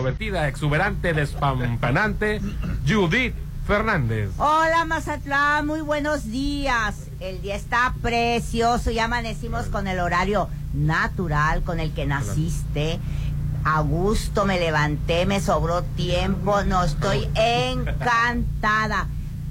extrovertida, exuberante, despampanante, Judith Fernández. Hola Mazatlán, muy buenos días. El día está precioso, ya amanecimos con el horario natural con el que naciste. A gusto me levanté, me sobró tiempo, no estoy encantada.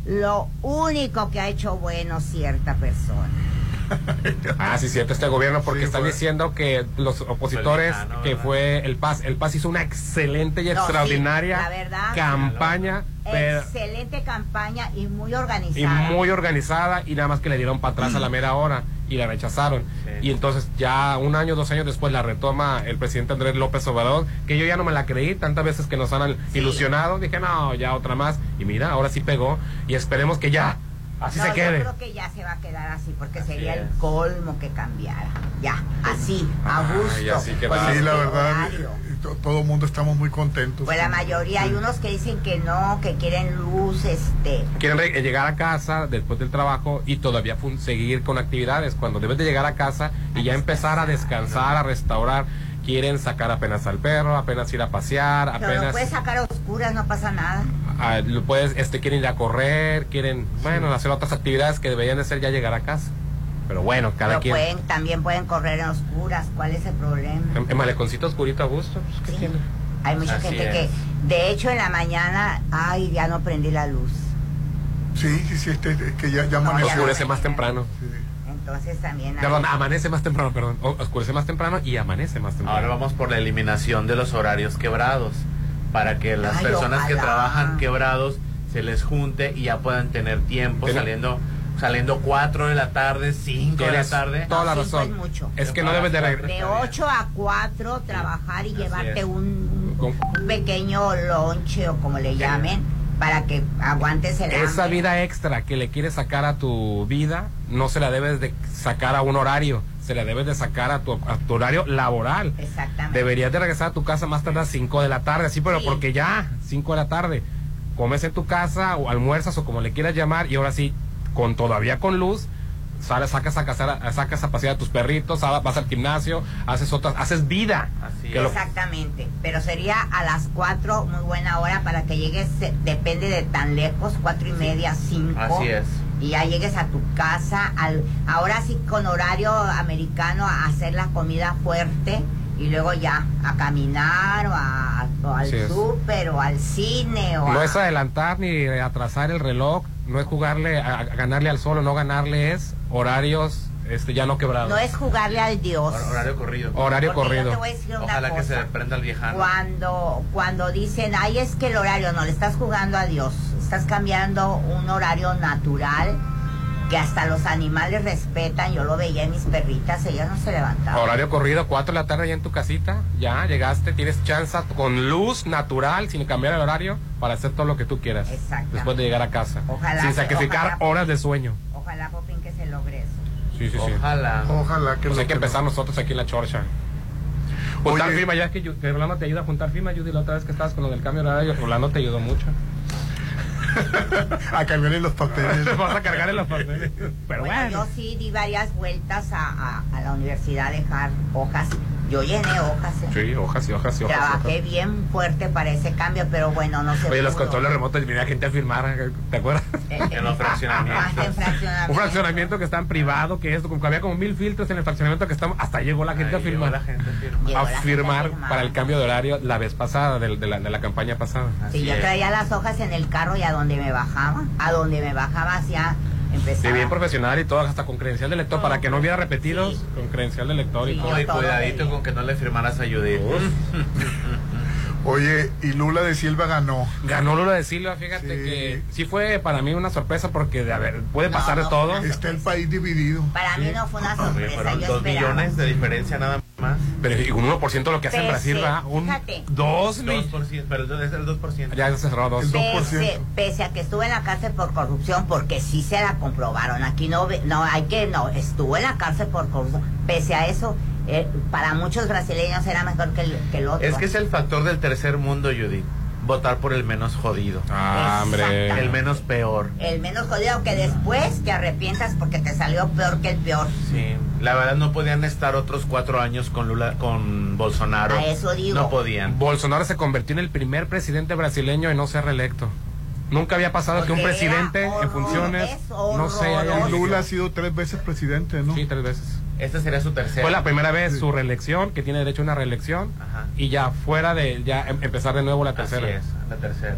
Lo único que ha hecho bueno cierta persona. Ah, sí, cierto, este gobierno, porque Sí, están fue. diciendo que los opositores, que ¿verdad? fue el PAS, el PAS hizo una excelente y No, sí, extraordinaria la verdad. campaña, pero- Excelente campaña y muy y organizada. muy organizada, y nada más que le dieron para atrás a la mera hora y la rechazaron. Sí. Y entonces ya un año, dos años después la retoma el presidente Andrés López Obrador, que yo ya no me la creí, tantas veces que nos han Sí. ilusionado, dije, no, ya otra más, y mira, ahora sí pegó, y esperemos que ya, así no, se yo quede. creo que ya se va a quedar así, porque Así sería el colmo que cambiara. Ya, así, a Ay, gusto. así que. Sí, la verdad, eh, todo el mundo estamos muy contentos. Pues la mayoría, hay unos que dicen que no, que quieren luz, este. quieren re- llegar a casa después del trabajo y todavía seguir con actividades cuando debes de llegar a casa y ya empezar a descansar, a restaurar. Quieren sacar apenas al perro, apenas ir a pasear, Pero lo apenas puedes sacar a oscuras, no pasa nada. ah, lo puedes, este, quieren ir a correr, quieren, bueno, hacer otras actividades que deberían de ser ya llegar a casa. Pero bueno, cada Pero quien. pueden, también pueden correr en oscuras. ¿Cuál es el problema? En, en maleconcito oscurito a gusto. pues, ¿qué Sí. tiene? Hay mucha Así gente es. que, de hecho, en la mañana, ay, ya no prendí la luz. Sí, sí, sí, este, es que ya, ya No, amaneció. ya Oscurece no. más temprano. Sí. Entonces también. hay- Perdón, amanece más temprano, perdón. O- Oscurece más temprano y amanece más temprano. Ahora vamos por la eliminación de los horarios quebrados, para que las Ay, personas que trabajan quebrados se les junte y ya puedan tener tiempo Tiene- saliendo saliendo 4 de la tarde, 5 de la tarde. toda la razón. es mucho. Es que no debes de regresar. De 8 a 4 trabajar y Así llevarte un, pequeño lonche o como le llamen para que aguantes el Esa hambre. vida extra que le quieres sacar a tu vida, no se la debes de sacar a un horario, se la debes de sacar a tu, a tu horario laboral. Exactamente. Deberías de regresar a tu casa más tarde a 5 de la tarde, sí, pero Sí. porque ya, 5 de la tarde, comes en tu casa o almuerzas o como le quieras llamar y ahora sí, con todavía con luz, sales, sacas a cazar, sacas a pasear a tus perritos, vas al gimnasio, haces otras, haces vida. Así es. Exactamente, pero sería a las 4, muy buena hora para que llegues, depende de tan lejos, cuatro y media, 5. Así es. Y ya llegues a tu casa, al, ahora sí con horario americano, a hacer la comida fuerte y luego ya a caminar o, a- o al súper o al cine o No a- es adelantar ni atrasar el reloj, no es jugarle, a, a ganarle al sol o no ganarle, es horarios este, ya no quebrados. no es jugarle al Dios. Hor- Horario corrido. Horario Porque yo corrido. te voy a decir una Ojalá que se prenda el viejano. Cuando, cuando dicen, ay, es que el horario no, le estás jugando a Dios, estás cambiando un horario natural que hasta los animales respetan. Yo lo veía en mis perritas, ellas no se levantaban. Horario corrido, 4 de la tarde ya en tu casita, ya llegaste, tienes chance con luz natural, sin cambiar el horario, para hacer todo lo que tú quieras. Exactamente. Después de llegar a casa. Ojalá sin sacrificar ojalá- horas de sueño. Ojalá, Popín, que se logre eso. Sí, sí, sí. Ojalá. Ojalá que Pues lo hay que empezar no. nosotros aquí en la chorcha. Juntar Oye. firma, ya que, Yu- que Rolando te ayuda a juntar firma, Judy, la otra vez que estabas con lo del cambio de horario, Rolando te ayudó mucho. a cambiarle los papeles. Te vas a cargar en los papeles. Pero bueno, bueno. yo sí di varias vueltas a, a- a la universidad a dejar hojas. Yo llené hojas. ¿eh? Sí, hojas y hojas y hojas. Trabajé hojas. bien fuerte para ese cambio, pero bueno, no se Oye, los controles remotos, venía gente a firmar, ¿te acuerdas? En los fraccionamientos. En fraccionamiento. Un fraccionamiento que está en privado, que esto, como que había como mil filtros en el fraccionamiento que estamos, hasta llegó la gente Ahí a llegó firmar. la gente a firmar. Llegó A la gente a firmar firmar. para el cambio de horario la vez pasada, de, de la, de la campaña pasada. Sí, Así yo es. traía las hojas en el carro y a donde me bajaba, a donde me bajaba hacia empezaba. Sí, bien profesional y todo, hasta con credencial de lector, para que no hubiera repetidos, Sí. con credencial de lector y Sí, todo. Y todo cuidadito bien. con que no le firmaras a Judith. Oye, y Lula de Silva ganó. Ganó Lula de Silva, fíjate Sí. que sí fue para mí una sorpresa porque, de, a ver, puede No, pasar de no, todo. Está el país dividido. Para mí no fue una sorpresa, fueron yo dos esperaba. millones de diferencia nada más. pero un 1% lo que hace en Brasil, ¿verdad? Un fíjate. 2 2%, pero es el 2%. Ya se cerró dos. El dos- Pese, 2%. pese a que estuvo en la cárcel por corrupción, porque sí se la comprobaron. Aquí no, ve- no hay que, no, estuvo en la cárcel por corrupción. Pese a eso, eh, para muchos brasileños era mejor que el, que el otro. Es que es el factor del tercer mundo, Judith. Votar por el menos jodido. Ah, hombre. El menos peor. El menos jodido que después te arrepientas porque te salió peor que el peor. Sí, la verdad no podían estar otros cuatro años con Lula, con Bolsonaro. A eso digo. No podían. Bolsonaro se convirtió en el primer presidente brasileño en no ser reelecto. Nunca había pasado que un presidente en funciones no horroroso. Lula ha sido tres veces presidente, ¿no? Sí, tres veces. Esta sería su tercera. Fue la primera vez su reelección, que tiene derecho a una reelección, Ajá. y ya fuera de ya em- empezar de nuevo la tercera. Así es, la tercera.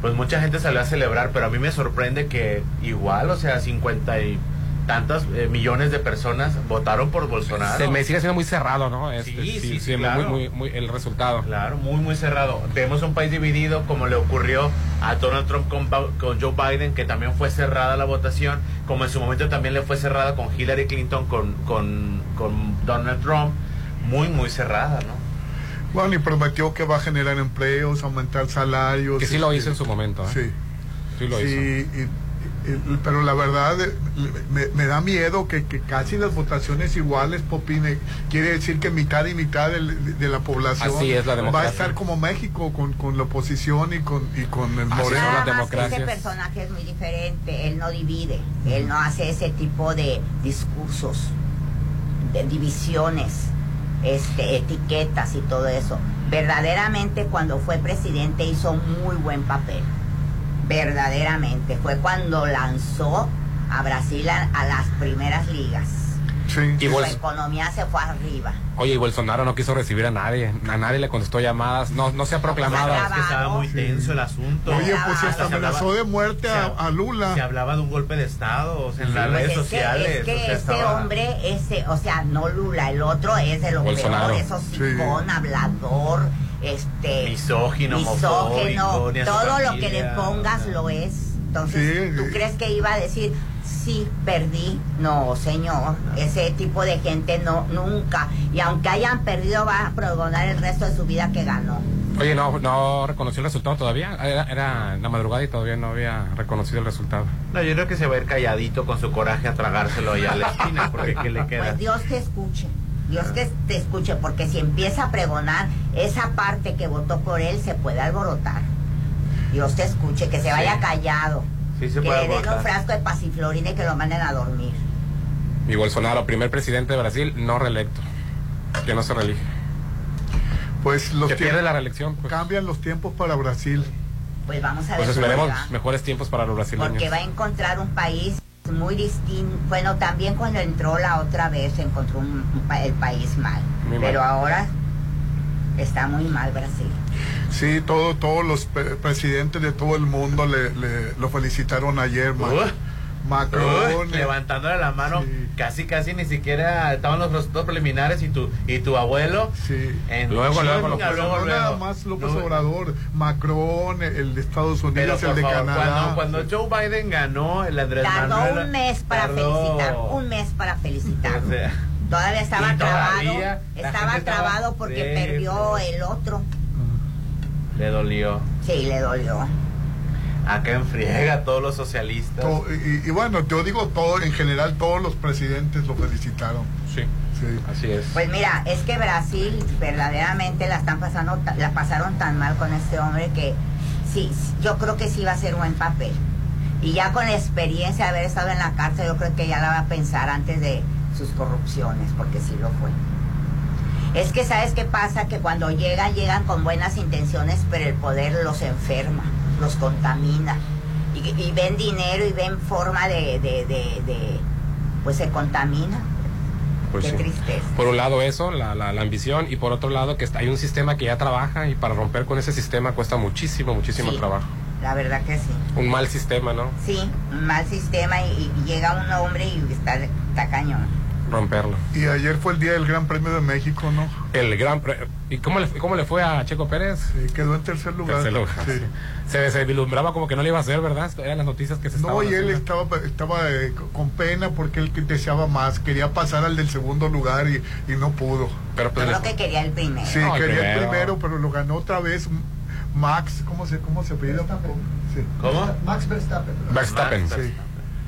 Pues mucha gente salió a celebrar, pero a mí me sorprende que igual, o sea, cincuenta y tantas eh, millones de personas votaron por Bolsonaro. Se me sigue siendo muy cerrado, ¿no? Este, Sí, sí, sí, claro. muy, muy, el resultado. Claro, muy, muy cerrado. Vemos un país dividido como le ocurrió a Donald Trump con, con Joe Biden, que también fue cerrada la votación, como en su momento también le fue cerrada con Hillary Clinton, con, con, con Donald Trump. Muy, muy cerrada, ¿no? Bueno, y prometió que va a generar empleos, aumentar salarios. Que sí lo este, hizo en su momento, ¿eh? Sí. Sí lo Sí, hizo. y- pero la verdad eh, me, me da miedo que, que casi las votaciones iguales, Popine, quiere decir que mitad y mitad de, la población Así es la va a democracia. estar como México con, con la oposición y con, y con el Moreno. que democracias. ese personaje es muy diferente. Él no divide. Él no hace ese tipo de discursos, de divisiones, este, etiquetas y todo eso. Verdaderamente cuando fue presidente hizo un muy buen papel. Verdaderamente. Fue cuando lanzó a Brasil a, a las primeras ligas. Sí. Y Su economía se fue arriba. Oye, y Bolsonaro no quiso recibir a nadie. A nadie le contestó llamadas. No, no se ha proclamado. pues, Es que estaba muy Sí. tenso el asunto. Oye, pues si hasta amenazó de muerte a, a Lula. Se hablaba de un golpe de Estado, o sea, en Sí. las Pues redes es que- sociales. es que o sea, ese estaba- hombre, ese, o sea, no Lula, el otro es de lo Bolsonaro. peor, eso hablador, este Misógino, todo lo que le pongas lo es. Entonces, Sí, ¿tú sí. crees que iba a decir sí perdí? No, señor, ese tipo de gente no nunca. Y aunque hayan perdido va a pregonar el resto de su vida que ganó. Oye, no, no reconoció el resultado todavía. Era, era en la madrugada y todavía no había reconocido el resultado. No, yo creo que se va a ir calladito con su coraje a tragárselo allá a la esquina, porque ¿qué le queda? Pues Dios te escuche. Dios que te escuche, porque si empieza a pregonar, esa parte que votó por él se puede alborotar. Dios te escuche, que se vaya Sí. callado. Sí se que puede le den un frasco de pasiflorina y que lo manden a dormir. Y Bolsonaro, primer presidente de Brasil, no reelecto. Que no se reelige. Pues los que pierde la reelección. Pues, cambian los tiempos para Brasil. Pues vamos a ver. pues esperemos mejores tiempos para los brasileños. Porque va a encontrar un país muy distinto. Bueno, también cuando entró la otra vez encontró un- un pa- el país mal. Muy mal. Pero ahora está muy mal Brasil. Sí, todo, todos los pre- presidentes de todo el mundo le, le- lo felicitaron ayer. Macron. Levantándole la mano, Sí. casi casi ni siquiera estaban los resultados preliminares y tu y tu abuelo Sí. en Luego, luego, luego, no nada más López No, Obrador, Macron, el de Estados Unidos, el de favor, Canadá. cuando, cuando Joe Biden ganó el Andrés Tardó Manuel, un mes para tardó- felicitar, un mes para felicitar. O sea, Todavía estaba trabado, todavía estaba trabado porque perdió el otro. le dolió. Sí, le dolió. Acá en friega a todos los socialistas. To- y, y bueno, yo digo todo, en general todos los presidentes lo felicitaron. Sí, Sí. así es. Pues mira, es que Brasil verdaderamente la están pasando, la pasaron tan mal con este hombre que sí, yo creo que sí va a ser buen papel. Y ya con la experiencia de haber estado en la cárcel, yo creo que ya la va a pensar antes de sus corrupciones, porque sí lo fue. Es que sabes qué pasa, que cuando llegan, llegan con buenas intenciones, pero el poder los enferma, los contamina. Y, y ven dinero y ven forma de, de, de, de- pues se contamina. Pues Qué sí. tristeza. Por un lado eso, la, la, la ambición, y por otro lado que está- hay un sistema que ya trabaja y para romper con ese sistema cuesta muchísimo, muchísimo Sí. trabajo. La verdad que sí. Un mal sistema, ¿no? Sí, un mal sistema y, y llega un hombre y está, está cañón. Romperlo. Y ayer fue el día del Gran Premio de México, ¿no? El gran... pre- ¿Y cómo le, cómo le fue a Checo Pérez? Sí, quedó en tercer lugar. Tercer lugar. Sí. Se, se vislumbraba como que no le iba a hacer, ¿verdad? Eran las noticias que se No, estaban y él haciendo. estaba, estaba eh, con pena porque él deseaba más, quería pasar al del segundo lugar y, y no pudo. Pero pues creo que quería el primero. Sí, No, quería el primero. primero, pero lo ganó otra vez Max, ¿cómo se, cómo se apellida? Verstappen. Sí. ¿Cómo? Max Verstappen. Verstappen. Sí.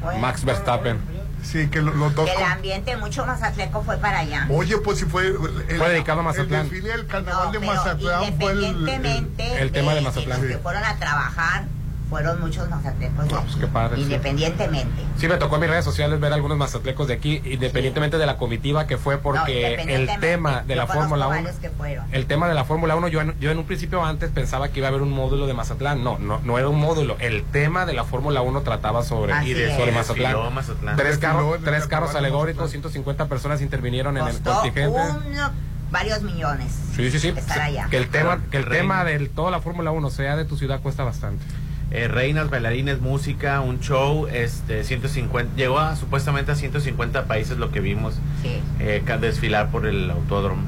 Bueno, Max Verstappen. Sí, que lo- los dos. El ambiente mucho más atleco fue para allá. Oye, pues si fue. El, Fue dedicado a Mazatlán. El desfile del carnaval No, de Mazatlán fue el. el- independientemente el tema de de Mazatlán. los que fueron a trabajar, fueron muchos mazatlecos. de No, pues aquí, qué padre. Independientemente. Sí, me tocó en mis redes sociales ver algunos mazatlecos de aquí, independientemente de la comitiva que fue, No, porque el tema de la Fórmula 1, varios que fueron. el tema de la Fórmula 1, yo, en- yo en un principio antes pensaba que iba a haber un módulo de Mazatlán, no, no, no era un módulo, el tema de la Fórmula 1 trataba sobre, Así es. Mazatlán. Tres, carros, tres carros alegóricos, Mazatlán. 150 personas intervinieron en el contingente. uno- varios millones. Sí, sí, sí. Estar allá. Que el tema, que el tema de toda la Fórmula 1 sea de tu ciudad cuesta bastante. Eh, reinas, bailarines, música, un show, este, 150, llegó a supuestamente a 150 países lo que vimos Sí, eh, desfilar por el autódromo.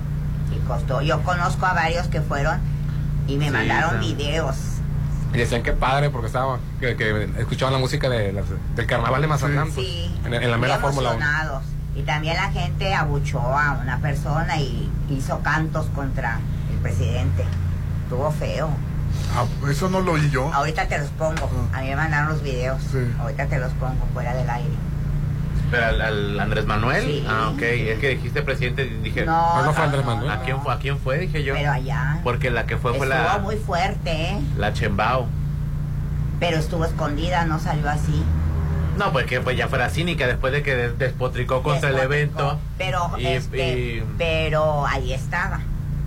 sí costó. Yo conozco a varios que fueron y me Sí, mandaron videos. Y decían que padre porque estaba, que, que escuchaban la música de, del carnaval de Mazatlán, pues, Sí, en, en la mera Fórmula 1. emocionados. Y también la gente abuchó a una persona y hizo cantos contra el presidente. Estuvo feo. Ah, eso no lo oí yo. Ahorita te los pongo. Ah. A mí me mandaron los videos. Sí. Ahorita te los pongo fuera del aire. Pero al, al Andrés Manuel, Sí. ah, ok, es que dijiste presidente, dije, No, no, no fue Andrés Manuel. ¿a quién fue? ¿A quién fue? Dije yo. Pero allá. Porque la que fue fue estuvo la, muy fuerte, ¿eh? la Chembao. Pero estuvo escondida, no salió así. No, pues que pues ya fuera cínica después de que des- despotricó contra el evento. Pero, Y- este, y- pero ahí estaba.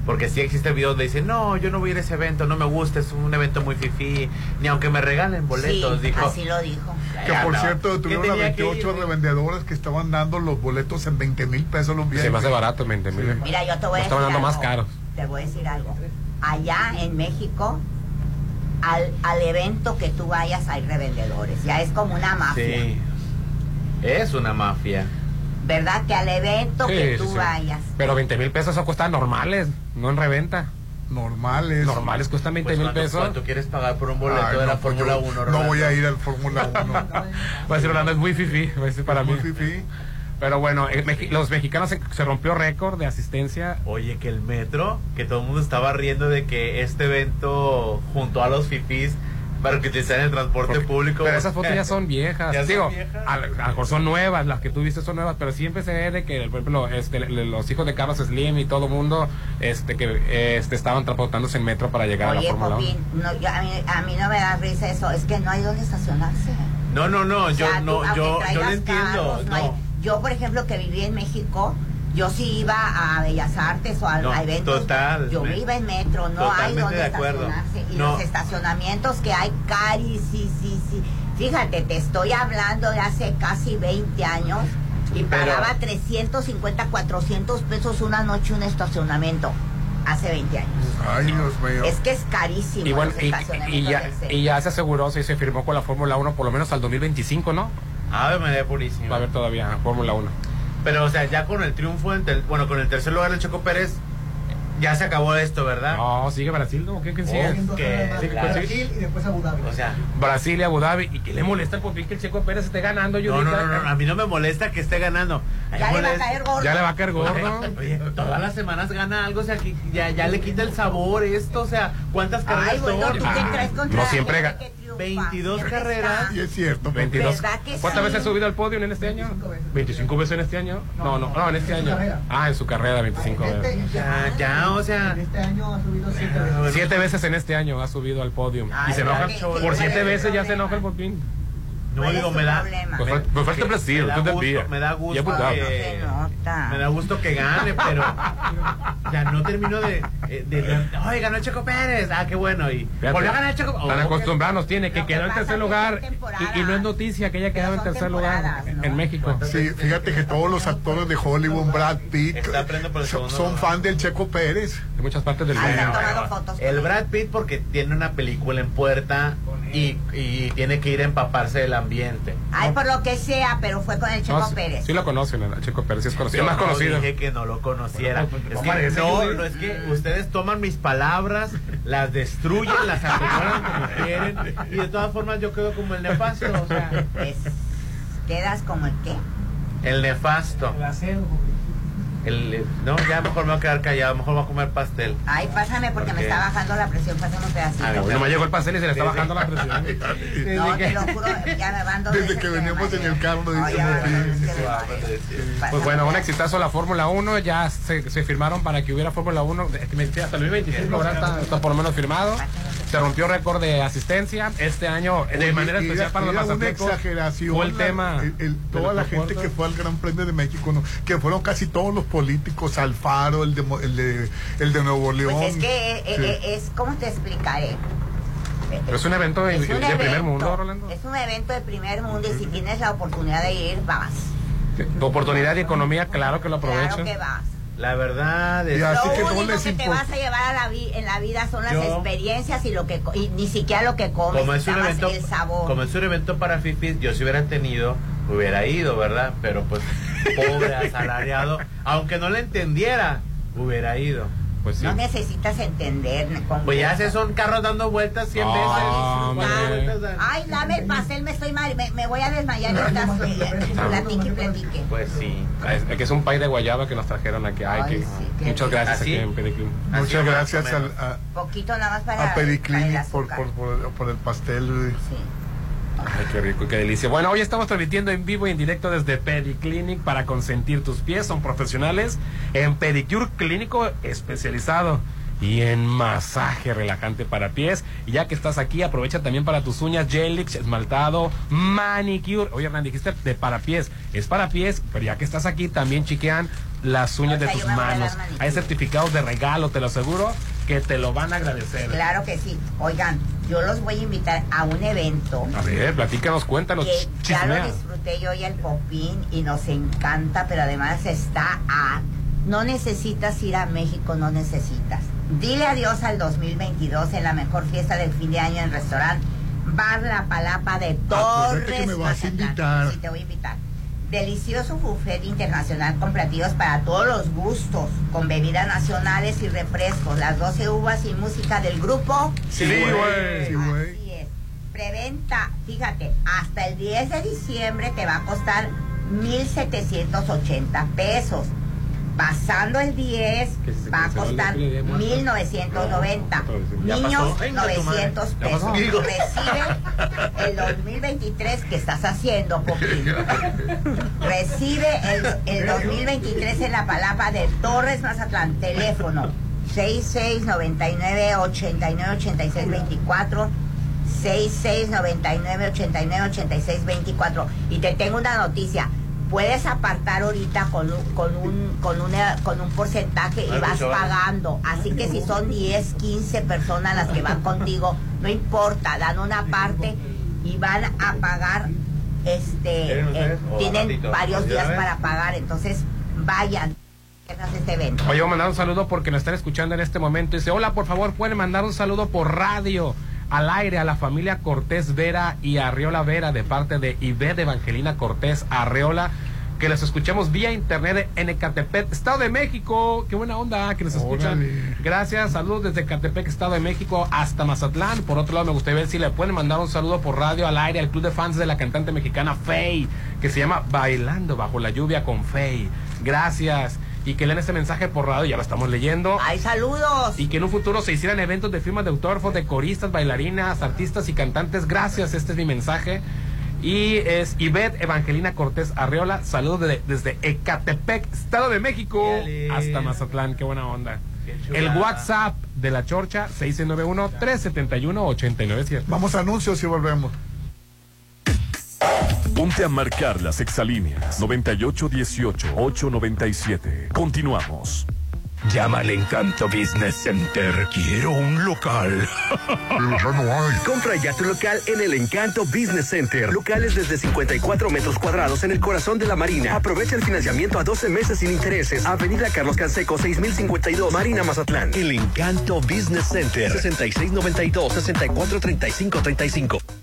Porque sí existe video donde dice, no, yo no voy a ir a ese evento, no me gusta, es un evento muy fifí, ni aunque me regalen boletos, sí, dijo. así lo dijo. Que por no. cierto, ¿Qué tuvieron a tenía que 28 ir? revendedoras que estaban dando los boletos en 20 mil pesos los Se viernes. me hace barato, 20 mil. Sí. Mira, yo te voy a decir estaban dando más caros. Te voy a decir algo. Allá en México, al, al evento que tú vayas hay revendedores. Ya es como una mafia. Sí. Es una mafia. ¿Verdad? Que al evento Sí, que sí, tú sí. vayas. Pero 20 mil pesos eso cuesta normales, no en reventa. Normales. Normales cuestan 20 Pues, mil ¿cuánto- pesos. ¿Cuánto quieres pagar por un boleto Ay, de la no, pues Fórmula yo 1? No voy a ir al Fórmula 1. Va a decir Orlando, es muy fifi, va a decir para mí. Muy fifí. Pero bueno, eh, Meji- los mexicanos se, se rompió récord de asistencia. Oye, que el metro, que todo el mundo estaba riendo de que este evento junto a los fifís para que utilizaran el transporte Porque- público. Pero esas fotos ya son viejas. Ya son Digo, viejas. a, lo mejor son nuevas, las que tú viste son nuevas, pero siempre se ve de que, por ejemplo, este, los hijos de Carlos Slim y todo el mundo este, que este, estaban transportándose en metro para llegar a la Oye, Fórmula 1. Popín, no, yo- a, mí, a mí no me da risa eso. Es que no hay donde estacionarse. No, no, no, O yo sea, no, tú, aunque yo, yo lo entiendo. carros, no hay- no. yo, por ejemplo, que viví en México, yo sí iba a Bellas Artes o a, No, a eventos. total, yo me- iba en metro, no hay donde de acuerdo. estacionarse. Y No. los estacionamientos que hay cari, sí, sí, sí. Fíjate, te estoy hablando de hace casi 20 años y Pero- pagaba 350, 400 pesos una noche un estacionamiento. Hace 20 años. Ay, Dios mío. Es que es carísimo. Y bueno, los y, ya, y se aseguró, sí, se firmó con la Fórmula 1 por lo menos al 2025, ¿no? Ave María Purísima. Va a haber todavía Fórmula 1. Pero, o sea, ya con el triunfo, en tel- bueno, con el tercer lugar del Checo Pérez, ya se acabó esto, ¿verdad? No, sigue Brasil, ¿no? ¿Quién, quién sigue? Oh, que- Sí, claro. sí. Brasil y después Abu Dhabi. O sea, Brasil y Abu Dhabi. ¿Y qué le molesta al Popín que el Checo Pérez esté ganando? Yo no, no, no, no, a mí no me molesta que esté ganando. Ya le va a molesta- caer gordo. Ya le va a caer gordo. Oye, todas las semanas gana algo, o sea, que ya, ya le quita el sabor esto, o sea, ¿cuántas carreras Ay, bueno, son? ¿tú Ah, qué crees contra no siempre gente ga- que triunfa? 22 Siempre carreras. está. Y es cierto. 22. ¿Verdad que ¿Cuántas sí? veces ha subido al podio en este año? 25 veces. 25 veces en este año. No, no, no, en este año. carrera. Ah, en su carrera, 25 Este- veces. Ya, ya, o sea, En este año ha subido siete Ah, veces. bueno. Siete veces en este año ha subido al podio. Ay, Y se enoja. ¿qué- qué- Por cuál siete es el veces ya se enoja el Popín. No ¿Cuál es digo, me da. fue que- el Brasil, me da tú te gusto, me da gusto que, me da gusto que gane, pero ya no termino de, eh, de, de- ay, ganó el Checo Pérez, ah, qué bueno, y Fíjate, volvió a ganar el Checo Tan Oh, acostumbrados tiene que quedó en tercer lugar. Y, y no es noticia que haya Pero quedado en tercer lugar ¿no? en México. Sí, fíjate que todos los actores de Hollywood, Brad Pitt, son, segundo son fan del Checo Pérez. En muchas partes del Ah, mundo. El. Brad Pitt porque tiene una película en puerta y, y tiene que ir a empaparse del ambiente. Ay, por lo que sea, pero fue con el Checo No, Pérez. Sí lo conocen, el Checo Pérez, sí es conocido. Yo Es más no conocido. dije que no lo conociera. Bueno, pues, es no que no, no es que ustedes toman mis palabras, las destruyen, las acomodan como quieren y de todas formas yo quedo como el nefasto, o sea, Pues, quedas como el qué. el nefasto. El porque- El, no, ya mejor me voy a quedar callado, mejor voy a comer pastel. Ay, pásame porque me está bajando la presión, pásame un pedacito. A ver, Bueno, me llegó el pastel y se le está Sí, sí. bajando la presión. no, te lo juro, ya me van dos Desde que veníamos en el carro, Ay, que pues. Pásame bueno, un exitazo la Fórmula 1, ya se, se firmaron para que hubiera Fórmula 1, es que me decía, hasta el 2025 ¿verdad? está, está por lo menos firmado, se rompió récord de asistencia, este año de Oye, manera era- especial para los una mazatecos, exageración fue el la- tema el- el- de toda la gente que fue al Gran Premio de México ¿no? que fueron casi todos los políticos Alfaro el de el de, el de Nuevo León Pues es que eh, Sí. eh, es, ¿cómo te explicaré? Pero es un evento de, Es un de primer mundo, Rolando. Es un evento de primer mundo y si tienes la oportunidad de ir, vas. Tu oportunidad y economía, claro que lo aprovechan. Claro que vas. La verdad es Y así lo que no único les que te vas a llevar a la vi- en la vida son las Yo- experiencias y lo que co- y ni siquiera lo que comes, como es un nada más evento el sabor. como es un evento para fifis yo si hubiera tenido hubiera ido verdad pero pues pobre asalariado aunque no le entendiera hubiera ido Pues sí. No necesitas entender. pues ya se son carros dando vueltas 100 Ah, veces vueltas. Ay, dame el pastel, me estoy mal, me, me voy a desmayar ahorita. Platique y platique. pues sí Es, que es un pay de guayaba que nos trajeron aquí. Ay, Ay, que- sí, muchas rico. gracias ¿Así? aquí en Pediclin. Así muchas gracias al, a, Poquito nada más para, a para Pediclinic por, por, por, por el pastel Sí. Ay, qué rico qué delicia. Bueno, hoy estamos transmitiendo en vivo y en directo desde Pediclinic para consentir tus pies. Son profesionales en pedicure clínico especializado y en masaje relajante para pies. Y ya que estás aquí, aprovecha también para tus uñas, gelix, esmaltado, manicure. Oye, Hernán, dijiste de para pies. Es para pies, pero ya que estás aquí, también chiquean las uñas de tus manos. Hay certificados de regalo, te lo aseguro, que te lo van a agradecer. Claro que sí. Oigan, yo los voy a invitar a un evento A ver, platícanos, cuéntanos. que ya lo disfruté yo y el Popín y nos encanta, pero además está a... No necesitas ir a México, no necesitas. Dile adiós al 2022 en la mejor fiesta del fin de año en restaurante Bar La Palapa de Torres. que me vas a invitar. Sí, te voy a invitar. Delicioso buffet internacional con platillos para todos los gustos, con bebidas nacionales y refrescos, las 12 uvas y música del grupo. Sí, güey. Así es. Preventa, fíjate, hasta el 10 de diciembre te va a costar 1.780 pesos. Pasando el 10 Que si se va a costar desfile de muertos. 1.990. Ya Niños, pasó. Venga, tu madre. 900 Ya pasó. pesos. Recibe el 2023 que estás haciendo, Popín. Recibe el, el 2023 en la palapa de Torres Mazatlán. Teléfono 6699 8986 24 6699 8986 24 y te tengo una noticia puedes apartar ahorita con un, con un, con una, con un porcentaje y vas pagando. Así que si son 10 15 personas las que van contigo no importa dan una parte y van a pagar este ¿Quieren ustedes eh, tienen ratito? varios ¿De días para pagar. Entonces vayan a este evento. Oye, voy a mandar un saludo porque nos están escuchando en este momento. Dice, hola, por favor, pueden mandar un saludo por radio al aire a la familia Cortés Vera y Arriola Vera de parte de Ivette Evangelina Cortés Arreola. Que los escuchamos vía internet en Ecatepec, Estado de México. Qué buena onda que nos escuchan. Órale. Gracias, saludos desde Ecatepec, Estado de México hasta Mazatlán. Por otro lado, me gustaría ver si le pueden mandar un saludo por radio al aire al club de fans de la cantante mexicana Faye, que se llama Bailando bajo la lluvia con Faye. Gracias. Y que leen este mensaje por radio, ya lo estamos leyendo. ¡Ay, saludos! Y que en un futuro se hicieran eventos de firmas de autógrafos de coristas, bailarinas, artistas y cantantes. Gracias, este es mi mensaje. Y es Ivette Evangelina Cortés Arreola. Saludos de- desde Ecatepec, Estado de México, Dale. hasta Mazatlán. Qué buena onda. Qué El. WhatsApp de la Chorcha, 691-371-89. vamos a anuncios y volvemos Ponte a marcar las exalíneas 9818-897. Continuamos. Llama al Encanto Business Center. Quiero un local. pero ya no hay Compra ya tu local en el Encanto Business Center. Locales desde 54 metros cuadrados en el corazón de la Marina. Aprovecha el financiamiento a 12 meses sin intereses. Avenida Carlos Canseco, 6052, Marina Mazatlán. El Encanto Business Center. 6692-643535.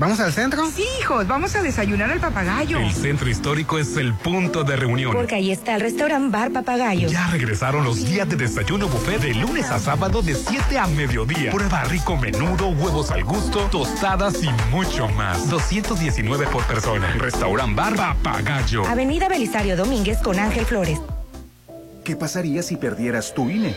¿Vamos al centro? Sí, hijos, vamos a desayunar al papagayo. El centro histórico es el punto de reunión. Porque ahí está el restaurante Bar Papagayo. Ya regresaron los días de desayuno buffet de lunes a sábado de 7 a mediodía. Prueba rico menudo, huevos al gusto, tostadas y mucho más. 219 por persona. Restaurant Bar Papagayo. Avenida Belisario Domínguez con Ángel Flores. ¿Qué pasaría si perdieras tu INE?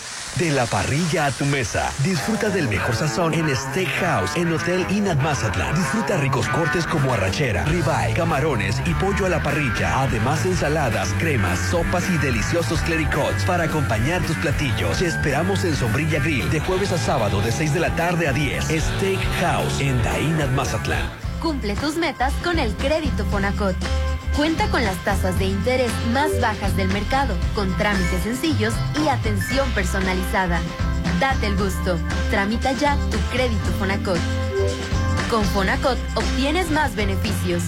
De la parrilla a tu mesa. Disfruta del mejor sazón en Steakhouse, en Hotel Inat Mazatlán. Disfruta ricos cortes como arrachera, ribeye, camarones y pollo a la parrilla. Además, ensaladas, cremas, sopas y deliciosos clericots para acompañar tus platillos. Te esperamos en Sombrilla Grill de jueves a sábado de 6 de la tarde a 10. Steakhouse en Dainat Mazatlán. Cumple tus metas con el crédito Fonacot. Cuenta con las tasas de interés más bajas del mercado, con trámites sencillos y atención personalizada. Date el gusto. Tramita ya tu crédito Fonacot. Con Fonacot obtienes más beneficios.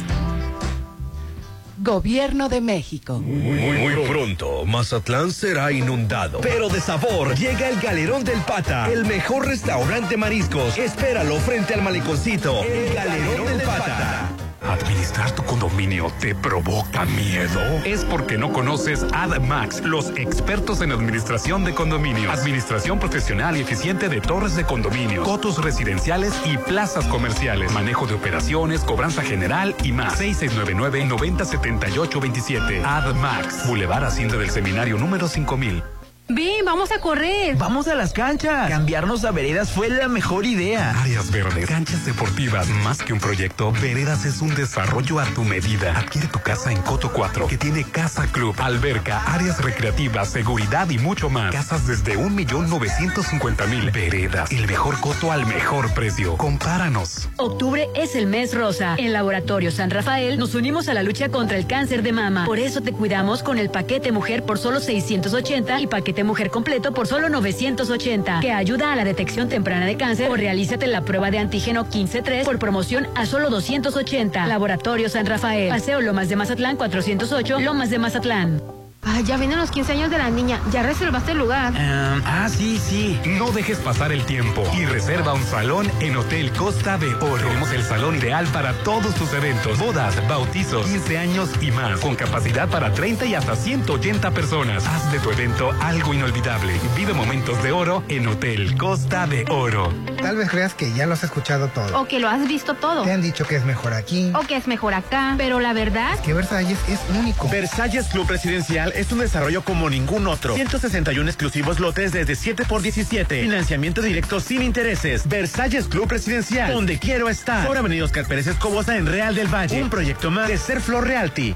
Gobierno de México. Muy, muy pronto, Mazatlán será inundado. Pero de sabor, llega el Galerón del Pata, el mejor restaurante mariscos. Espéralo frente al maleconcito. El Galerón del Pata. ¿Administrar tu condominio te provoca miedo? Es porque no conoces AdMax, los expertos en administración de condominios. Administración profesional y eficiente de torres de condominio, cotos residenciales y plazas comerciales. Manejo de operaciones, cobranza general y más. 6699-907827. AdMax. Boulevard Hacienda del Seminario número 5000. Ven, vamos a correr. Vamos a las canchas. Cambiarnos a veredas fue la mejor idea. Áreas verdes, canchas deportivas, más que un proyecto, Veredas es un desarrollo a tu medida. Adquiere tu casa en Coto 4, que tiene casa club, alberca, áreas recreativas, seguridad y mucho más. Casas desde un millón novecientos cincuenta mil. Veredas, el mejor coto al mejor precio. Compáranos. Octubre es el mes rosa. En Laboratorio San Rafael nos unimos a la lucha contra el cáncer de mama. Por eso te cuidamos con el paquete mujer por solo 680 y paquete mujer completo por solo 980, que ayuda a la detección temprana de cáncer o realízate la prueba de antígeno 15-3 por promoción a solo 280. Laboratorio San Rafael, Paseo Lomas de Mazatlán 408, Lomas de Mazatlán. Ah, ya vienen los 15 años de la niña. Ya reservaste el lugar. ah, sí, sí. No dejes pasar el tiempo y reserva un salón en Hotel Costa de Oro. Tenemos el salón ideal para todos tus eventos, bodas, bautizos, 15 años y más, con capacidad para 30 y hasta 180 personas. Haz de tu evento algo inolvidable. Vive momentos de oro en Hotel Costa de Oro. Tal vez creas que ya lo has escuchado todo. O que lo has visto todo. Te han dicho que es mejor aquí. O que es mejor acá. Pero la verdad... Es que Versalles es único. Versalles Club Presidencial es un desarrollo como ningún otro. 161 exclusivos lotes desde 7 por 17. Financiamiento directo sin intereses. Versalles Club Presidencial. Donde quiero estar. Por Avenida Oscar Pérez Escobosa en Real del Valle. Un proyecto más de Ser Flor Realty.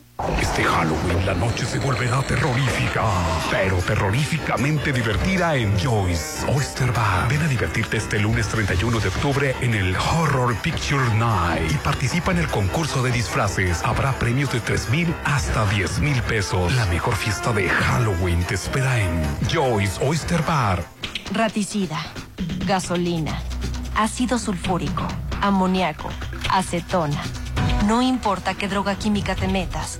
Este Halloween la noche se volverá terrorífica, pero terroríficamente divertida en Joyce Oyster Bar. Ven a divertirte este lunes 31 de octubre en el Horror Picture Night y participa en el concurso de disfraces. Habrá premios de 3 mil hasta 10 mil pesos. La mejor fiesta de Halloween te espera en Joyce Oyster Bar. Raticida, gasolina, ácido sulfúrico, amoníaco, acetona. No importa qué droga química te metas,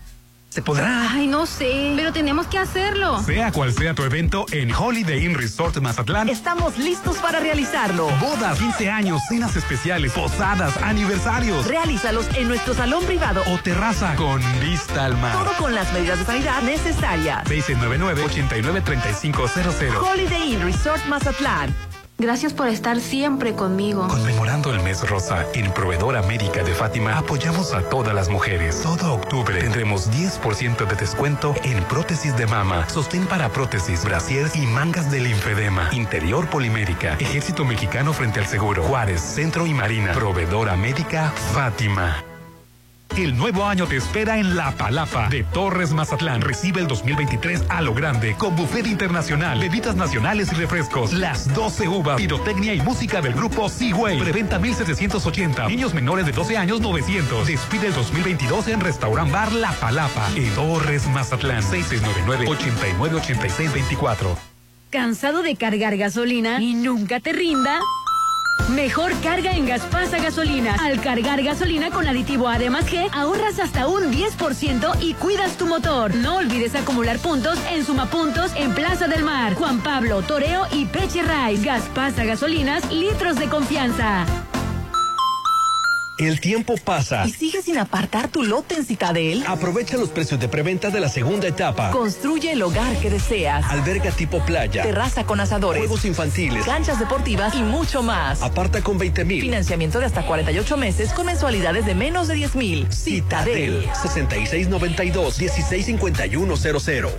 ¿Se podrá? Ay, no sé, pero tenemos que hacerlo. Sea cual sea tu evento, en Holiday Inn Resort Mazatlán estamos listos para realizarlo. Bodas, 15 años, cenas especiales, posadas, aniversarios. Realízalos en nuestro salón privado o terraza con vista al mar. Todo con las medidas de sanidad necesarias. 699-893500. Holiday Inn Resort Mazatlán. Gracias por estar siempre conmigo. Conmemorando el mes rosa, en Proveedora Médica de Fátima apoyamos a todas las mujeres. Todo octubre tendremos 10% de descuento en prótesis de mama, sostén para prótesis, brasier y mangas de linfedema, interior polimérica, Ejército Mexicano frente al Seguro, Juárez, Centro y Marina. Proveedora Médica Fátima. El nuevo año te espera en La Palapa de Torres Mazatlán. Recibe el 2023 a lo grande con buffet internacional, bebidas nacionales y refrescos, las 12 uvas, pirotecnia y música del grupo Seaway. Preventa 1780. Niños menores de 12 años 900. Despide el 2022 en Restaurant Bar La Palapa en Torres Mazatlán. 6699-898624. ¿Cansado de cargar gasolina y nunca te rinda? Mejor carga en Gaspasa Gasolina. Al cargar gasolina con aditivo A de más G, ahorras hasta un 10% y cuidas tu motor. No olvides acumular puntos en Sumapuntos en Plaza del Mar, Juan Pablo, Toreo y Peche Rice. Gaspasa Gasolinas, litros de confianza. El tiempo pasa. ¿Y sigues sin apartar tu lote en Citadel? Aprovecha los precios de preventa de la segunda etapa. Construye el hogar que deseas. Alberga tipo playa. Terraza con asadores. Juegos infantiles. Canchas deportivas y mucho más. Aparta con 20 mil. Financiamiento de hasta 48 meses con mensualidades de menos de 10 mil. Citadel. 6692-165100.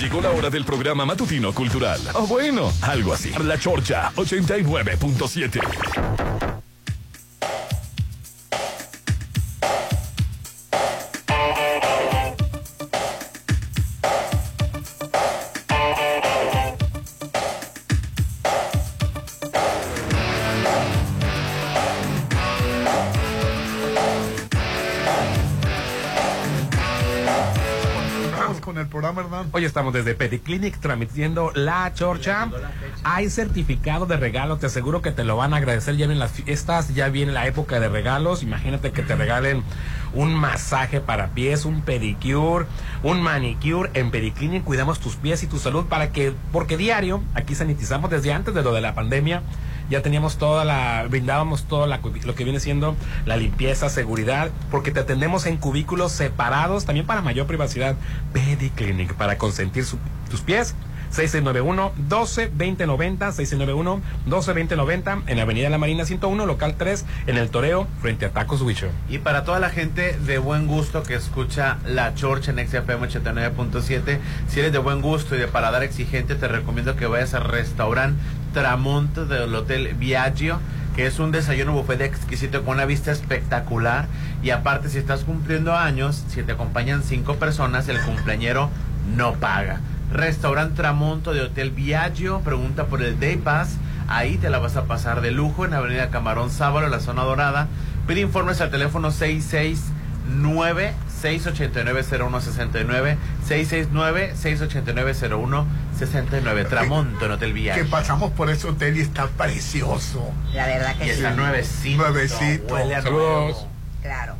Llegó la hora del programa matutino cultural. O bueno, algo así. La Chorcha 89.7. Hoy estamos desde Pediclinic transmitiendo La Chorcha. Hay certificado de regalo, te aseguro que te lo van a agradecer. Ya vienen las fiestas, ya viene la época de regalos. Imagínate que te regalen un masaje para pies, un pedicure, un manicure. En Pediclinic cuidamos tus pies y tu salud para que, porque diario, aquí sanitizamos desde antes de lo de la pandemia ya teníamos toda la, brindábamos todo la, lo que viene siendo la limpieza, seguridad, porque te atendemos en cubículos separados, también para mayor privacidad. Pediclinic, para consentir tus pies. 6691-12-2090, 6691-12-2090, en Avenida La Marina 101, local 3, en el Toreo, frente a Tacos Huicho. Y para toda la gente de buen gusto que escucha La Chorcha en XFM 89.7, si eres de buen gusto y de paladar exigente, te recomiendo que vayas al restaurante Tramonte del Hotel Viaggio que es un desayuno buffet exquisito con una vista espectacular y aparte si estás cumpliendo años, si te acompañan cinco personas, el cumpleañero no paga. Restaurante Tramonto de Hotel Viaggio, pregunta por el Day Pass, ahí te la vas a pasar de lujo en Avenida Camarón Sábalo, la zona dorada. Pide informes al teléfono 669 689-0169, 669-689-0169, Tramonto en Hotel Viaggio. Que pasamos por ese hotel y está precioso. La verdad que y sí. está nuevecito. Nuevecito. Huele a Saludos. Claro.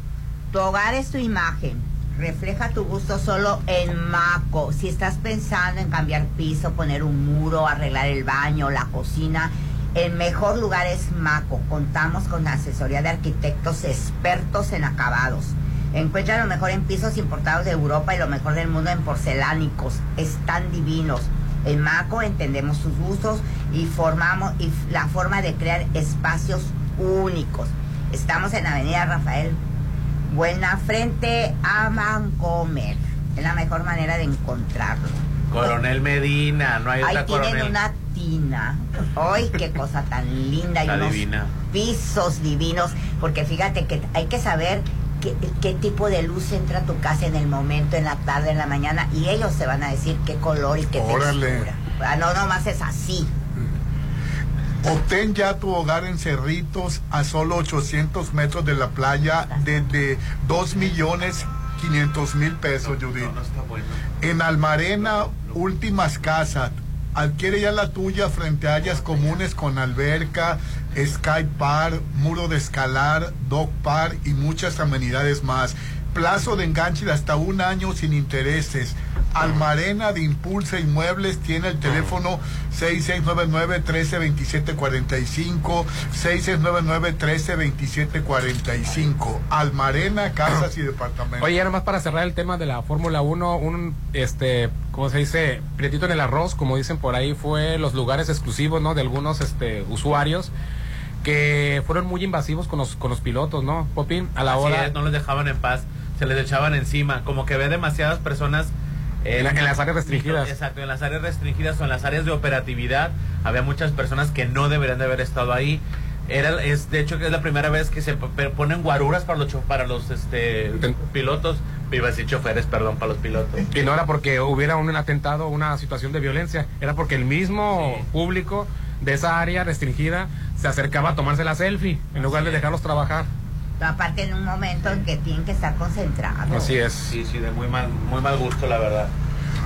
Tu hogar es tu imagen. Refleja tu gusto solo en Maco. Si estás pensando en cambiar piso, poner un muro, arreglar el baño, la cocina, el mejor lugar es Maco. Contamos con la asesoría de arquitectos expertos en acabados. Encuentra lo mejor en pisos importados de Europa y lo mejor del mundo en porcelánicos. Están divinos. En Maco entendemos sus gustos y formamos y la forma de crear espacios únicos. Estamos en Avenida Rafael Buena frente a Vancomer. Es la mejor manera de encontrarlo. Coronel Medina, no hay Ahí otra tienen coronel. una tina. ¡Ay, qué cosa tan linda! Y unos divina. pisos divinos. Porque fíjate que hay que saber qué, qué tipo de luz entra a tu casa en el momento, en la tarde, en la mañana. Y ellos se van a decir qué color y qué Órale. textura. Ah, No, nomás es así. Obtén ya tu hogar en Cerritos a solo 800 metros de la playa desde 2 millones 500 mil pesos, Judith. En Almarena, últimas casas. Adquiere ya la tuya frente a áreas comunes con alberca, sky park, muro de escalar, dog park y muchas amenidades más. Plazo de enganche de hasta un año sin intereses. Almarena de Impulsa Inmuebles tiene el teléfono 6699-132745, 6699-132745. Almarena, casas y departamentos. Oye, ya nomás para cerrar el tema de la Fórmula 1, un, este, ¿cómo se dice? Prietito en el arroz, como dicen por ahí, fue los lugares exclusivos, ¿no? De algunos, este, usuarios que fueron muy invasivos con los, con los pilotos, ¿no, Popín? A la Así hora... es, no los dejaban en paz, se les echaban encima, como que ve demasiadas personas En la- en las áreas restringidas. Exacto, en las áreas restringidas o en las áreas de operatividad había muchas personas que no deberían de haber estado ahí. Era, es de hecho que es la primera vez que se ponen guaruras para los para los este pilotos, a decir choferes, perdón, para los pilotos. Y no era porque hubiera un atentado, una situación de violencia, era porque el mismo público de esa área restringida se acercaba a tomarse la selfie en lugar de dejarlos trabajar. Aparte en un momento en que tienen que estar concentrados. Así es. Sí, sí, de muy mal, muy mal gusto, la verdad.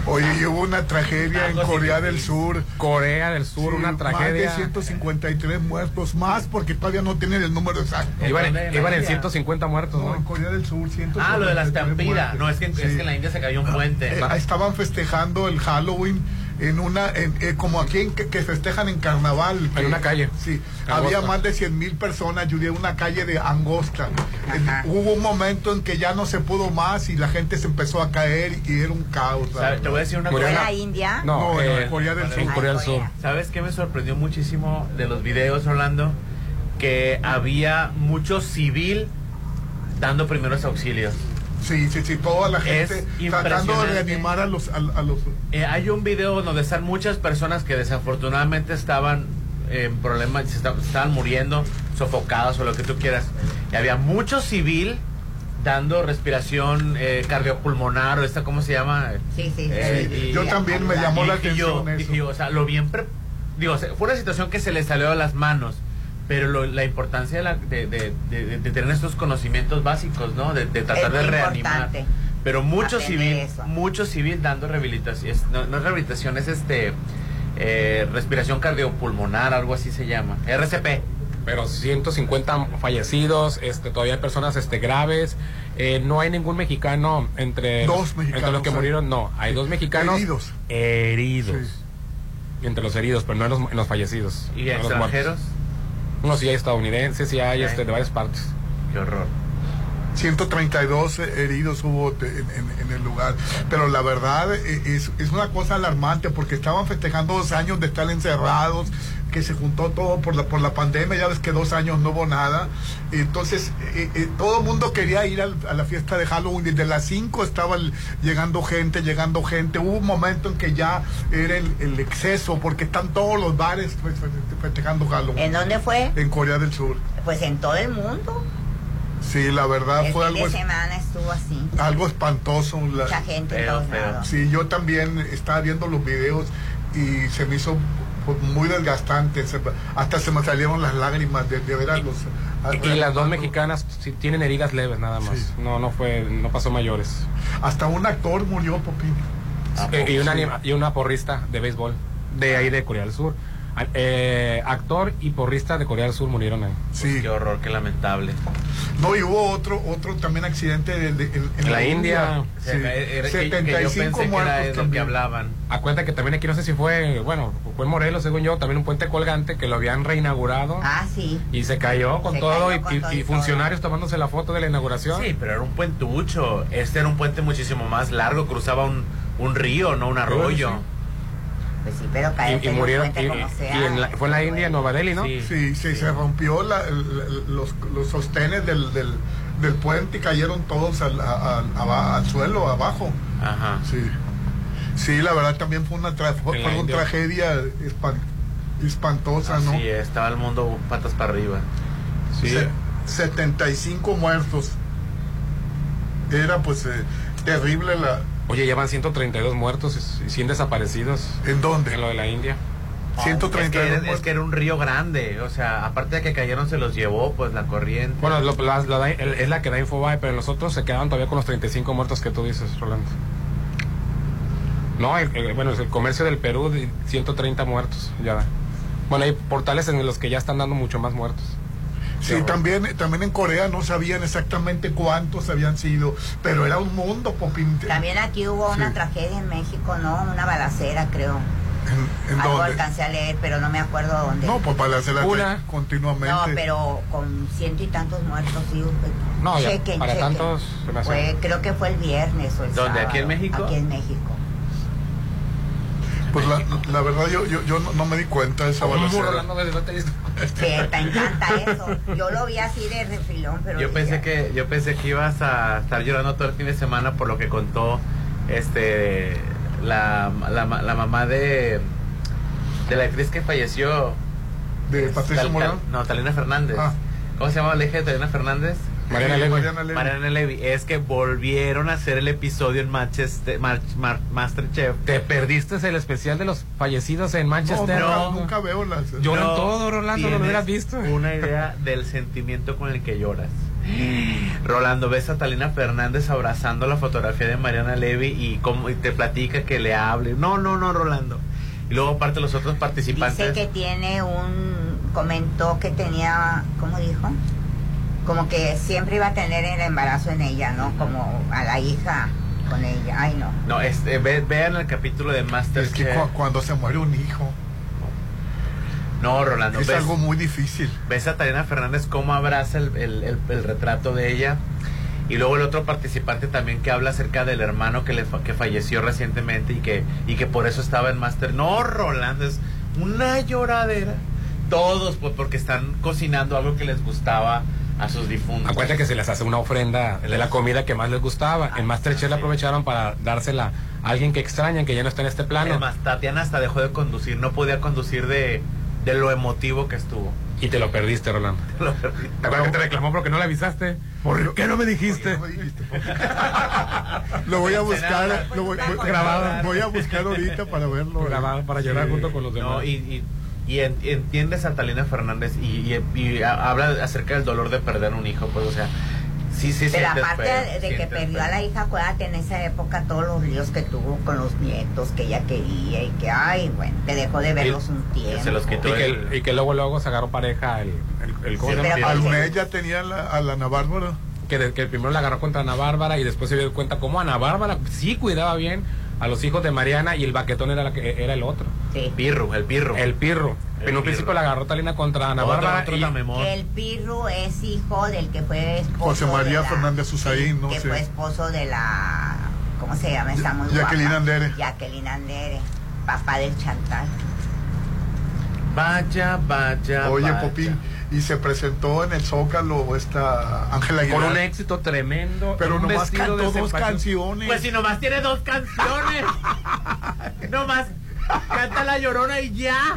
Oye, y hubo una tragedia en Corea del sí. Sur. Corea del Sur, una tragedia. Más de 153 muertos, más porque todavía no tienen el número exacto. Iban, ¿Dónde? en- ¿En iban en India? 150 muertos, No, ¿no? en Corea del Sur, 153 Ah, lo de la estampida. No, es que, es Sí. que en la India se cayó un puente. Eh, estaban festejando el Halloween en una, en- eh, como aquí en que, que festejan en carnaval. que- una calle. Sí, Angosta. había más de 100 mil personas, yo en una calle de Angosta. Eh, hubo un momento en que ya no se pudo más y la gente se empezó a caer y era un caos. la ¿Sabe? Te voy a decir una ¿Fue cosa. la India? No, No, eh, en Corea del Sur. en Corea del Sur. ¿Sabes qué me sorprendió muchísimo de los videos, Orlando? Que había mucho civil dando primeros auxilios. Sí, sí, sí, toda la Es gente tratando de reanimar a los... A, a los Eh, hay un video donde están muchas personas que desafortunadamente estaban en problemas, se esta- estaban muriendo, sofocadas o lo que tú quieras. Y había mucho civil dando respiración eh, cardiopulmonar o esta, ¿cómo se llama? Sí, sí, Eh, sí. y- yo también me llamó la yo, atención eso. dije yo, o sea, lo bien... pre- digo, fue una situación que se le salió de las manos, pero lo- la importancia de, la- de, de- de- de tener estos conocimientos básicos, ¿no? De, de tratar Es de reanimar. Pero mucho civil, eso. mucho civil dando rehabilitación. No, no es rehabilitación, es este... eh, respiración cardiopulmonar, algo así se llama. RCP. Pero 150 fallecidos, este, todavía hay personas este, graves. Eh, no hay ningún mexicano entre, Dos los, mexicanos entre los que hay. murieron. No, hay dos mexicanos Heridos. heridos. Sí. Entre los heridos, pero no en los, en los fallecidos. ¿Y no los extranjeros? No, sí hay estadounidenses, sí hay este, de varias partes. Qué horror. 132 heridos hubo en, en- en el lugar. Pero la verdad eh, es, es una cosa alarmante porque estaban festejando dos años de estar encerrados, que se juntó todo por la, por la pandemia, ya ves que dos años no hubo nada. Entonces eh, eh, todo el mundo quería ir al- a la fiesta de Halloween. Desde las 5 estaba el- llegando gente, llegando gente. Hubo un momento en que ya era el, el exceso porque están todos los bares pues, festejando Halloween. ¿En dónde fue? En Corea del Sur. Pues en todo el mundo. Sí, la verdad El fue fin algo de semana estuvo así. algo espantoso. la- Mucha gente en Feo, todos feo. lados. Sí, yo también estaba viendo los videos y se me hizo muy desgastante. Se- hasta se me salieron las lágrimas de, de ver a los. a- Y las dos mexicanas sí tienen heridas leves nada más. Sí. No, no fue, no pasó mayores. Hasta un actor murió, Popín. Eh, y, una y una porrista de béisbol de ahí de Corea del Sur. Eh, actor y porrista de Corea del Sur murieron ahí. Sí. Qué horror, qué lamentable. No, y hubo otro otro también accidente de- de- en, en la India. Sí. Era- era- que- que yo 75 pensé que muertos que también. hablaban. Acuérdate que también aquí no sé si fue, bueno, fue en Morelos, según yo, también un puente colgante que lo habían reinaugurado. Ah, sí. Y se cayó con Se todo cayó y, con y- todo y y funcionarios tomándose la foto de la inauguración. Sí, pero era un puentucho. Este era un puente muchísimo más largo, cruzaba un, un río, no un arroyo. Pues sí, pero Y, y murieron. y- como y sea. en la- fue en la India, en Nueva Delhi, ¿no? Sí. Sí, sí, se rompió la- los, los sostenes del, del, del puente y cayeron todos al, a- al- aba- al suelo, abajo. Ajá. Sí. Sí, la verdad también fue una, tra- fue, una tragedia espan- espantosa, ¿no? Sí, estaba el mundo patas para arriba. Se- 75 muertos. Era pues eh, terrible la... Oye, llevan 132 muertos y 100 desaparecidos. ¿En dónde? En lo de la India. Es que, era, es que era un río grande, o sea, aparte de que cayeron se los llevó pues la corriente. Bueno, lo- la- la da- el- es la que da Infobae, pero los otros se quedaban todavía con los 35 muertos que tú dices, Rolando. No, el- el- bueno, es el comercio del Perú, de 130 muertos, ya. Bueno, hay portales en los que ya están dando mucho más muertos. Sí, también, también en Corea no sabían exactamente cuántos habían sido, pero era un mundo, Popín. También aquí hubo una Sí. tragedia en México, ¿no? Una balacera, creo. ¿En Algo dónde? alcancé a leer, pero no me acuerdo dónde. No, pues para hacer Una. continuamente. No, pero con ciento y tantos muertos, sí. No, ya, chequen, para chequen. tantos se me hace- Fue, creo que fue el viernes o el ¿Dónde? ¿Aquí en sábado. México? Aquí en México. Pues la, la verdad yo, yo, yo no, no me di cuenta de esa balacera. Que te encanta eso. Yo lo vi así de refilón, pero... Yo pensé que yo pensé que ibas a estar llorando todo el fin de semana por lo que contó este la, la, la mamá de de la actriz que falleció de Patricia Morán. no Talina Fernández Ah. ¿cómo se llama la hija de Talina Fernández? Mariana Levy. Mariana Levy. Mariana Levy. es que volvieron a hacer el episodio en Manchester, Mar- Mar- Masterchef Te perdiste el especial de los fallecidos en Manchester. No, nunca veo las... Lloran No todo, Rolando, no lo hubieras visto. Una idea del sentimiento con el que lloras. Rolando, ves a Talina Fernández abrazando la fotografía de Mariana Levy y, cómo, y te platica que le hable. No, no, no, Rolando. Y luego aparte los otros participantes. Dice que tiene un... Comentó que tenía... ¿Cómo dijo? Como que siempre iba a tener el embarazo en ella, ¿no? Como a la hija con ella. Ay, no. No, este, ve- vean el capítulo de Es Masterchef. que cu- cuando se muere un hijo No, Rolando, es ves, algo muy difícil. ves a Talina Fernández cómo abraza el, el- el- el retrato de ella. Y luego el otro participante también que habla acerca del hermano que, le, fa- que falleció recientemente y que, y que por eso estaba en Master. No, Rolando, es una lloradera. Todos, pues porque están cocinando algo que les gustaba a sus difuntos. Acuérdate que se les hace una ofrenda de la comida que más les gustaba. En Masterchef la aprovecharon para dársela a alguien que extrañan, que ya no está en este plano. Es más, Tatiana hasta dejó de conducir, no podía conducir de, de lo emotivo que estuvo. Y te lo perdiste, Rolando. Lo perdí. ¿Te acuerdas que te reclamó porque no le avisaste? ¿Por qué no me dijiste? Lo voy a buscar, lo voy, voy- Grabado. voy a buscar ahorita para verlo. Grabado para llorar Sí. junto con los demás. No, y, y, y en- entiendes a Talina Fernández y, y- y a- habla acerca del dolor de perder un hijo, pues, o sea, sí, sí, Pero aparte feo, de que sientes perdió feo. a la hija, acuérdate en esa época todos los líos que tuvo con los nietos que ella quería y que, ay, bueno, te dejó de verlos un tiempo. se los quitó Y que, el- y que luego luego se agarró pareja el, el, el- ¿cómo Sí, ya tenía la- a la Ana Bárbara. que, de- que primero la agarró contra Ana Bárbara y después se dio cuenta cómo Ana Bárbara sí cuidaba bien a los hijos de Mariana y el baquetón era, la que, era el otro. Sí. Pirro, el pirro. El pirro. El en un pirro. principio la agarró Talina contra Ana Otro- Bárbara otro y, el Pirru es hijo del que fue esposo José María de la- Fernández Susaín, ¿no? Que Sí. fue esposo de la... ¿Cómo se llama? Está muy Jacqueline guapa. Andere. Jacqueline Andere. Papá del Chantal. Vaya, vaya, Oye, vaya. Popín, y se presentó en el Zócalo esta Ángela Aguilar. con un éxito tremendo. Pero nomás cantó dos canciones. Pues si nomás tiene dos canciones. nomás canta la llorona y ya.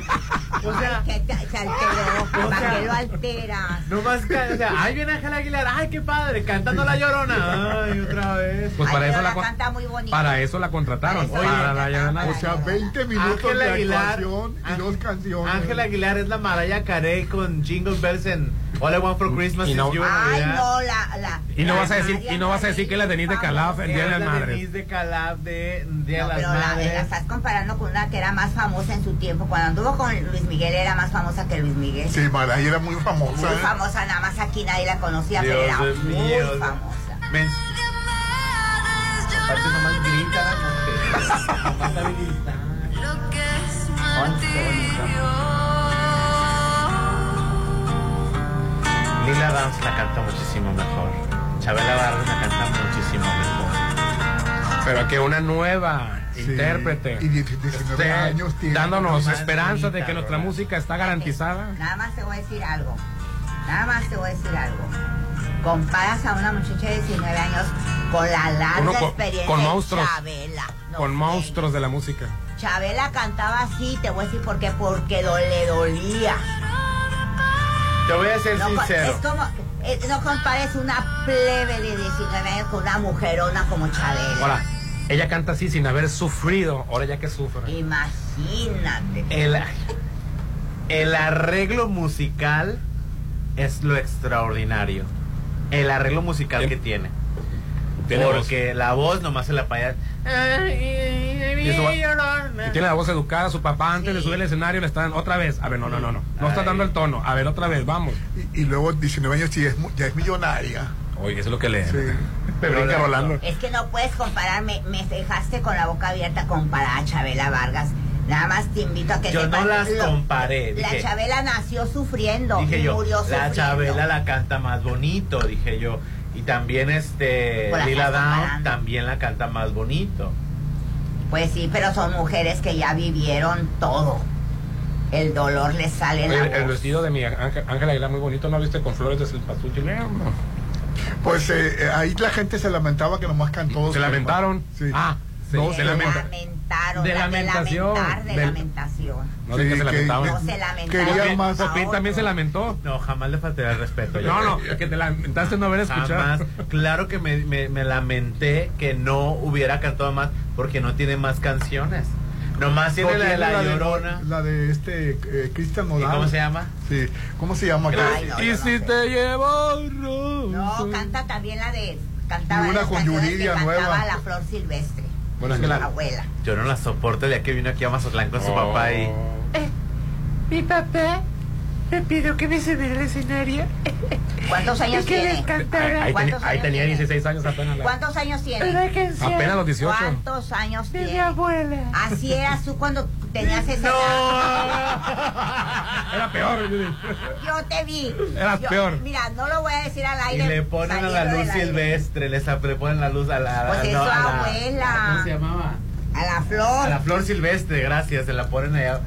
O sea, Que te- se alteró. O ¿Para sea- qué lo alteras? nomás ca- o sea, ahí viene Ángela Aguilar, ay qué padre, cantando la llorona. Ay, otra vez. Pues Ay, para eso la, canta muy bonito. para eso la contrataron. Para eso para la Llorona. O sea, 20 minutos Ángela de Aguilar- actuación y dos canciones. Ángela Aguilar es la Mariah Carey con Jingle Bells en, All I Want for Christmas Y no- is You Ay, no, la, la. Y no la vas a decir, María y no vas a decir que la Denise de Calaf el Día de Es las la Madres. Denise de Calaf de Día No, de pero las la, la Madres. estás comparando con una que era más famosa en su tiempo. Cuando anduvo con Luis Miguel era más famosa que Luis Miguel. Sí, Mariah era muy famosa. Muy ¿eh? famosa, nada más aquí nadie la conocía, pero Dios era de muy mío. famosa. Men- Aparte nomás grita la mujer. Nomás. Ay, qué bonito. Lila Downs la canta muchísimo mejor. Chabela Vargas la canta muchísimo mejor. Pero que una nueva intérprete. Y 19 esté años tiene. Dándonos esperanza de que nuestra ¿verdad? música está garantizada. Nada más te voy a decir algo. Nada más te voy a decir algo. Comparas a una muchacha de 19 años con la larga Uno con- experiencia con de. Chabela. No Con sé. monstruos de la música. Chabela cantaba así, te voy a decir por qué, porque le dolía. Te voy a ser No, sincero. es como, eh, no compares una plebe de 19 años con una mujerona como Chabela. Ahora, ella canta así sin haber sufrido. Ahora ya que sufre. Imagínate. El, el arreglo musical es lo extraordinario. El arreglo musical que tiene. Tiene Porque la voz nomás se la paya. Y, su- y tiene la voz educada, su papá antes de subir al escenario le están otra vez. A ver, no, no, no, no. No está dando el tono. A ver, otra vez, vamos. Y, y luego 19 años sí es, ya es millonaria. Oye, eso es lo que le. Sí. Brinca Rolando. Es que no puedes compararme, me dejaste con la boca abierta comparar a Chabela Vargas. Nada más te invito a que Yo no las lo- comparé. La Dije, Chabela nació sufriendo dije y yo, murió la sufriendo. Chabela la canta más bonito, dije yo. Y también este Pues la Lila Down también la canta más bonito. Pues sí, pero son mujeres que ya vivieron todo. El dolor les sale en la el, el voz. vestido de mi Ángel Ángela Aguilar muy bonito, ¿no viste? Con flores de cempasúchil. Eh, no. Pues eh, eh, ahí la gente se lamentaba que nomás cantó. Se lamentaron. Sí. Ah, No, se Se lamenta- lamentaron. de la- lamentación, De lamentar, de del- lamentación. No de que Sí, se que- lamentaban. No se lamentaron. Querían más. Popín también se lamentó. No, jamás le faltaré el respeto. yo No, no, que te lamentaste no haber escuchado. Jamás. Claro que me, me- me lamenté que no hubiera cantado más porque no tiene más canciones. Nomás tiene No, la de tiene La de- Llorona. la de este eh, Cristian ¿Y Nodal. cómo se llama? Sí. ¿Cómo se llama? Ay, no, y no si sé. te llevo. No, canta también la de. Cantaba Y una con Yuridia que cantaba nueva. la flor silvestre. Bueno, es que la la- abuela. Yo no la soporto el día que vino aquí a Mazatlán con su Oh. papá y... Mi papá me pidió que me subiera al escenario. ¿Cuántos años y que le tiene? Ahí, ahí tenía, ¿Cuántos ahí años tenía tiene? 16 años apenas. la- ¿Cuántos años tiene? canción Apenas los 18. ¿Cuántos años de mi tiene? abuela. Así eras tú cuando tenías esa edad. Era peor. Yo te vi. Eras Yo- peor. Mira, no lo voy a decir al Y aire. le ponen a la luz silvestre, les le ponen la luz a la... Pues es no, su a la- abuela. ¿Cómo se llamaba? A la flor. A la flor silvestre, gracias, se la ponen allá.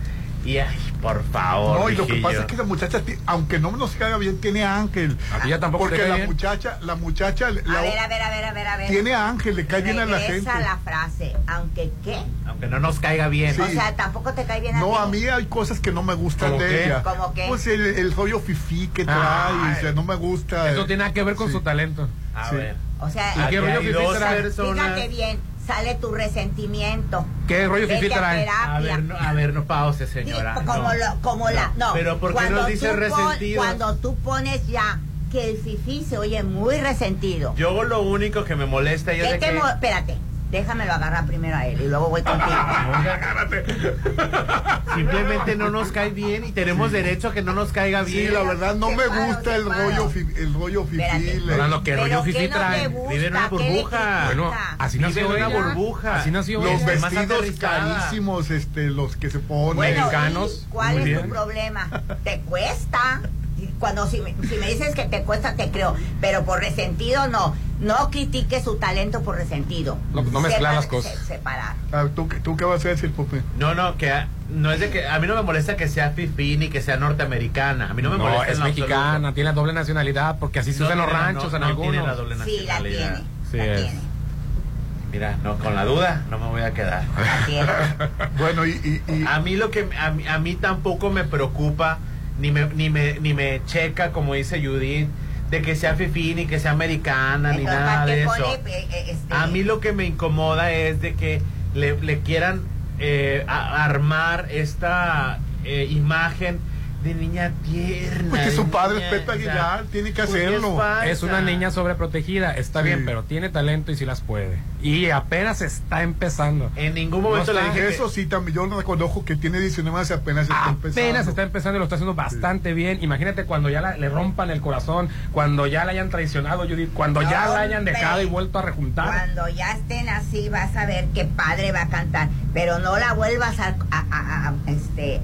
Y ay, por favor. No, y lo que pasa yo. es que la muchacha, aunque no nos caiga bien, tiene ángel. A ti ya tampoco te Porque cae la bien. muchacha, la muchacha, la- A ver, a ver, a ver, a ver, a ver. tiene ángel, le cae bien a la gente. Regresa la frase. Aunque qué. Aunque no nos caiga bien. Sí. O sea, tampoco te cae bien a No, ti. a mí hay cosas que no me gustan ¿Cómo de qué? ella. ¿Cómo qué? Pues el, el rollo fifí que trae, Ay. o sea, no me gusta. Eso tiene nada que ver con Sí. su talento. A Sí. ver. O sea, ¿Y qué Aquí rollo fifí trae? fíjate bien, sale tu resentimiento. ¿Qué rollo a trae? A ver, no, a ver, no pause, señora. Sí, como, no. lo- como la. No. Pero ¿por qué Cuando nos dice resentido? Cuando tú pones ya que el fifí se oye muy resentido. Yo lo único que me molesta es ¿Qué de te que... mo- Espérate, déjamelo agarrar primero a él y luego voy contigo. Simplemente no nos cae bien y tenemos derecho a que no nos caiga bien. Sí, la verdad no me gusta el rollo, el rollo fifí. Rolando, ¿qué Pero rollo ¿qué fifí no trae? Vive en una ¿Qué le burbuja. Bueno, así Vive nació en una burbuja. Así nació Los vestidos carísimos, este, los que se ponen. Bueno, Americanos, ¿y ¿cuál muy es bien. tu problema? ¿Te cuesta? Cuando si me, si me dices que te cuesta, te creo. Pero por resentido, no. No critiques su talento por resentido. No- no mezclar las cosas. se- separar. Ah, ¿tú, qué- ¿Tú qué vas a decir, Pupi? No, no, que a- no es de que a mí no me molesta que sea fifi ni que sea norteamericana. A mí no me No, molesta. es mexicana, absoluto. tiene doble nacionalidad, porque así se No usan los la- ranchos no- en no tiene algunos. la doble Sí, la nacionalidad. tiene. Sí la es. tiene. Mira, no, con la duda no me voy a quedar. La tiene. Bueno, y, y, y- A mí lo que a mí, a mí tampoco me preocupa ni me ni me ni me checa como dice Judith de que sea fifi ni que sea americana ni nada ¿para qué de eso. pone, eh, eh, este, A mí lo que me incomoda es de que le, le quieran eh, a- armar esta eh, imagen de niña tierna. Porque su padre niña, es Pepe o sea, Aguilar, tiene que hacerlo. Es una niña sobreprotegida, está bien, pero tiene talento y sí las puede. Y apenas está empezando. En ningún momento le dije Eso sí, también yo no reconozco que tiene 19 años y apenas está empezando. Apenas está empezando y lo está haciendo bastante bien. Imagínate cuando ya la- le rompan el corazón, cuando ya la hayan traicionado, Judith, cuando No, ya la hayan hombre. dejado y vuelto a rejuntar. Cuando ya estén así vas a ver qué padre va a cantar, pero no la vuelvas a, a- a- a- este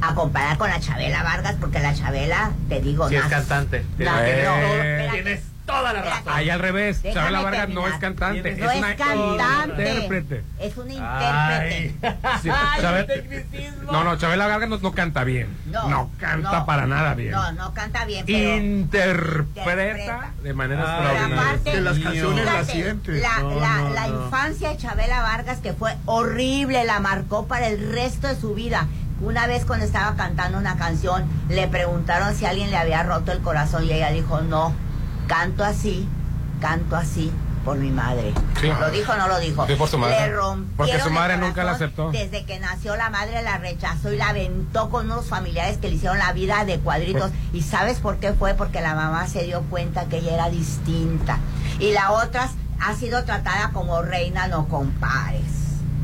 a comparar con la Chabela Vargas porque la Chabela te digo Sí, es nace- cantante. Eh, no, eh, espérate, Tienes toda la razón. Ahí al revés, Déjame Chabela Vargas no es cantante, no es, una cantante intérprete. es una intérprete Sí, Ay, Chabela- no, no, Chabela Vargas no, no canta bien. No, canta no, para nada bien. no no canta bien pero Interpreta de manera extraordinaria. aparte, Que las canciones fíjate, las sientes. La, No, la- no, la no. infancia de Chabela Vargas, que fue horrible, la marcó para el resto de su vida. Una vez cuando estaba cantando una canción, le preguntaron si alguien le había roto el corazón y ella dijo, no, canto así, canto así por mi madre. Sí. ¿Lo dijo o no lo dijo? Sí, por su madre. Le Porque su madre nunca la aceptó. Desde que nació la madre la rechazó y la aventó con unos familiares que le hicieron la vida de cuadritos. ¿Y sabes por qué fue? Porque la mamá se dio cuenta que ella era distinta. Y la otra ha sido tratada como reina, no compares.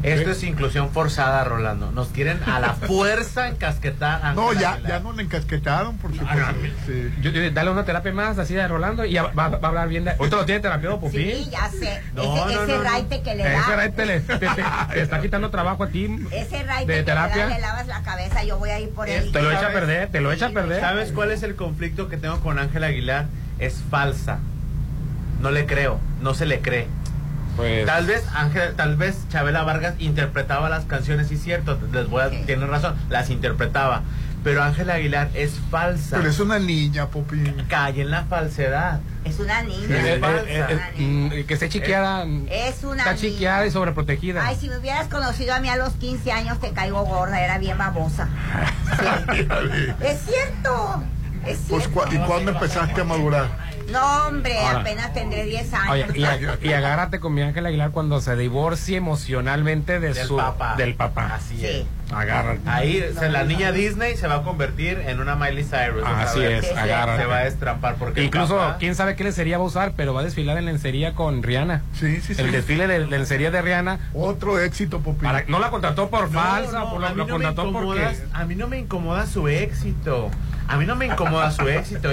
Esto es inclusión forzada, Rolando. Nos quieren a la fuerza encasquetar. a No, ya, ya no le encasquetaron, por supuesto. Sí. Yo- yo- dale una terapia más así de Rolando y ya va, va a hablar bien de. Ahorita lo tiene terapiado, Pupín. Sí, ya sé. No, ese no, ese no, no. raite que le da. Ese raite le, te, te- te está quitando trabajo a ti. Ese raite de que terapia. le da, le lavas la cabeza, yo voy a ir por él. Te lo echa a perder, te lo echa a perder. ¿Sabes cuál es el conflicto que tengo con Ángela Aguilar? Es falsa. No le creo, no se le cree. Pues, Tal vez Ángel, tal vez Chabela Vargas interpretaba las canciones, y cierto, les voy a, tienen razón, las interpretaba. Pero Ángela Aguilar es falsa. Pero es una niña, Popín. Calle en la falsedad. Es una niña. Es falsa. mm, que esté chiqueada. Es una Está niña. chiqueada y sobreprotegida. Ay, si me hubieras conocido a mí a los 15 años, te caigo gorda, era bien babosa. Sí. es cierto, es Pues, cierto. ¿cu- ¿Y cuándo empezaste a madurar? No, hombre, Ahora. apenas tendré 10 años. Oye, y, ag- y agárrate con mi Ángel Aguilar cuando se divorcie emocionalmente de Del su papá. del papá. Así Sí. es. Agárrate. Ahí se- la niña Disney se va a convertir en una Miley Cyrus. Así es, agárrate. Se va a destrampar porque Incluso, papá- quién sabe qué lencería va a usar, pero va a desfilar en lencería con Rihanna. Sí, sí, sí. El desfile de, lencería de Rihanna. Otro éxito, Popín. Para, no la contrató por No, falsa, no, por lo, lo contrató porque. A mí no me incomoda su éxito. A mí no me incomoda su éxito.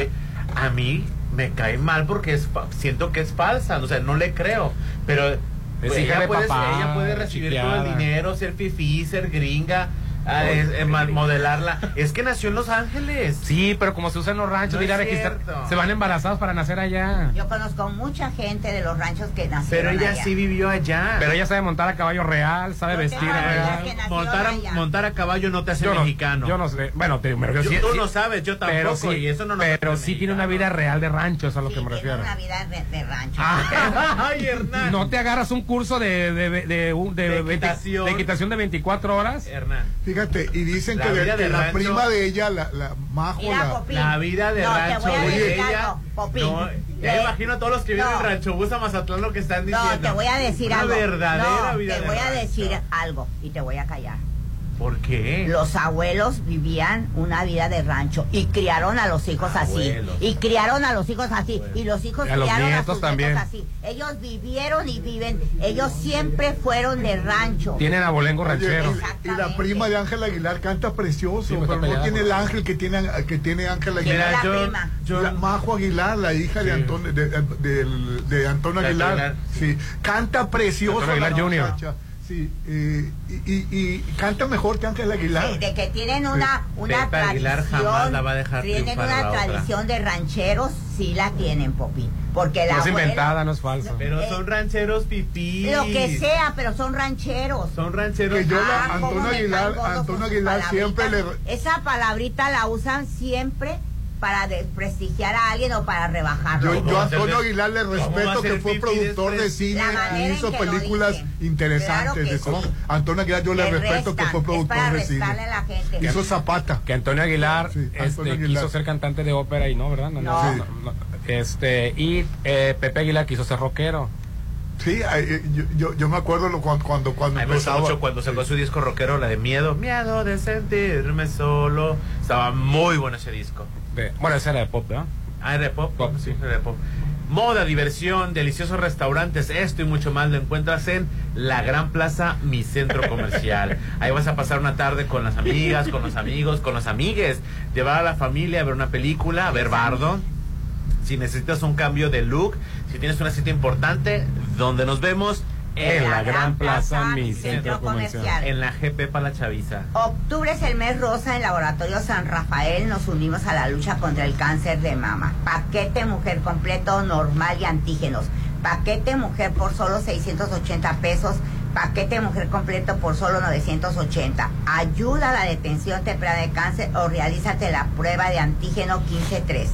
A mí me cae mal porque es fa- siento que es falsa. O sea, no le creo. Pero Es pues, hija ella, de puede, papá, ella puede recibir todo el dinero, ser fifí, ser gringa. Ah, es- es ma- modelarla. Es que nació en Los Ángeles. Sí, pero como se usa en los ranchos, No de ir a es registrar, cierto. se van embarazados para nacer allá. Yo conozco mucha gente de los ranchos que Pero nacieron ella allá. sí vivió allá. Pero ella sabe montar a caballo real, sabe vestir real. montar, a, montar a caballo no te hace Yo no, mexicano. yo no sé. Bueno, te, me refiero, Yo- sí- tú sí- no sabes, yo tampoco, pero sí, y eso no nos Pero sí tiene una vida real de rancho, es a lo Sí, que me tiene refiero. una vida de, de rancho. Ay, Hernán. ¿No te agarras un curso de, de, de, de, un- de De 20 equitación. de equitación de 24 horas? Hernán. Fíjate, y dicen La que, de- del la rancho- prima de ella, la, la Majo, la-. La vida de No, te rancho voy a de decir ella. algo, Popín. No, ya me imagino a todos los que viven No. en Rancho Bus a Mazatlán lo que están diciendo. No, te voy a decir Una algo. verdadera no, vida te de voy a rancho. decir algo y te voy a callar. ¿Por qué? Los abuelos vivían una vida de rancho y criaron a los hijos Abuelos. así. Y criaron a los hijos así. Y los hijos Y a los criaron a nietos sus también. nietos así. Ellos vivieron y viven. Ellos siempre fueron de rancho. Tienen abolengo ranchero. y- y, la prima de Ángel Aguilar canta precioso, Sí, pero no tiene el ángel que tiene, que tiene Ángel ¿Quién Aguilar. la yo- prima? yo- La Majo Aguilar, la hija de Antonio, de, de, Antonio Aguilar, Aguilar, sí. canta precioso. Antonio Aguilar muchacha, Sí, eh, y, y- y canta mejor que Ángel Aguilar. Sí, de que tienen una, una Pepe Aguilar tradición, jamás la va a dejar tienen una la otra. tradición de rancheros, sí la tienen, Popín. Porque la No es abuela- inventada, no es falsa. Pero Eh, son rancheros pipí. Lo que sea, pero son rancheros. Son rancheros. Que yo la- Ah, Antonio Aguilar- Antonio Aguilar siempre palabritas. Esa palabrita la usan siempre para desprestigiar a alguien o para rebajarlo. Yo, ¿Cómo yo a Antonio Aguilar le respeto que fue productor de cine y hizo películas interesantes. Claro que de sí. Antonio Aguilar yo le Le respeto que fue es productor para de cine. a la gente. Hizo Zapata. Que Antonio Aguilar, Sí, este, Antonio Aguilar. quiso ser cantante de ópera y no, ¿verdad? No, No. no, no, no. Este, y eh, Pepe Aguilar quiso ser rockero. Sí, eh, yo, yo, yo me acuerdo lo, cuando cuando, cuando me empezaba. mucho cuando sacó su disco rockero, la de Miedo. Miedo de sentirme solo. Estaba muy bueno ese disco. De- bueno, esa era de pop, ¿verdad? Ah, era de pop. Pop, sí, era de pop. Moda, diversión, deliciosos restaurantes, esto y mucho más lo encuentras en la Gran Plaza, mi centro comercial. Ahí vas a pasar una tarde con las amigas, con los amigos, con los amigues, llevar a la familia a ver una película, a ver Bardo. Si necesitas un cambio de look, si tienes una cita importante, donde nos vemos En la Gran Plaza, mi centro comercial. En la GP para la Chaviza. Octubre es el mes rosa en Laboratorio San Rafael. Nos unimos a la lucha contra el cáncer de mama. Paquete mujer completo, normal y antígenos. Paquete mujer por solo 680 pesos. Paquete mujer completo por solo 980. Ayuda a la detención temprana de cáncer o realízate la prueba de antígeno 153.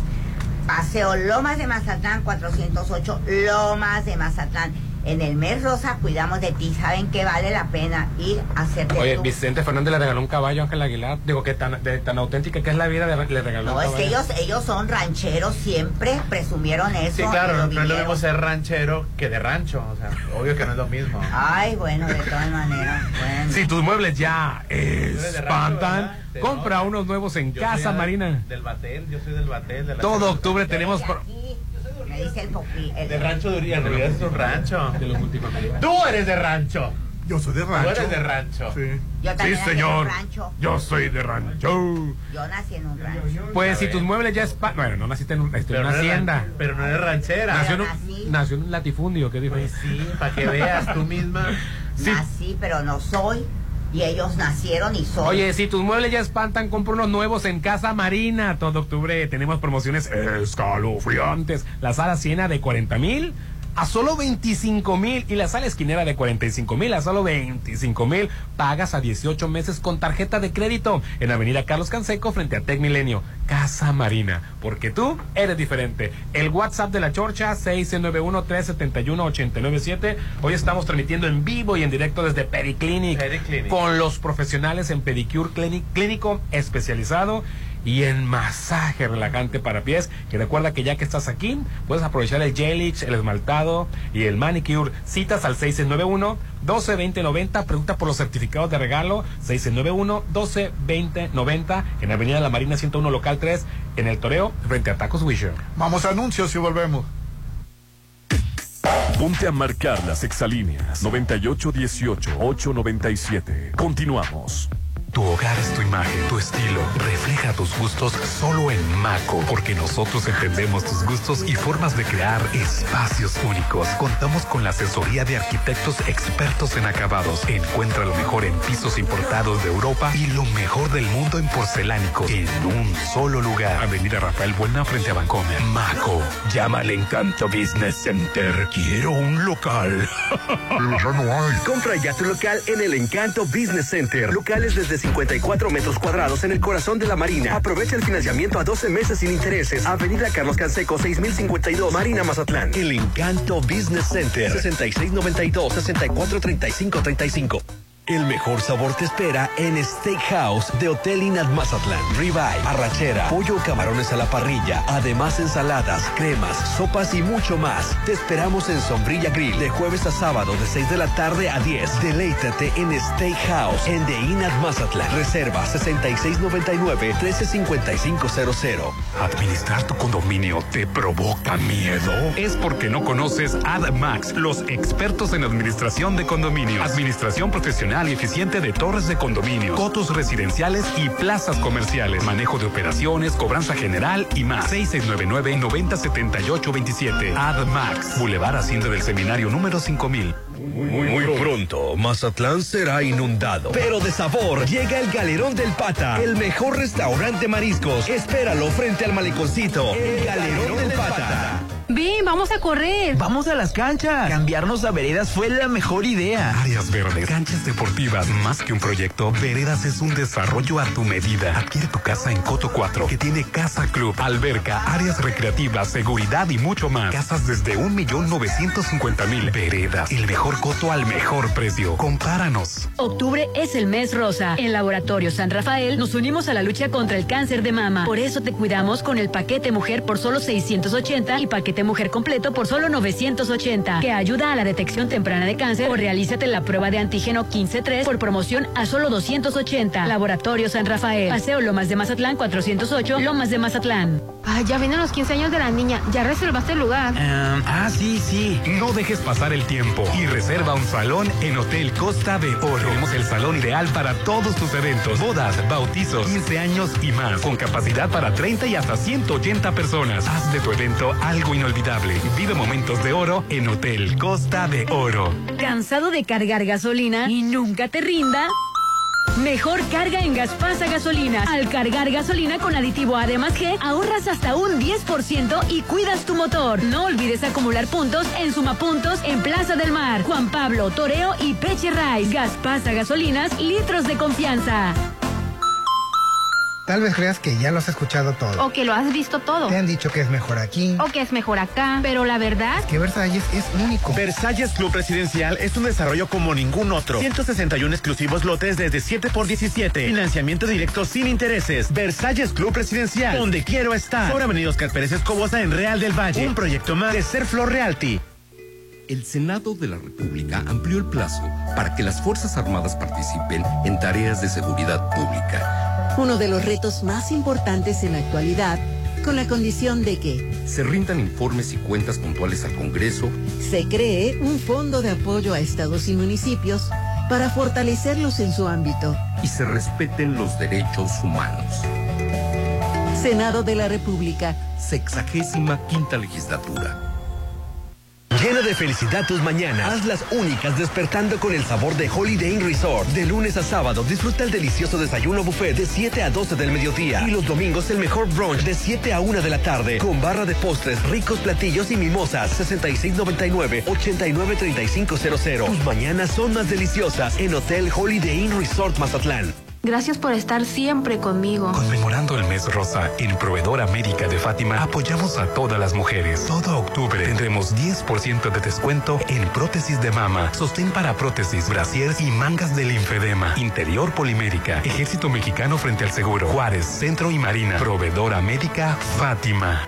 Paseo Lomas de Mazatlán 408, Lomas de Mazatlán. En el mes rosa cuidamos de ti. Saben que vale la pena ir a hacerte Oye, tu- Vicente Fernández le regaló un caballo a Ángel Aguilar. Digo que tan, de, tan auténtica que es la vida, de- le regaló No, un es caballo. que ellos, ellos son rancheros, siempre presumieron eso. Sí, claro, lo no es lo mismo ser ranchero que de rancho. O sea, obvio que no es lo mismo. Ay, bueno, de todas maneras. Bueno. Si tus muebles ya rancho, espantan, compra unos nuevos en Yo Casa Marina. Del Batel, yo soy del Batel. De la Todo octubre tenemos... pro- Me dice el popi. el- De rancho de Urias, Urias es un rancho. De los multifamiliares. Tú eres de rancho. Yo soy de Tú rancho. eres de rancho. Sí. Yo Sí, también en señor. un rancho. Yo soy de rancho. Yo nací en un rancho. Pues si tus muebles ya espantan... Bueno, no naciste en, un- este, en una no hacienda. ran- Pero no eres ranchera. Nació en, nací. un, nació en un latifundio, ¿qué dijo? Pues sí, para que veas tú misma. Sí. Nací, pero no soy. Y ellos nacieron y soy. Oye, si tus muebles ya espantan, compra unos nuevos en Casa Marina. Todo octubre tenemos promociones escalofriantes. La sala Siena de 40 mil a solo 25 mil y la sala esquinera de 45 mil a solo 25 mil. Pagas a 18 meses con tarjeta de crédito en Avenida Carlos Canseco frente a Tec Milenio. Casa Marina, porque tú eres diferente. El WhatsApp de la Chorcha 691-371-897. Hoy estamos transmitiendo en vivo y en directo desde Periclinic Periclinic. con los profesionales en pedicure clinic- clínico especializado y en masaje relajante para pies. Y recuerda que ya que estás aquí, puedes aprovechar el Gelix, el esmaltado y el manicure. Citas al 691 122090. Pregunta por los certificados de regalo 691 122090 en Avenida La Marina 101 local 3 en el Toreo frente a Tacos Wisher. Vamos a anuncios y volvemos. Ponte a marcar las exalíneas 9818-897. Continuamos. Tu hogar es tu imagen, tu estilo. Refleja tus gustos solo en Maco, porque nosotros entendemos tus gustos y formas de crear espacios únicos. Contamos con la asesoría de arquitectos expertos en acabados. Encuentra lo mejor en pisos importados de Europa y lo mejor del mundo en porcelánicos en un solo lugar. Avenida Rafael Buena frente a Vancomer. Maco. Llama al Encanto Business Center. Quiero un local. Pero ya no hay. Compra ya tu local en el Encanto Business Center. Locales desde 54 metros cuadrados en el corazón de la Marina. Aprovecha el financiamiento a 12 meses sin intereses. Avenida Carlos Canseco 6052 Marina Mazatlán. El Encanto Business Center. 6692 643535. El mejor sabor te espera en Steakhouse de Hotel Inat Mazatlán. Ribeye, arrachera, pollo o camarones a la parrilla. Además, ensaladas, cremas, sopas y mucho más. Te esperamos en Sombrilla Grill de jueves a sábado de 6 de la tarde a 10. Deleítate en Steakhouse en The Inat Mazatlán. Reserva 6699-135500. ¿Administrar tu condominio te provoca miedo? Es porque no conoces AdMax, los expertos en administración de condominios. Administración profesional y eficiente de torres de condominio, cotos residenciales y plazas comerciales. Manejo de operaciones, cobranza general y más. 6699-907827. AdMax. Boulevard Hacienda del Seminario número 5000. Muy, pronto, Mazatlán será inundado. Pero de sabor, llega el Galerón del Pata, el mejor restaurante de mariscos. Espéralo frente al maleconcito. El Galerón del Pata. Ven, vamos a correr. Vamos a las canchas. Cambiarnos a veredas fue la mejor idea. Áreas verdes, canchas deportivas, más que un proyecto, Veredas es un desarrollo a tu medida. Adquiere tu casa en Coto 4, que tiene casa club, alberca, áreas recreativas, seguridad y mucho más. Casas desde 1.950.000. Veredas, el mejor coto al mejor precio. Compáranos. Octubre es el mes rosa. En Laboratorio San Rafael nos unimos a la lucha contra el cáncer de mama. Por eso te cuidamos con el paquete mujer por solo 680 y paquete paquete mujer completo por solo 980, que ayuda a la detección temprana de cáncer o realízate la prueba de antígeno 15-3 por promoción a solo 280. Laboratorio San Rafael. Paseo Lomas de Mazatlán 408, Lomas de Mazatlán. Ay, ya vienen los 15 años de la niña. Ya reservaste el lugar. Ah, ah, sí, sí. No dejes pasar el tiempo y reserva un salón en Hotel Costa de Oro. Tenemos el salón ideal para todos tus eventos, bodas, bautizos, 15 años y más, con capacidad para 30 y hasta 180 personas. Haz de tu evento algo inolvidable. Vive momentos de oro en Hotel Costa de Oro. ¿Cansado de cargar gasolina y nunca te rinda? Mejor carga en Gaspasa Gasolina. Al cargar gasolina con aditivo Además G, ahorras hasta un 10% y cuidas tu motor. No olvides acumular puntos en Sumapuntos en Plaza del Mar, Juan Pablo, Toreo y Peche Rice. Gaspasa Gasolinas, litros de confianza. Tal vez creas que ya lo has escuchado todo. O que lo has visto todo. Te han dicho que es mejor aquí. O que es mejor acá. Pero la verdad. Es que Versalles es único. Versalles Club Residencial es un desarrollo como ningún otro. 161 exclusivos lotes desde 7 por 17. Financiamiento directo sin intereses. Versalles Club Residencial. Donde quiero estar. Sobre Avenida Oscar Pérez Escobosa en Real del Valle. Un proyecto más de Ser Flor Realty. El Senado de la República amplió el plazo para que las Fuerzas Armadas participen en tareas de seguridad pública uno de los retos más importantes en la actualidad, con la condición de que se rindan informes y cuentas puntuales al Congreso, se cree un fondo de apoyo a estados y municipios para fortalecerlos en su ámbito y se respeten los derechos humanos. Senado de la República. Sexagésima quinta legislatura. Llena de felicidad tus mañanas. Hazlas únicas despertando con el sabor de Holiday Inn Resort. De lunes a sábado disfruta el delicioso desayuno buffet de 7 a 12 del mediodía. Y los domingos el mejor brunch de 7 a 1 de la tarde. Con barra de postres, ricos platillos y mimosas. 6699-893500. Tus mañanas son más deliciosas en Hotel Holiday Inn Resort Mazatlán. Gracias por estar siempre conmigo. Conmemorando el mes rosa, en Proveedor América de Fátima apoyamos a todas las mujeres. Todo octubre tendremos 10% de descuento en prótesis de mama, sostén para prótesis, brasier y mangas del linfedema, interior polimérica, Ejército Mexicano frente al Seguro, Juárez, Centro y Marina. Proveedor América Fátima.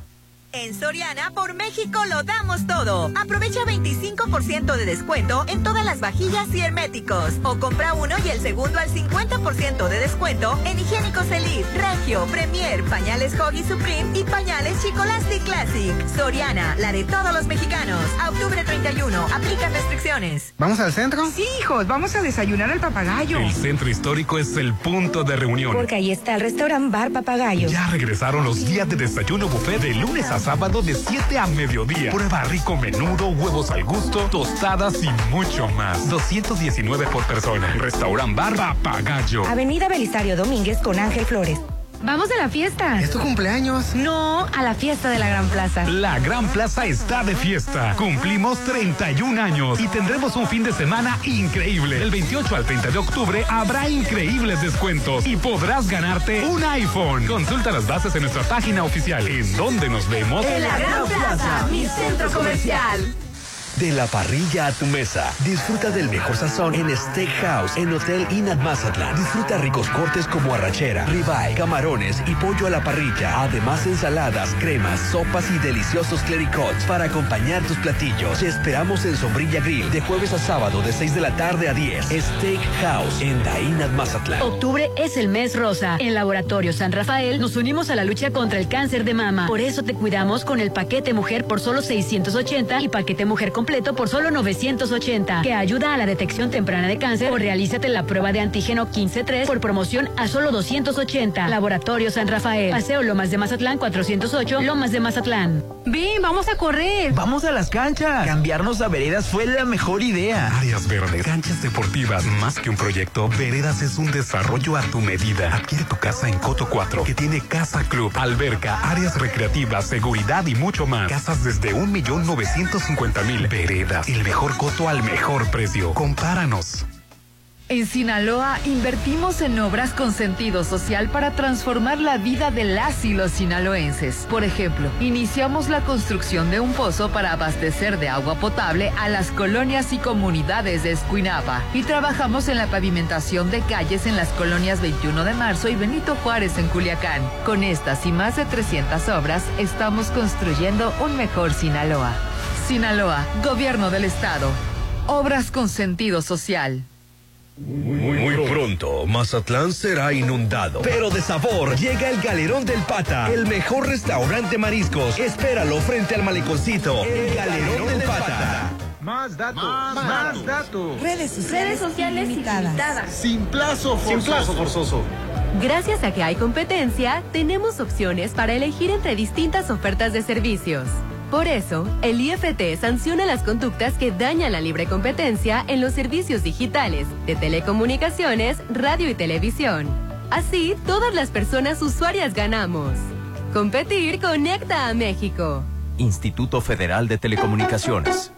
En Soriana, por México lo damos todo. Aprovecha 25% de descuento en todas las vajillas y herméticos. O compra uno y el segundo al 50% de descuento en higiénicos Elite, Regio, Premier, pañales Hoggy Supreme y pañales Chicolastic Classic. Soriana, la de todos los mexicanos. octubre 31, aplica restricciones. ¿Vamos al centro? Sí, hijos, vamos a desayunar al papagayo. El centro histórico es el punto de reunión. Porque ahí está el restaurante Bar Papagayo. Ya regresaron los días de desayuno buffet de lunes a sábado de 7 a mediodía. Prueba rico menudo, huevos al gusto, tostadas y mucho más. 219 por persona. Restaurant Bar Papagayo. Avenida Belisario Domínguez con Ángel Flores. Vamos a la fiesta. ¿Es tu cumpleaños? No, a la fiesta de la Gran Plaza. La Gran Plaza está de fiesta. Cumplimos 31 años y tendremos un fin de semana increíble. El 28 al 30 de octubre habrá increíbles descuentos y podrás ganarte un iPhone. Consulta las bases en nuestra página oficial. ¿En dónde nos vemos? En la Gran Plaza, mi centro comercial. De la parrilla a tu mesa. Disfruta del mejor sazón en Steakhouse, en Hotel Inat Mazatlán. Disfruta ricos cortes como arrachera, ribeye, camarones y pollo a la parrilla. Además, ensaladas, cremas, sopas y deliciosos clericots para acompañar tus platillos. Te esperamos en Sombrilla Grill de jueves a sábado de 6 de la tarde a 10. Steakhouse en Dainat Mazatlán. Octubre es el mes rosa. En Laboratorio San Rafael nos unimos a la lucha contra el cáncer de mama. Por eso te cuidamos con el paquete mujer por solo 680 y paquete mujer completo por solo 980, que ayuda a la detección temprana de cáncer o realízate la prueba de antígeno 15-3 por promoción a solo 280. Laboratorio San Rafael, Paseo Lomas de Mazatlán 408, Lomas de Mazatlán. Ven, vamos a correr. Vamos a las canchas. Cambiarnos a veredas fue la mejor idea. Áreas verdes, canchas deportivas, más que un proyecto, Veredas es un desarrollo a tu medida. Adquiere tu casa en Coto 4, que tiene casa club, alberca, áreas recreativas, seguridad y mucho más. Casas desde 1.950.000. Veredas, el mejor coto al mejor precio. Compáranos. En Sinaloa invertimos en obras con sentido social para transformar la vida de las y los sinaloenses. Por ejemplo, iniciamos la construcción de un pozo para abastecer de agua potable a las colonias y comunidades de Escuinapa y trabajamos en la pavimentación de calles en las colonias 21 de marzo y Benito Juárez en Culiacán. Con estas y más de 300 obras estamos construyendo un mejor Sinaloa. Sinaloa, Gobierno del Estado. Obras con sentido social. Muy pronto, Mazatlán será inundado. Pero de sabor, llega el Galerón del Pata, el mejor restaurante mariscos. Espéralo frente al maleconcito. El Galerón del Pata. Más datos, más, datos. Redes sociales, sociales ilimitadas. Sin plazo forzoso. Sin plazo forzoso. Gracias a que hay competencia, tenemos opciones para elegir entre distintas ofertas de servicios. Por eso, el IFT sanciona las conductas que dañan la libre competencia en los servicios digitales, de telecomunicaciones, radio y televisión. Así, todas las personas usuarias ganamos. Competir conecta a México. Instituto Federal de Telecomunicaciones.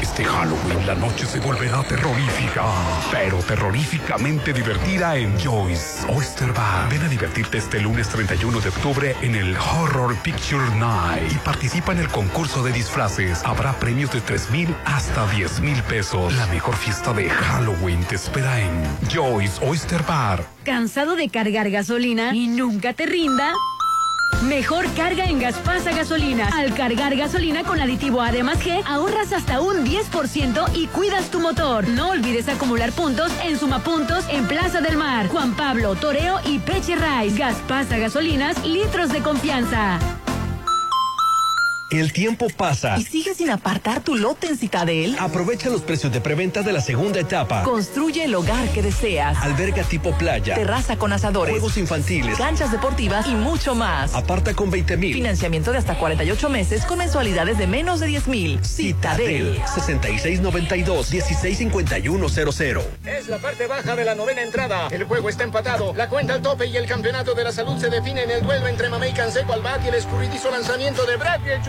Este Halloween la noche se volverá terrorífica, pero terroríficamente divertida en Joyce Oyster Bar. Ven a divertirte este lunes 31 de octubre en el Horror Picture Night y participa en el concurso de disfraces. Habrá premios de 3 mil hasta 10 mil pesos. La mejor fiesta de Halloween te espera en Joyce Oyster Bar. ¿Cansado de cargar gasolina y nunca te rinda? Mejor carga en Gaspasa Gasolina. Al cargar gasolina con aditivo A de más G, ahorras hasta un 10% y cuidas tu motor. No olvides acumular puntos en Sumapuntos en Plaza del Mar, Juan Pablo, Toreo y Peche Rice. Gaspasa Gasolinas, litros de confianza. El tiempo pasa. ¿Y sigues sin apartar tu lote en Citadel? Aprovecha los precios de preventa de la segunda etapa. Construye el hogar que deseas. Alberga tipo playa. Terraza con asadores. Juegos infantiles. Canchas deportivas y mucho más. Aparta con 20 mil. Financiamiento de hasta 48 meses con mensualidades de menos de 10 mil. Citadel. 6692-165100. Es la parte baja de la novena entrada. El juego está empatado. La cuenta al tope y el campeonato de la salud se define en el duelo entre Mamey Canseco al bat y el escurridizo lanzamiento de Brad y el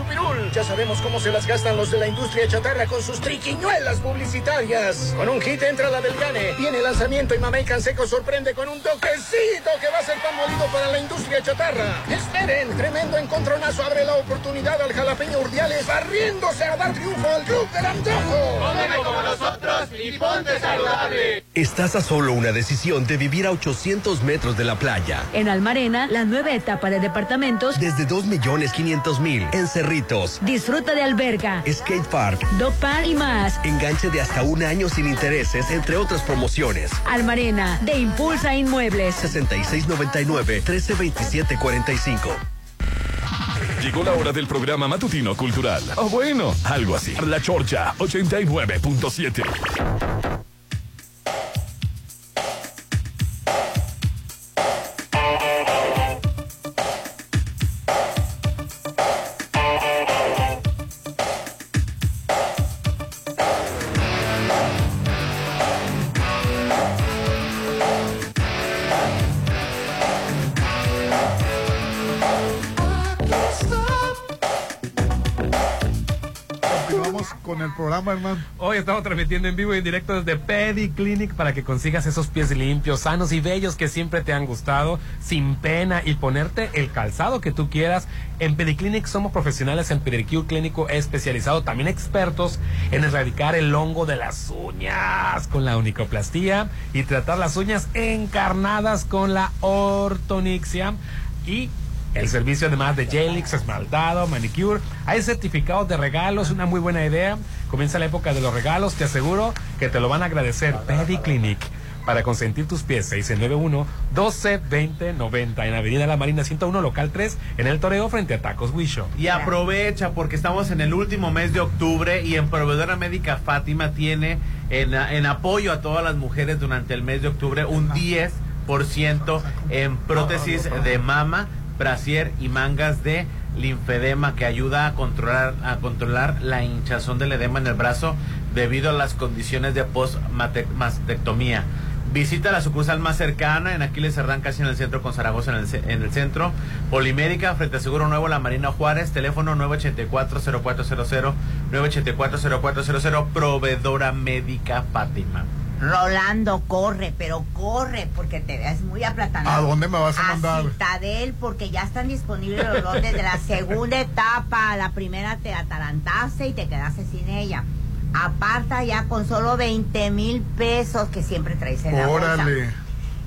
Ya sabemos cómo se las gastan los de la industria chatarra con sus triquiñuelas publicitarias. Con un hit entra la del Gane. Viene el lanzamiento y Mamey Canseco sorprende con un toquecito que va a ser pan molido para la industria chatarra. Esperen, tremendo encontronazo abre la oportunidad al jalapeño Urdiales barriéndose a dar triunfo al club del antojo. Como nosotros y ponte saludable. Estás a solo una decisión de vivir a 800 metros de la playa. En Almarena, la nueva etapa de departamentos. Desde 2 millones 500 Disfruta de alberga, skate park, dog park y más. Enganche de hasta un año sin intereses, entre otras promociones. Almarena, de Impulsa Inmuebles. 6699-132745. Llegó la hora del programa matutino cultural. O bueno, algo así. La Chorcha 89.7. programa, hermano. Hoy estamos transmitiendo en vivo y en directo desde Pedi Clinic para que consigas esos pies limpios, sanos y bellos que siempre te han gustado, sin pena y ponerte el calzado que tú quieras. En Pediclinic somos profesionales en pedicure clínico especializado, también expertos en erradicar el hongo de las uñas con la unicoplastía y tratar las uñas encarnadas con la ortonixia y el servicio además de Gelix, esmaltado, manicure. Hay certificados de regalos, una muy buena idea. Comienza la época de los regalos, te aseguro que te lo van a agradecer. Pediclinic. Para consentir tus pies, 691-1220-90 en Avenida La Marina 101, local 3, en el Toreo, frente a Tacos Wisho. Y aprovecha porque estamos en el último mes de octubre y en Proveedora Médica Fátima tiene en, en apoyo a todas las mujeres durante el mes de octubre un 10% en prótesis de mama brasier y mangas de linfedema que ayuda a controlar, a controlar la hinchazón del edema en el brazo debido a las condiciones de postmastectomía. Visita la sucursal más cercana en Aquiles Cerdán, casi en el centro con Zaragoza en el, en el centro. Polimérica, frente a Seguro Nuevo, La Marina Juárez, teléfono 984-0400, 984-0400, proveedora médica Fátima. Rolando, corre, pero corre, porque te ves muy aplatanado. ¿A dónde me vas a mandar? A Citadel, porque ya están disponibles los lotes de la segunda etapa. La primera te atarantaste y te quedaste sin ella. Aparta ya con solo 20 mil pesos que siempre traes en la Órale.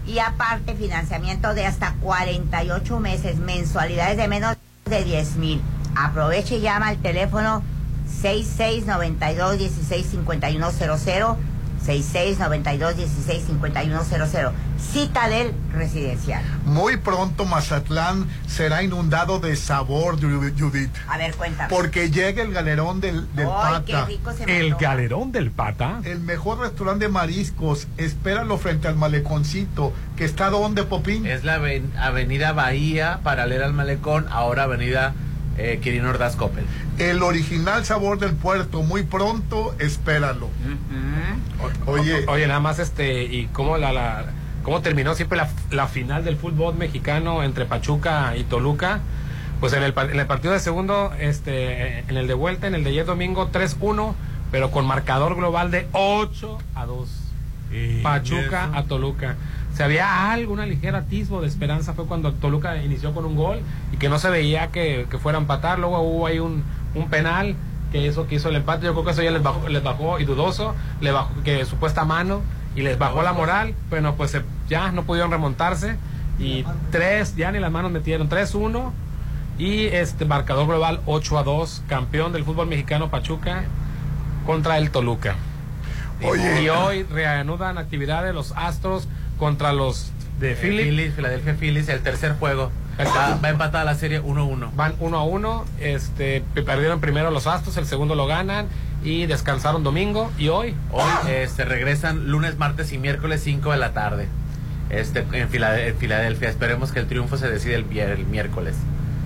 Y aparte, financiamiento de hasta 48 meses, mensualidades de menos de 10 mil. Aproveche y llama al teléfono 6692 165100 6692-165100. Citadel Residencial. Muy pronto Mazatlán será inundado de sabor, Judith. A ver, cuéntame. Porque llega el galerón del, del Pata. qué rico se me ¿El galerón del pata? El mejor restaurante de mariscos. Espéralo frente al maleconcito. Que está donde, Popín. Es la aven- avenida Bahía, paralela al malecón, ahora avenida eh, Quirino Ordaz Coppel. El original sabor del puerto. Muy pronto, espéralo. Oye, oye, nada más este y cómo la, la cómo terminó siempre la, la final del fútbol mexicano entre Pachuca y Toluca. Pues en el, par- en el partido de segundo, este, en el de vuelta, en el de ayer domingo 3-1, pero con marcador global de 8 a 2. Pachuca a Toluca. Se había algo, una ligera atisbo de esperanza fue cuando Toluca inició con un gol y que no se veía que, que fuera a empatar. Luego hubo ahí un, un penal que eso que hizo el empate. Yo creo que eso ya les bajó, les bajó y dudoso, le bajó que supuesta mano y les bajó la moral. Bueno, pues se- ya no pudieron remontarse y tres, ya ni las manos metieron 3-1 y este marcador global 8 a 2, campeón del fútbol mexicano Pachuca contra el Toluca. Oye. Y hoy reanudan actividades los Astros contra los de Eh, Philly. Phillies, Philadelphia Phillies, el tercer juego. Va, va empatada la serie 1-1. Van uno a uno, este, perdieron primero los Astros, el segundo lo ganan y descansaron domingo y hoy. Hoy este, regresan lunes, martes y miércoles 5 de la tarde. Este, en, Filade- en Filadelfia. Esperemos que el triunfo se decide el, el miércoles.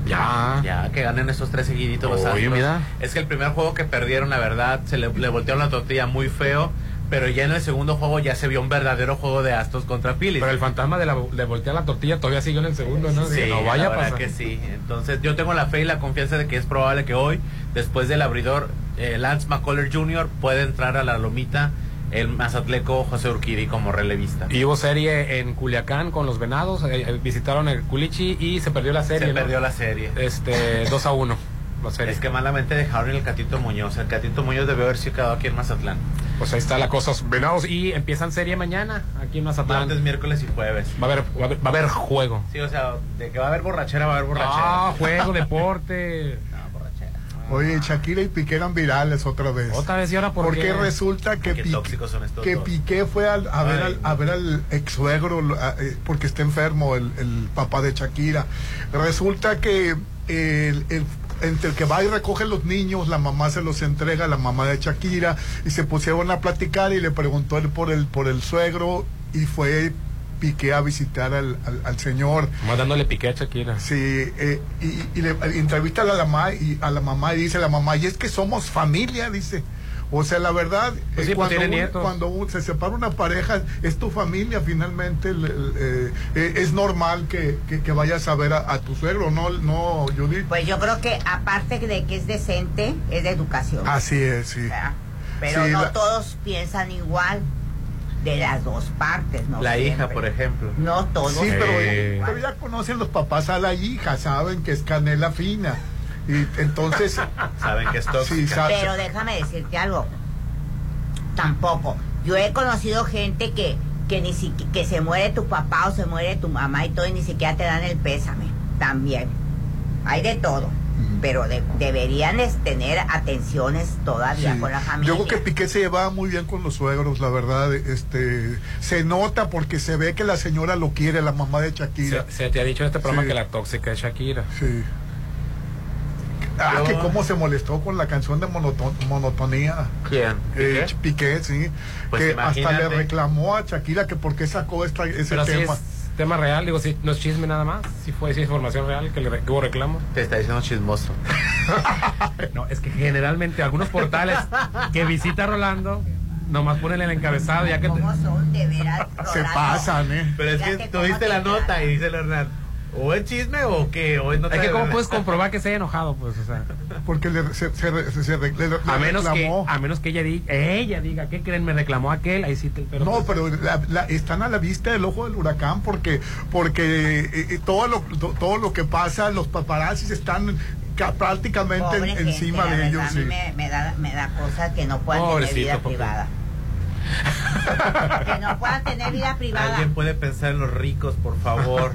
Ya. Ya, que ganen esos tres seguiditos los Oye, Astros. mira. Es que el primer juego que perdieron, la verdad, se le, le voltearon la tortilla muy feo. Pero ya en el segundo juego ya se vio un verdadero juego de Astros contra Phillies. Pero el fantasma de, la, de voltear la tortilla todavía siguió en el segundo, ¿no? Sí, no vaya la a verdad pasar. que sí. Entonces yo tengo la fe y la confianza de que es probable que hoy, después del abridor eh, Lance McCullers Jr., pueda entrar a la lomita el mazatleco José Urquidi como relevista. Y hubo serie en Culiacán con los Venados, eh, eh, visitaron el Culichi y se perdió la serie. Se ¿no? perdió la serie. Este, 2 a 1. La serie. Es que malamente dejaron el Catito Muñoz. El Catito Muñoz debió haber sido quedado aquí en Mazatlán. Pues ahí está la cosa, Venados. Y empiezan serie mañana aquí en Mazatlán. Martes, miércoles y jueves. Va a haber, va a haber, va a haber juego. Sí, o sea, de que va a haber borrachera, va a haber borrachera. Ah, juego, deporte. Oye, Shakira y Piqué eran virales otra vez. Otra vez, ¿y ahora por Porque qué? resulta que, Qué Piqué- tóxicos son estos que dos. Piqué fue al- a, ver al, a ver al ex suegro porque está enfermo el, el papá de Shakira. Resulta que el, el- entre el que va y recoge los niños, la mamá se los entrega a la mamá de Shakira y se pusieron a platicar y le preguntó él por el por el suegro y fue Piqué a visitar al, al- al señor. Más dándole piqué a Shakira. Sí, eh, y, y le entrevista a la, mamá y a la mamá y dice la mamá, y es que somos familia, dice. O sea, la verdad, Pues eh, sí, pues cuando, un- cuando un- se separa una pareja, es tu familia, finalmente el- el, eh, eh, es normal que, que- que vayas a ver a, a tu suegro, ¿no, no Judith? Pues yo creo que aparte de que es decente, es de educación. Así es, sí. ¿verdad? Pero Sí, no la- todos piensan igual de las dos partes, ¿no? La siempre. hija, por ejemplo. No todos. Sí, pero, Eh. pero ya conocen los papás a la hija, saben que es canela fina. Y entonces... Saben que es tóxica. Sí, Pero déjame decirte algo. Tampoco. Yo he conocido gente que, que ni siquiera que se muere tu papá o se muere tu mamá y todo y ni siquiera te dan el pésame. También. Hay de todo. Pero de- deberían es tener atenciones todavía Sí. con la familia. Yo creo que Piqué se llevaba muy bien con los suegros, la verdad. Este, se nota porque se ve que la señora lo quiere, la mamá de Shakira. Se, se te ha dicho en este programa Sí. que la tóxica es Shakira. Sí. Ah, Yo- que cómo se molestó con la canción de monoton- monotonía. ¿Quién? Eh, ¿Piqué? Piqué, sí. Pues que hasta imagínate. le reclamó a Shakira que por qué sacó esta, ese Pero tema. es tema real, digo, sí, no es chisme nada más. Sí fue, sí es información real que, le, que hubo reclamo. Te está diciendo chismoso. No, es que generalmente algunos portales que visita Rolando, nomás ponen el encabezado ya que... ¿Cómo son? De veras, Se pasan, ¿eh? Pero es que tú cómo viste te la nota y dice el Hernán. ¿O es chisme o qué? ¿O es no Es que cómo puedes comprobar que se haya enojado, pues, o sea. Porque le, se, se, se, se- le- le A menos, que, reclamó. a menos que ella diga, ella diga, ¿qué creen? Me reclamó aquel, ahí sí te, pero No, pero la- la- están a la vista del ojo del huracán porque porque eh, eh, todo lo to- todo lo que pasa, los paparazzis están ca- prácticamente Pobre en- gente, encima de ellos. A mí sí. me, me da, me da cosa que no puedan Pobrecito, tener vida privada. Que no puedan tener vida privada. Alguien puede pensar en los ricos, por favor,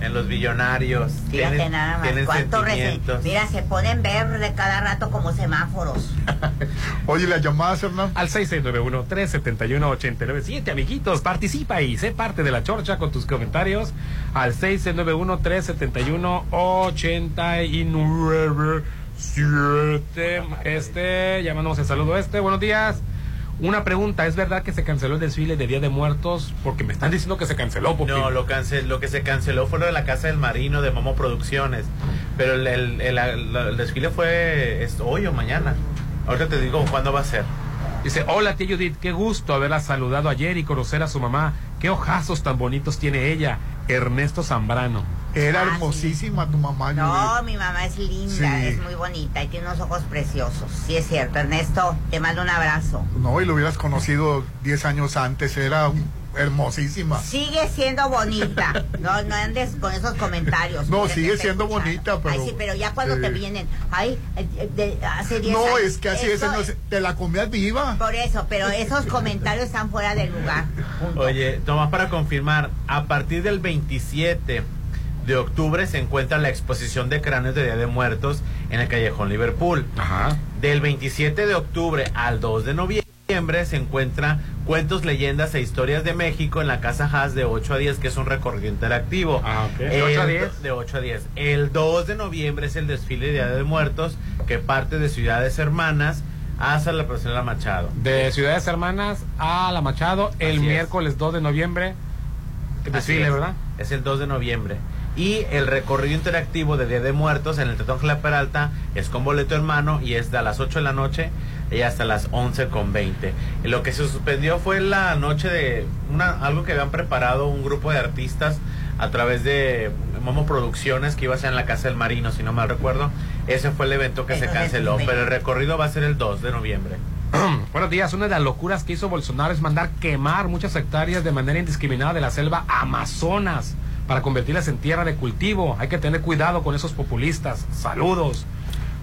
en los billonarios. Fíjate tienen, nada más tienen cuánto resen- sentimientos. Mira, se ponen verde cada rato como semáforos. Oye, las llamadas, Hernán. Al 6691-371-897, amiguitos, participa y sé parte de la chorcha con tus comentarios. Al 6691-371-897. Este, llamándonos el saludo este. Buenos días. Una pregunta, ¿es verdad que se canceló el desfile de Día de Muertos? Porque me están diciendo que se canceló. No, lo, cancel, lo que se canceló fue lo de la Casa del Marino de Momo Producciones. Pero el, el- el- el- el desfile fue es hoy o mañana. Ahorita te digo cuándo va a ser. Dice, hola tía Judith, qué gusto haberla saludado ayer y conocer a su mamá. Qué ojazos tan bonitos tiene ella. Ernesto Zambrano. Era hermosísima tu mamá. No, mi mamá es linda, Sí. es muy bonita y tiene unos ojos preciosos. Sí, es cierto. Ernesto, te mando un abrazo. No, y lo hubieras conocido 10 años antes, era hermosísima. Sigue siendo bonita. No, no andes con esos comentarios. No, sigue siendo escuchando. bonita, pero- Ay, sí, pero ya cuando te vienen. Ay, eh, eh, de- hace 10 No, años. es que así es, Eso- no es- te la comías viva. Por eso, pero esos comentarios están fuera de lugar. Oye, nomás para confirmar, a partir del 27 de octubre se encuentra la exposición de cráneos de Día de Muertos en el Callejón Liverpool. Ajá. Del 27 de octubre al 2 de noviembre se encuentra Cuentos, Leyendas e Historias de México en la Casa Haas de 8 a 10, que es un recorrido interactivo. Ah, ok. ¿De 8 a El- 10? De 8 a 10. El 2 de noviembre es el desfile de Día de Muertos que parte de Ciudades Hermanas hasta la Plaza Machado. De Ciudades Hermanas a La Machado, el Así es. miércoles 2 de noviembre. Desfile, es. ¿verdad? Es el 2 de noviembre. Y el recorrido interactivo de Día de Muertos en el Tetón La Peralta es con boleto en mano y es de las 8 de la noche y hasta las 11 con 20. Y Lo que se suspendió fue la noche de una, algo que habían preparado un grupo de artistas a través de Momo Producciones que iba a ser en la Casa del Marino, si no mal recuerdo. Ese fue el evento que se canceló, pero el recorrido va a ser el 2 de noviembre. Buenos días. Una de las locuras que hizo Bolsonaro es mandar quemar muchas hectáreas de manera indiscriminada de la selva Amazonas para convertirlas en tierra de cultivo. Hay que tener cuidado con esos populistas. Saludos.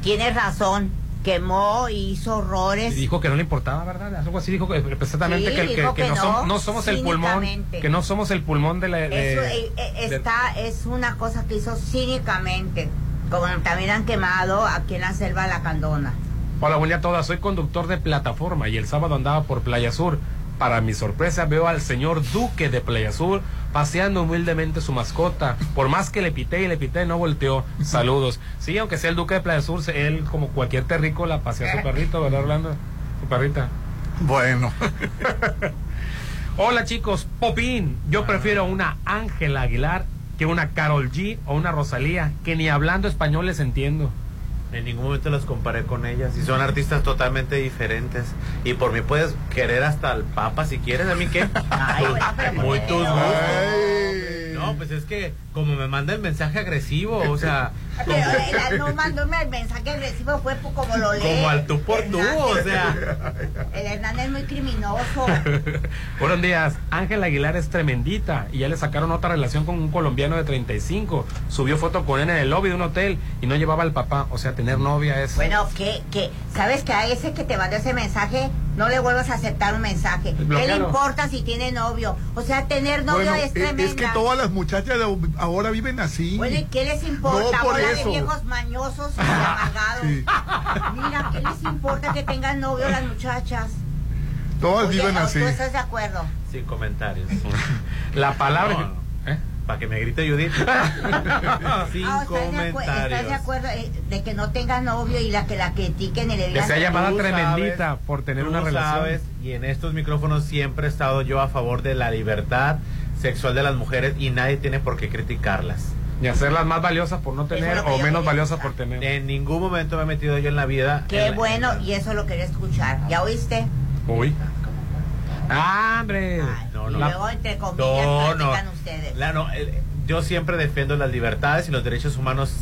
Tienes razón. Quemó y hizo horrores. Y dijo que no le importaba, ¿verdad? Algo así dijo Sí, que, que- dijo que que no, no, som- no somos el pulmón, que no somos el pulmón de la de- Eso eh, eh, de- está, es una cosa que hizo cínicamente. Como también han quemado aquí en la selva La Candona. Hola, buen día a todas. Soy conductor de plataforma y el sábado andaba por Playa Sur. Para mi sorpresa veo al señor Duque de Playa Sur paseando humildemente su mascota. Por más que le pité y le pité, no volteó. Saludos. Sí, aunque sea el Duque de Playa Sur, él como cualquier terrícola pasea a su perrito, ¿verdad, Orlando? Su perrita. Bueno. Hola chicos, Popín. Yo prefiero una Ángela Aguilar que una Carol G o una Rosalía, que ni hablando español les entiendo. En ningún momento los comparé con ellas y son artistas totalmente diferentes. Y por mí puedes querer hasta al Papa si quieres, a mí qué. Muy tus gustos. No, pues es que como me manda el mensaje agresivo, o sea, Pero él no mandó el mensaje agresivo, fue como lo lee. como al tú por tú, o sea. El Hernán es muy criminoso. Buenos días, Ángela Aguilar es tremendita y ya le sacaron otra relación con un colombiano de 35. Subió foto con él en el lobby de un hotel y no llevaba al papá. O sea, tener novia es... Bueno, que, que, ¿sabes que a ese que te mandó ese mensaje no le vuelvas a aceptar un mensaje? ¿Qué le importa si tiene novio? O sea, tener novio Bueno, es es, tremenda. es que todas las muchachas de ahora viven así. ¿y qué les importa? No, por Bola de eso. viejos mañosos y amargados. Mira, ¿qué les importa que tengan novio las muchachas? Todas Oye, viven ¿o así. ¿Tú estás de acuerdo? Sin comentarios. La palabra... ¿Eh? Para que me grite Judith. Sin Ah, ¿estás, de acu- comentarios. estás de acuerdo eh, de que no tenga novio y la que la critiquen y le Que digan... sea llamada tremendita sabes, por tener tú una relación. sabes, y en estos micrófonos siempre he estado yo a favor de la libertad sexual de las mujeres y nadie tiene por qué criticarlas. Y hacerlas más valiosas por no tener o menos valiosas por tener. En ningún momento me he metido yo en la vida. Qué la- bueno, y eso lo quería escuchar. ¿Ya oíste? Uy. ¡Ah, hombre! No, Y no. luego, entre comillas, No, no. ustedes. La- no, el- yo siempre defiendo las libertades y los derechos humanos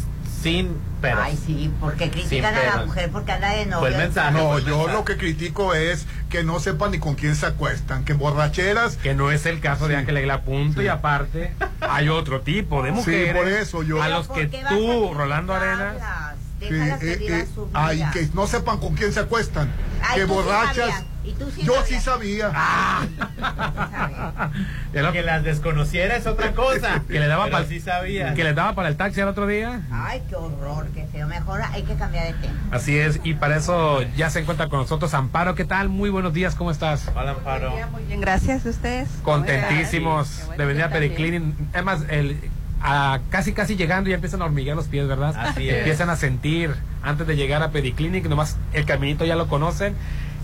sin peros. Ay, sí, porque critican a la mujer porque anda de novio. No, yo lo que critico es que no sepan ni con quién se acuestan, que borracheras. Que no es el caso de Ángel Aguilar, punto. Y aparte, hay otro tipo de mujeres. Sí, por eso yo. A los que tú, Rolando Arenas. Sí, eh, eh, ay, que no sepan con quién se acuestan. que borrachas. Yo sí sabía. Ah. que las desconociera es otra cosa. que le daba para sí sabía. Que le daba para el taxi el otro día. Ay, qué horror, qué feo. Mejor hay que cambiar de tema. Así es, y para eso ya se encuentra con nosotros Amparo. ¿Qué tal? Muy buenos días, ¿cómo estás? Hola, Amparo. Muy bien, gracias a ustedes. Contentísimos de venir a Pediclinic. Además, el a casi casi llegando ya empiezan a hormiguear los pies, ¿verdad? Así Empiezan a sentir antes de llegar a Pediclinic, nomás el caminito ya lo conocen.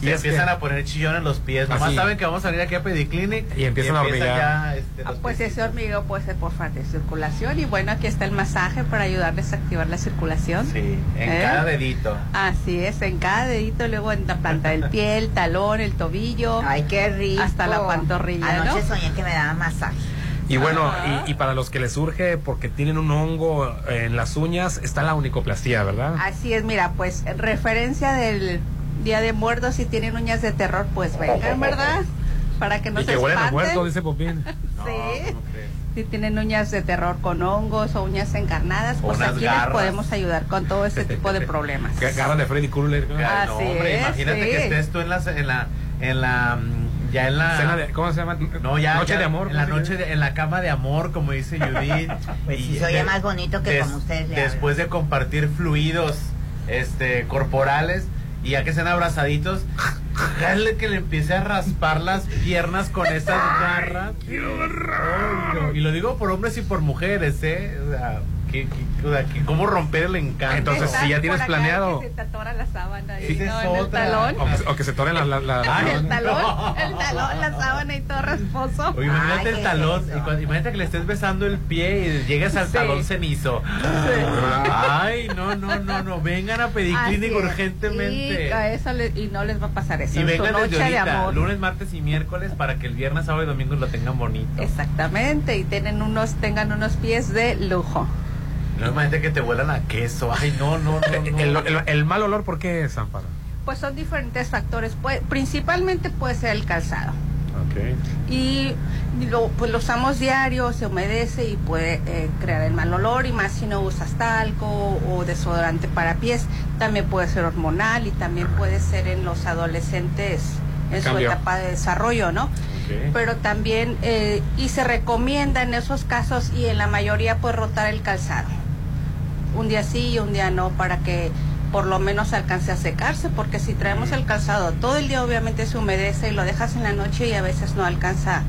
Y empiezan a poner chillón en los pies. Nomás saben que vamos a salir aquí a Pediclinic. Y empiezan a hormiguear. Este, ah, pues ese hormigueo puede ser por falta de circulación. Y bueno, aquí está el masaje para ayudarles a activar la circulación. Sí, en ¿Eh? cada dedito. Así es, en cada dedito, luego en la planta del pie, el talón, el tobillo. Ay, qué rico. Hasta la pantorrilla. Anoche soñé que me daban masaje. Y bueno, y, para los que les surge porque tienen un hongo en las uñas, está la unicoplastía, ¿verdad? Así es, mira, pues referencia del Día de Muertos, si tienen uñas de terror, pues vengan, ¿verdad? Para que no y se que a muerto, dice Popín. sí. si tienen uñas de terror con hongos o uñas encarnadas, pues aquí les podemos ayudar con todo ese tipo de problemas. Garra de Freddy Krueger. Así hombre, imagínate que estés tú en la, en la, en la ya en la ¿cómo se llama? No, ya noche de amor. En la noche en la cama de amor, como dice Judith. pues y se oye más bonito que como ustedes Después de compartir fluidos este corporales y ya que sean abrazaditos, déjale que le empiece a raspar las piernas con esas garras. y lo digo por hombres y por mujeres, ¿eh? O sea, ¿Cómo romper el encanto? Entonces, si ya tienes planeado. Que se te atora la sábana. Y, no, en el talón. O que, se tore la. la, la el talón, el talón, la sábana y todo rasposo. O imagínate el talón. imagínate que le estés besando el pie y llegas al talón cenizo. Ay, no, no, no, no. Vengan a pedir clínico urgentemente. y no les va a pasar eso. Y vengan desde ahorita, lunes, martes y miércoles, para que el viernes, sábado y domingo lo tengan bonito. Exactamente. Y tienen unos, tengan unos pies de lujo. No imagínate que te vuelan a queso. Ay, no, no, no. El, mal olor, ¿por qué es, Amparo? Pues son diferentes factores. principalmente puede ser el calzado. Okay. Y lo, pues lo usamos diario, se humedece y puede eh, crear el mal olor. Y más si no usas talco o desodorante para pies. También puede ser hormonal y también puede ser en los adolescentes en su etapa de desarrollo, ¿no? Pero también, eh, y se recomienda en esos casos y en la mayoría, pues rotar el calzado un día sí y un día no para que por lo menos alcance a secarse, porque si traemos el calzado todo el día obviamente se humedece y lo dejas en la noche y a veces no alcanza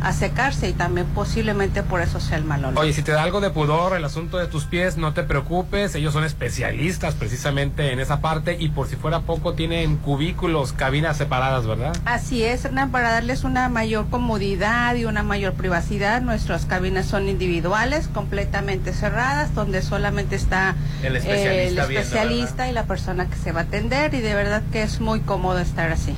a secarse y también posiblemente por eso sea el mal olor. Oye, si te da algo de pudor el asunto de tus pies, no te preocupes, ellos son especialistas precisamente en esa parte y por si fuera poco tienen cubículos, cabinas separadas, ¿verdad? Así es, Hernán, para darles una mayor comodidad y una mayor privacidad, nuestras cabinas son individuales, completamente cerradas, donde solamente está el especialista, y la persona que se va a atender y de verdad que es muy cómodo estar así.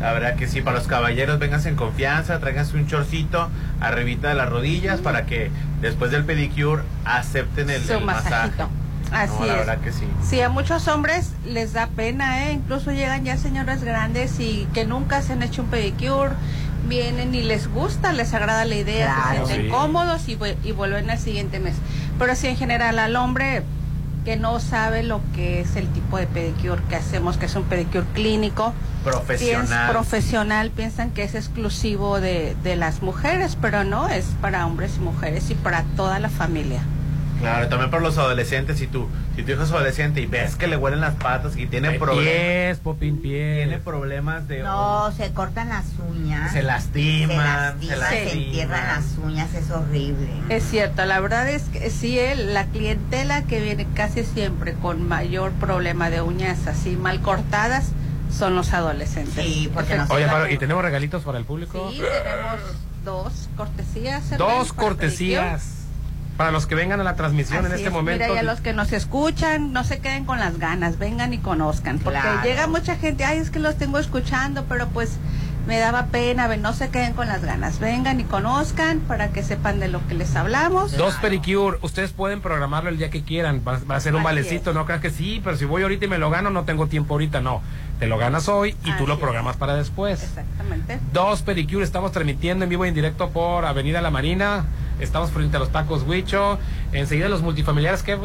La verdad que sí, para los caballeros vengas en confianza, tráiganse un chorcito arribita de las rodillas para que después del pedicure acepten el, el masaje. Así no, la verdad que sí. Sí, a muchos hombres les da pena, ¿eh? Incluso llegan ya señoras grandes y que nunca se han hecho un pedicure, vienen y les gusta, les agrada la idea, se sienten cómodos y, y vuelven al siguiente mes. Pero sí, en general, al hombre que no sabe lo que es el tipo de pedicure que hacemos, que es un pedicure clínico. Profesional. profesional, piensan que es exclusivo de, de las mujeres, pero no, es para hombres y mujeres y para toda la familia. Claro, también para los adolescentes, si tú, si tu hijo es adolescente y ves que le huelen las patas y tiene problemas. popín, Tiene problemas de. No, se cortan las uñas. Se lastiman. Se, se, entierran las uñas, es horrible. Es cierto, la verdad es que sí, la clientela que viene casi siempre con mayor problema de uñas así mal cortadas son los adolescentes. Sí, porque Oye, ¿y tenemos regalitos para el público? Sí, tenemos dos cortesías. Dos cortesías para los que vengan a la transmisión en este momento. Mira, y a los que nos escuchan, no se queden con las ganas, vengan y conozcan. Porque llega mucha gente, ay, es que los tengo escuchando, pero pues me daba pena, no se queden con las ganas, vengan y conozcan para que sepan de lo que les hablamos. Dos pedicure, ustedes pueden programarlo el día que quieran, va, a ser un valecito, no creas que sí, pero si voy ahorita y me lo gano, no tengo tiempo ahorita, no. Te lo ganas hoy y tú lo programas para después. Exactamente. Dos pedicure, estamos transmitiendo en vivo y en directo por Avenida La Marina, Estamos frente a los tacos Huicho. Enseguida los multifamiliares, ¿qué,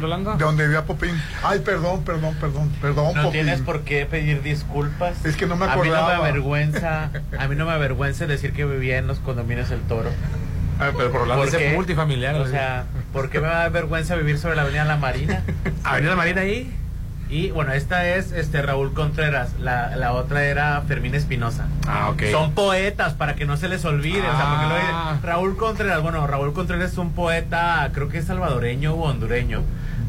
Rolando? De donde vivía Popín. Ay, perdón, perdón, perdón, perdón, No tienes por qué pedir disculpas. Es que no me acordaba. A mí no me avergüenza, a mí no me avergüenza decir que vivía en los condominios El Toro. Ah, pero por Rolando es multifamiliar. O sea, ¿por qué me da vergüenza vivir sobre la Avenida La Marina? ¿Avenida La Marina ahí? Y bueno, esta es este Raúl Contreras, la, la otra era Fermín Espinosa. Ah, ok. Son poetas para que no se les olvide. O sea, porque ah. Raúl Contreras, bueno, Raúl Contreras es un poeta, creo que es salvadoreño o hondureño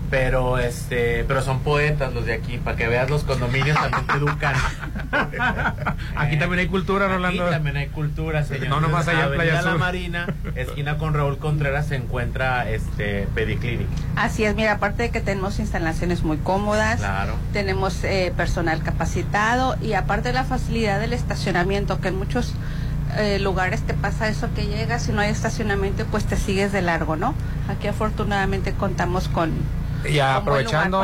pero este pero son poetas los de aquí para que veas los condominios también te educan. Aquí también hay cultura Rolando. aquí también hay cultura señor. no nomás allá en Playa la Marina esquina con Raúl Contreras se encuentra este Pediclinic. Así es mira aparte de que tenemos instalaciones muy cómodas claro. tenemos eh, personal capacitado y aparte de la facilidad del estacionamiento que en muchos eh, lugares te pasa eso que llegas y no hay estacionamiento pues te sigues de largo no aquí afortunadamente contamos con y aprovechando,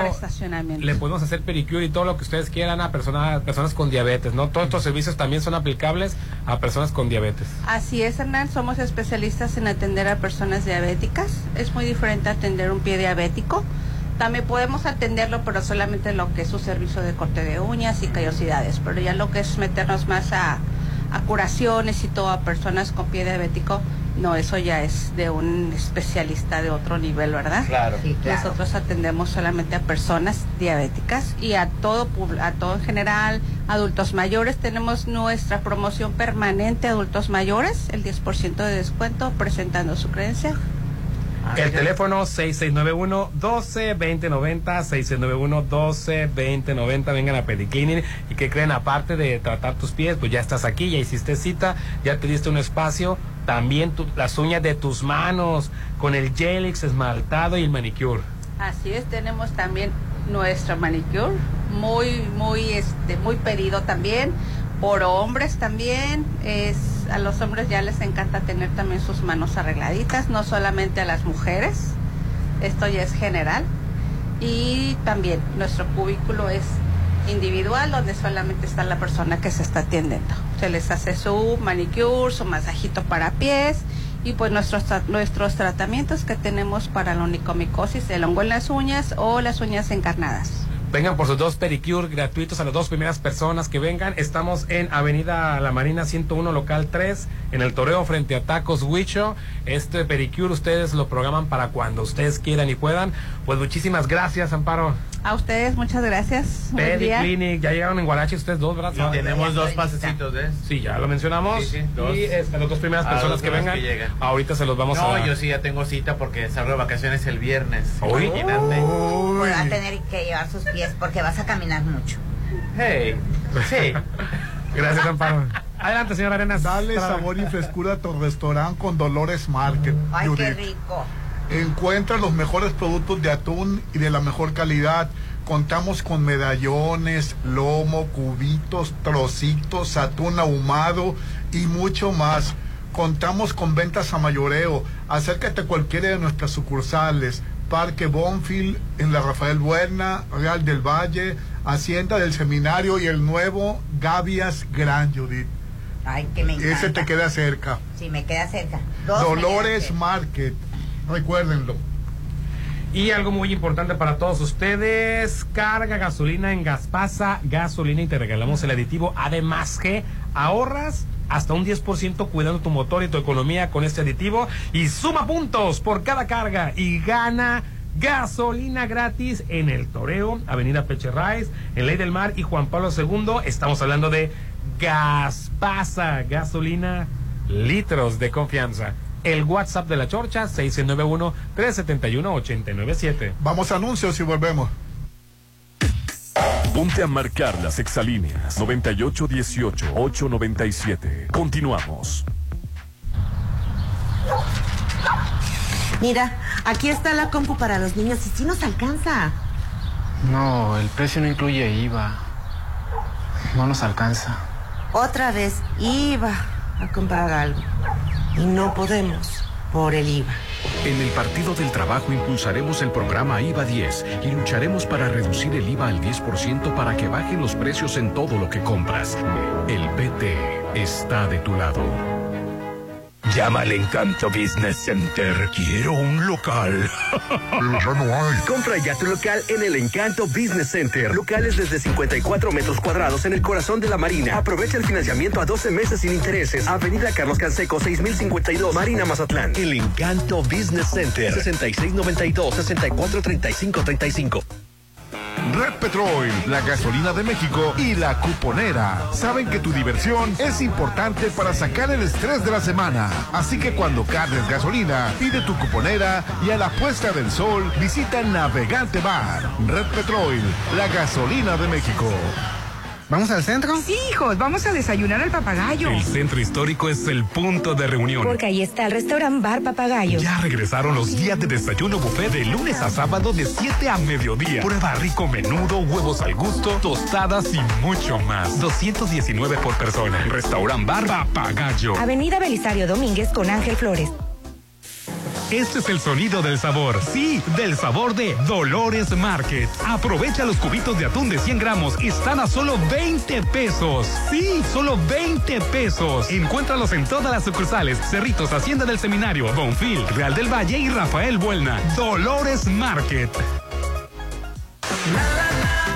le podemos hacer pericure y todo lo que ustedes quieran a personas, personas con diabetes, ¿no? Todos estos servicios también son aplicables a personas con diabetes. Así es, Hernán, somos especialistas en atender a personas diabéticas. Es muy diferente atender un pie diabético. También podemos atenderlo, pero solamente lo que es su servicio de corte de uñas y callosidades. Pero ya lo que es meternos más a, a curaciones y todo a personas con pie diabético, no, eso ya es de un especialista de otro nivel, ¿verdad? Claro. Nosotros atendemos solamente a personas diabéticas y a todo a todo en general, adultos mayores tenemos nuestra promoción permanente adultos mayores, el 10% de descuento presentando su creencia. El teléfono 6691-12-2090, 6691-12-2090. Vengan a Pediclinic y que creen, aparte de tratar tus pies, pues ya estás aquí, ya hiciste cita, ya te diste un espacio. También las uñas de tus manos con el Gelix esmaltado y el manicure. Así es, tenemos también nuestro manicure, muy, muy, este, muy pedido también por hombres también. Es, a los hombres ya les encanta tener también sus manos arregladitas, no solamente a las mujeres. Esto ya es general. Y también nuestro cubículo es individual donde solamente está la persona que se está atendiendo. Se les hace su manicure, su masajito para pies y pues nuestros, nuestros tratamientos que tenemos para la onicomicosis, el hongo en las uñas o las uñas encarnadas. Vengan por sus dos pedicure gratuitos a las dos primeras personas que vengan. Estamos en Avenida La Marina 101, local 3, en el Toreo frente a Tacos Huicho. Este pedicure ustedes lo programan para cuando ustedes quieran y puedan. Pues muchísimas gracias, Amparo. A ustedes, muchas gracias. Pediclinic, ya llegaron en Guarachi ustedes dos, ¿verdad? tenemos dos pasecitos, ¿eh? Sí, ya lo mencionamos. Sí, dos. Y este, las dos primeras personas que vengan, ahorita se los vamos a dar. No, yo sí ya tengo cita porque salgo de vacaciones el viernes. Uy. Imagínate. Va a tener que llevar sus pies porque vas a caminar mucho. Hey, sí. Gracias, Amparo. Adelante, señora Arenas. Dale sabor y frescura a tu restaurante con Dolores Market. Ay, qué rico. Encuentra los mejores productos de atún y de la mejor calidad. Contamos con medallones, lomo, cubitos, trocitos, atún ahumado y mucho más. Contamos con ventas a mayoreo. Acércate a cualquiera de nuestras sucursales. Parque Bonfield, en la Rafael Buena, Real del Valle, Hacienda del Seminario y el nuevo Gavias Gran Judith. Ay, que me encanta. Ese te queda cerca. Sí, me queda cerca. Dolores Market, recuérdenlo. Y algo muy importante para todos ustedes, carga gasolina en Gaspasa Gasolina y te regalamos el aditivo. Además que ahorras hasta un 10% cuidando tu motor y tu economía con este aditivo y suma puntos por cada carga y gana gasolina gratis en el Toreo, Avenida Pecherrais, en Ley del Mar y Juan Pablo II. Estamos hablando de Gaspasa, gasolina, litros de confianza. El WhatsApp de la Chorcha, 691-371-897. Vamos a anuncios y volvemos. Ponte a marcar las exalíneas 9818-897. Continuamos. Mira, aquí está la compu para los niños y si nos alcanza. No, el precio no incluye IVA. No nos alcanza. Otra vez iba a comprar algo y no podemos por el IVA. En el Partido del Trabajo impulsaremos el programa IVA 10 y lucharemos para reducir el IVA al 10% para que bajen los precios en todo lo que compras. El PT está de tu lado. Llama al Encanto Business Center. Quiero un local. Pero ya no hay. Compra ya tu local en el Encanto Business Center. Locales desde 54 metros cuadrados en el corazón de la Marina. Aprovecha el financiamiento a 12 meses sin intereses. Avenida Carlos Canseco, 6052, Marina Mazatlán. El Encanto Business Center. 6692-643535. Red Petrol, la gasolina de México y la cuponera. Saben que tu diversión es importante para sacar el estrés de la semana. Así que cuando cargues gasolina, pide tu cuponera y a la puesta del sol visita Navegante Bar. Red Petrol, la gasolina de México. ¿Vamos al centro? Sí, hijos, vamos a desayunar al papagayo. El centro histórico es el punto de reunión. Porque ahí está el restaurante Bar Papagayo. Ya regresaron los días de desayuno buffet de lunes a sábado de 7 a mediodía. Prueba rico menudo, huevos al gusto, tostadas y mucho más. 219 por persona. Restaurant Bar Papagayo. Avenida Belisario Domínguez con Ángel Flores. Este es el sonido del sabor. Sí, del sabor de Dolores Market. Aprovecha los cubitos de atún de 100 gramos. Están a solo 20 pesos. Sí, solo 20 pesos. Encuéntralos en todas las sucursales. Cerritos, Hacienda del Seminario, Bonfil, Real del Valle y Rafael Buelna. Dolores Market.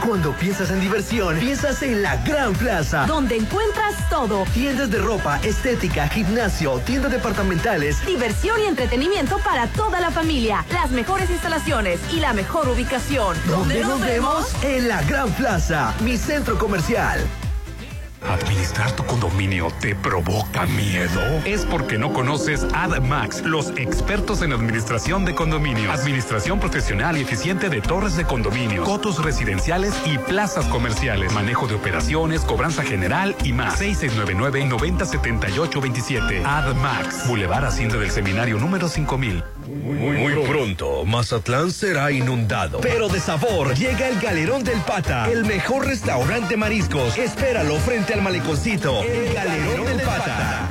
Cuando piensas en diversión, piensas en la Gran Plaza. Donde encuentras todo. Tiendas de ropa, estética, gimnasio, tiendas departamentales. Diversión y entretenimiento para toda la familia. Las mejores instalaciones y la mejor ubicación. ¿Dónde nos vemos? En la Gran Plaza, mi centro comercial. ¿Administrar tu condominio te provoca miedo? Es porque no conoces AdMax, los expertos en administración de condominios. Administración profesional y eficiente de torres de condominio, cotos residenciales y plazas comerciales. Manejo de operaciones, cobranza general y más. 6699-907827. AdMax. Boulevard Hacienda del Seminario número 5000. Muy, pronto, Mazatlán será inundado. Pero de sabor, llega el Galerón del Pata, el mejor restaurante mariscos. Espéralo frente al maleconcito. El Galerón del Pata.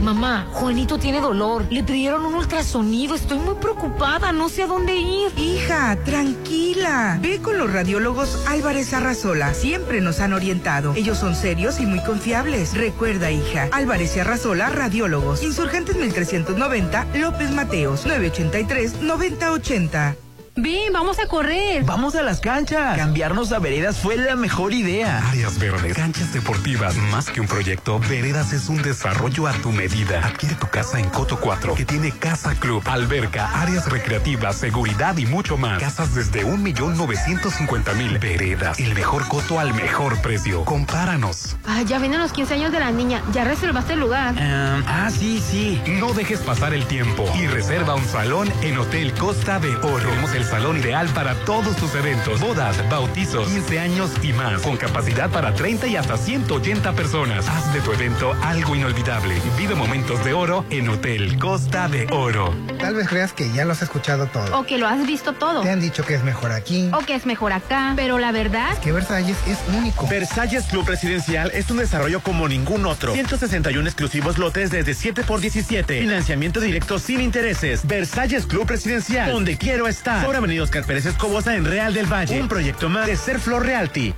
Mamá, Juanito tiene dolor. Le pidieron un ultrasonido. Estoy muy preocupada. No sé a dónde ir. Hija, tranquila. Ve con los radiólogos Álvarez Arrazola. Siempre nos han orientado. Ellos son serios y muy confiables. Recuerda, hija. Álvarez y Arrazola, radiólogos. Insurgentes 1390, López Mateos, 983-9080. Ven, vamos a correr. Vamos a las canchas. Cambiarnos a veredas fue la mejor idea. Áreas verdes, canchas deportivas, más que un proyecto, Veredas es un desarrollo a tu medida. Adquiere tu casa en Coto 4, que tiene casa club, alberca, áreas recreativas, seguridad y mucho más. Casas desde un millón novecientos cincuenta mil. Veredas, el mejor coto al mejor precio. Compáranos. Ah, ya vienen los 15 años de la niña. Ya reservaste el lugar. Um, ah, sí, sí. No dejes pasar el tiempo y reserva un salón en Hotel Costa de Oro. Tenemos el salón ideal para todos tus eventos, bodas, bautizos, 15 años y más, con capacidad para 30 y hasta 180 personas. Haz de tu evento algo inolvidable. Vive momentos de oro en Hotel Costa de Oro. Tal vez creas que ya lo has escuchado todo. O que lo has visto todo. Te han dicho que es mejor aquí. O que es mejor acá. Pero la verdad. Es que Versalles es único. Versalles Club Residencial es un desarrollo como ningún otro. 161 exclusivos lotes desde 7 por 17. Financiamiento directo sin intereses. Versalles Club Residencial. Donde quiero estar. Oscar Pérez Escobosa en Real del Valle. Un proyecto más de Ser Flor Realty.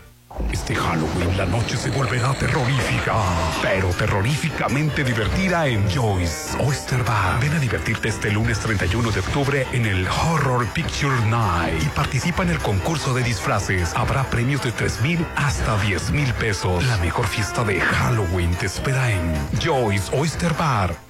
Este Halloween la noche se volverá terrorífica, pero terroríficamente divertida en Joyce Oyster Bar. Ven a divertirte este lunes 31 de octubre en el Horror Picture Night y participa en el concurso de disfraces. Habrá premios de 3 mil hasta 10 mil pesos. La mejor fiesta de Halloween te espera en Joyce Oyster Bar.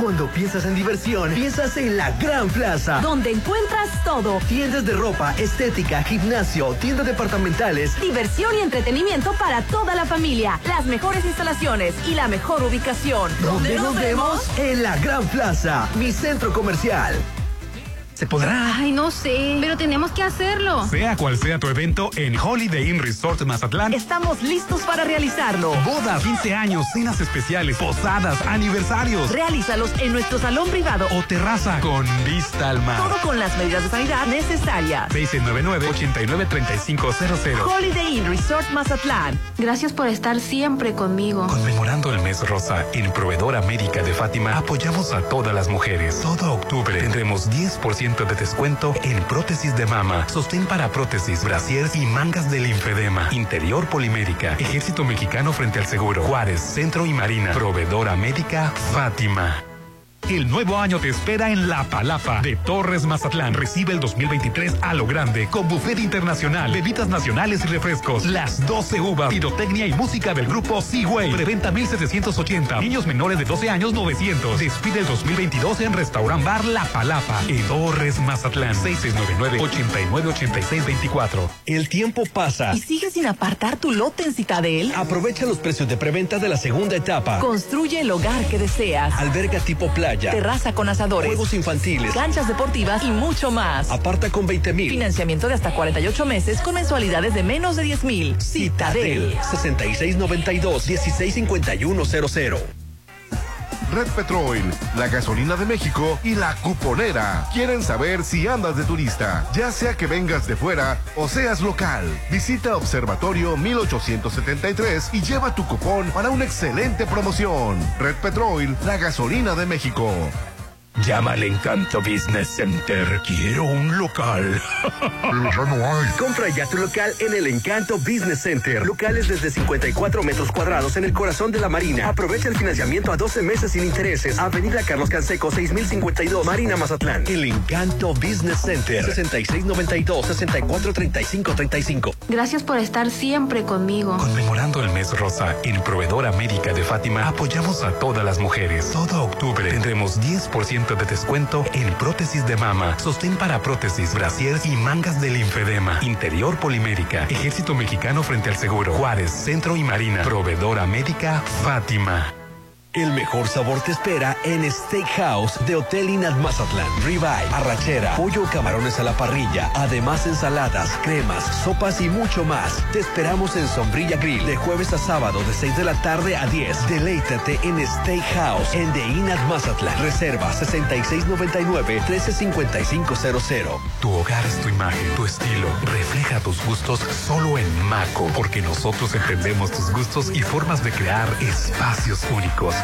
Cuando piensas en diversión, piensas en la Gran Plaza. Donde encuentras todo. Tiendas de ropa, estética, gimnasio, tiendas departamentales. Diversión y entretenimiento para toda la familia. Las mejores instalaciones y la mejor ubicación. ¿Dónde nos vemos? En la Gran Plaza, mi centro comercial. ¿Se podrá? Ay, no sé, pero tenemos que hacerlo. Sea cual sea tu evento, en Holiday Inn Resort Mazatlán Estamos listos para realizarlo. Bodas, 15 años, cenas especiales, posadas, aniversarios. Realízalos en nuestro salón privado. O terraza con vista al mar. Todo con las medidas de sanidad necesarias. 699-893500. Holiday Inn Resort Mazatlán. Gracias por estar siempre conmigo. Conmemorando el mes rosa, en Proveedora Médica de Fátima apoyamos a todas las mujeres. Todo octubre tendremos 10% de descuento en prótesis de mama, sostén para prótesis, brasier y mangas de linfedema. Interior polimérica, Ejército Mexicano frente al seguro. Juárez, Centro y Marina. Proveedora Médica Fátima. El nuevo año te espera en La Palapa de Torres Mazatlán. Recibe el 2023 a lo grande con buffet internacional, bebidas nacionales y refrescos, las 12 uvas, pirotecnia y música del grupo Seaway. Preventa 1780. Niños menores de 12 años 900. Despide el 2022 en Restaurant Bar La Palapa en Torres Mazatlán. 6699-898624. El tiempo pasa. ¿Y sigues sin apartar tu lote en Citadel? Aprovecha los precios de preventa de la segunda etapa. Construye el hogar que deseas. Alberga tipo playa. Terraza con asadores. Juegos infantiles. Canchas deportivas y mucho más. Aparta con 20 mil. Financiamiento de hasta 48 meses con mensualidades de menos de 10 mil. Citadel 6692 165100. Red Petrol, la gasolina de México y la cuponera. Quieren saber si andas de turista, ya sea que vengas de fuera o seas local. Visita Observatorio 1873 y lleva tu cupón para una excelente promoción. Red Petrol, la gasolina de México. Llama al Encanto Business Center. Quiero un local. Pero ya no hay. Compra ya tu local en el Encanto Business Center. Locales desde 54 metros cuadrados en el corazón de la Marina. Aprovecha el financiamiento a 12 meses sin intereses. Avenida Carlos Canseco, 6052, Marina Mazatlán. El Encanto Business Center. 6692-643535. Gracias por estar siempre conmigo. Conmemorando el mes rosa, en Proveedora Médica de Fátima apoyamos a todas las mujeres. Todo octubre tendremos 10% de descuento en prótesis de mama, sostén para prótesis, brasier y mangas de linfedema. Interior polimérica, Ejército Mexicano frente al seguro. Juárez, Centro y Marina. Proveedora Médica Fátima. El mejor sabor te espera en Steakhouse de Hotel Inat Mazatlán. Ribeye, arrachera, pollo camarones a la parrilla. Además, ensaladas, cremas, sopas y mucho más. Te esperamos en Sombrilla Grill de jueves a sábado de 6 de la tarde a 10. Deleítate en Steakhouse en The Inat Mazatlán. Reserva 6699-135500. Tu hogar es tu imagen, tu estilo. Refleja tus gustos solo en Maco, porque nosotros entendemos tus gustos y formas de crear espacios únicos.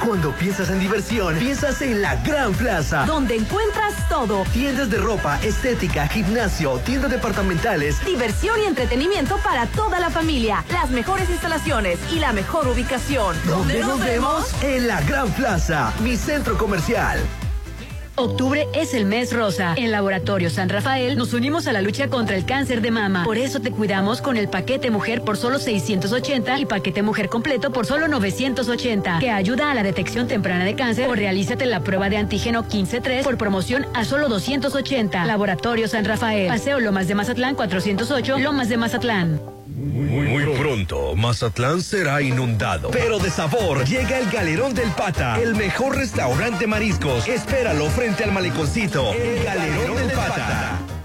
Cuando piensas en diversión, piensas en la Gran Plaza. Donde encuentras todo. Tiendas de ropa, estética, gimnasio, tiendas departamentales. Diversión y entretenimiento para toda la familia. Las mejores instalaciones y la mejor ubicación. ¿Dónde nos vemos? En la Gran Plaza, mi centro comercial. Octubre es el mes rosa. En Laboratorio San Rafael nos unimos a la lucha contra el cáncer de mama. Por eso te cuidamos con el paquete mujer por solo 680 y paquete mujer completo por solo 980, que ayuda a la detección temprana de cáncer o realízate la prueba de antígeno 153 por promoción a solo 280. Laboratorio San Rafael. Paseo Lomas de Mazatlán 408, Lomas de Mazatlán. Muy, Pronto, Mazatlán será inundado. Pero de sabor, llega el Galerón del Pata, el mejor restaurante mariscos. Espéralo frente al maleconcito. El Galerón del Pata.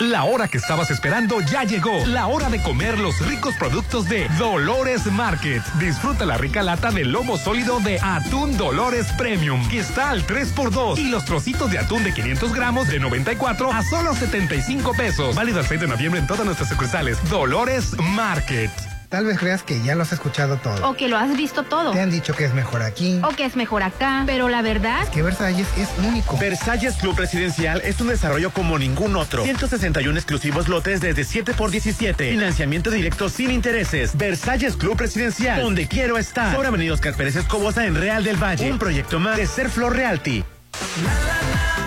La hora que estabas esperando ya llegó. La hora de comer los ricos productos de Dolores Market. Disfruta la rica lata de lomo sólido de Atún Dolores Premium, que está al 3x2. Y los trocitos de atún de 500 gramos de 94 a solo 75 pesos. Válido el 6 de noviembre en todas nuestras sucursales. Dolores Market. Tal vez creas que ya lo has escuchado todo. O que lo has visto todo. Te han dicho que es mejor aquí. O que es mejor acá. Pero la verdad. Que Versalles es único. Versalles Club Residencial es un desarrollo como ningún otro. 161 exclusivos lotes desde 7 por 17. Financiamiento directo sin intereses. Versalles Club Residencial. Donde quiero estar. Sobre Avenida Oscar Pérez Escobosa en Real del Valle. Un proyecto más de Ser Flor Realty.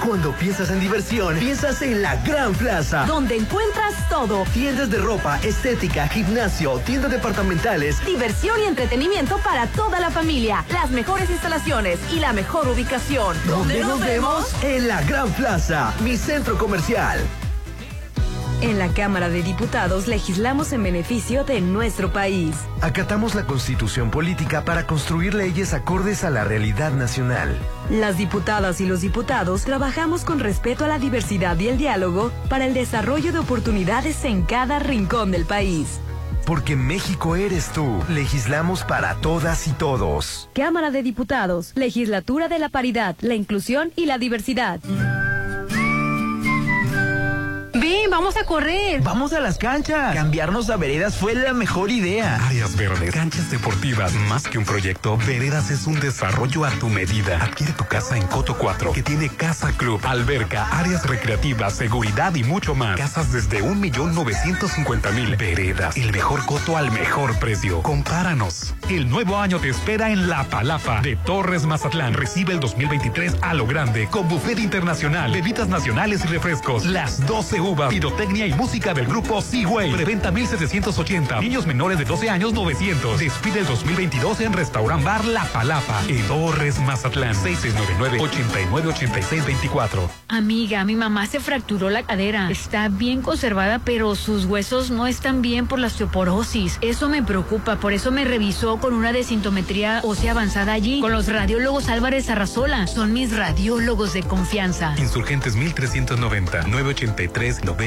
Cuando piensas en diversión, piensas en la Gran Plaza. Donde encuentras todo. Tiendas de ropa, estética, gimnasio, tiendas departamentales. Diversión y entretenimiento para toda la familia. Las mejores instalaciones y la mejor ubicación. ¿Dónde nos vemos? En la Gran Plaza, mi centro comercial. En la Cámara de Diputados legislamos en beneficio de nuestro país. Acatamos la constitución política para construir leyes acordes a la realidad nacional. Las diputadas y los diputados trabajamos con respeto a la diversidad y el diálogo para el desarrollo de oportunidades en cada rincón del país. Porque México eres tú. Legislamos para todas y todos. Cámara de Diputados, Legislatura de la Paridad, la Inclusión y la Diversidad. Vamos a correr. Vamos a las canchas. Cambiarnos a veredas fue la mejor idea. Áreas verdes, canchas deportivas, más que un proyecto, Veredas es un desarrollo a tu medida. Adquiere tu casa en Coto 4, que tiene casa club, alberca, áreas recreativas, seguridad y mucho más. Casas desde un millón novecientos cincuenta mil. Veredas, el mejor coto al mejor precio. Compáranos. El nuevo año te espera en La Palapa de Torres Mazatlán. Recibe el 2023 a lo grande con buffet internacional, bebidas nacionales y refrescos. Las 12 uvas, pirotecnia y música del grupo Seaway. Preventa 1780. Niños menores de 12 años 900. Despide el 2022 en Restaurant Bar La Palapa en Torres Mazatlán. 6699-898624. Amiga, mi mamá se fracturó la cadera. Está bien conservada, pero sus huesos no están bien por la osteoporosis. Eso me preocupa, por eso me revisó con una desintometría ósea avanzada allí, con los radiólogos Álvarez Arrazola. Son mis radiólogos de confianza. Insurgentes 1390 983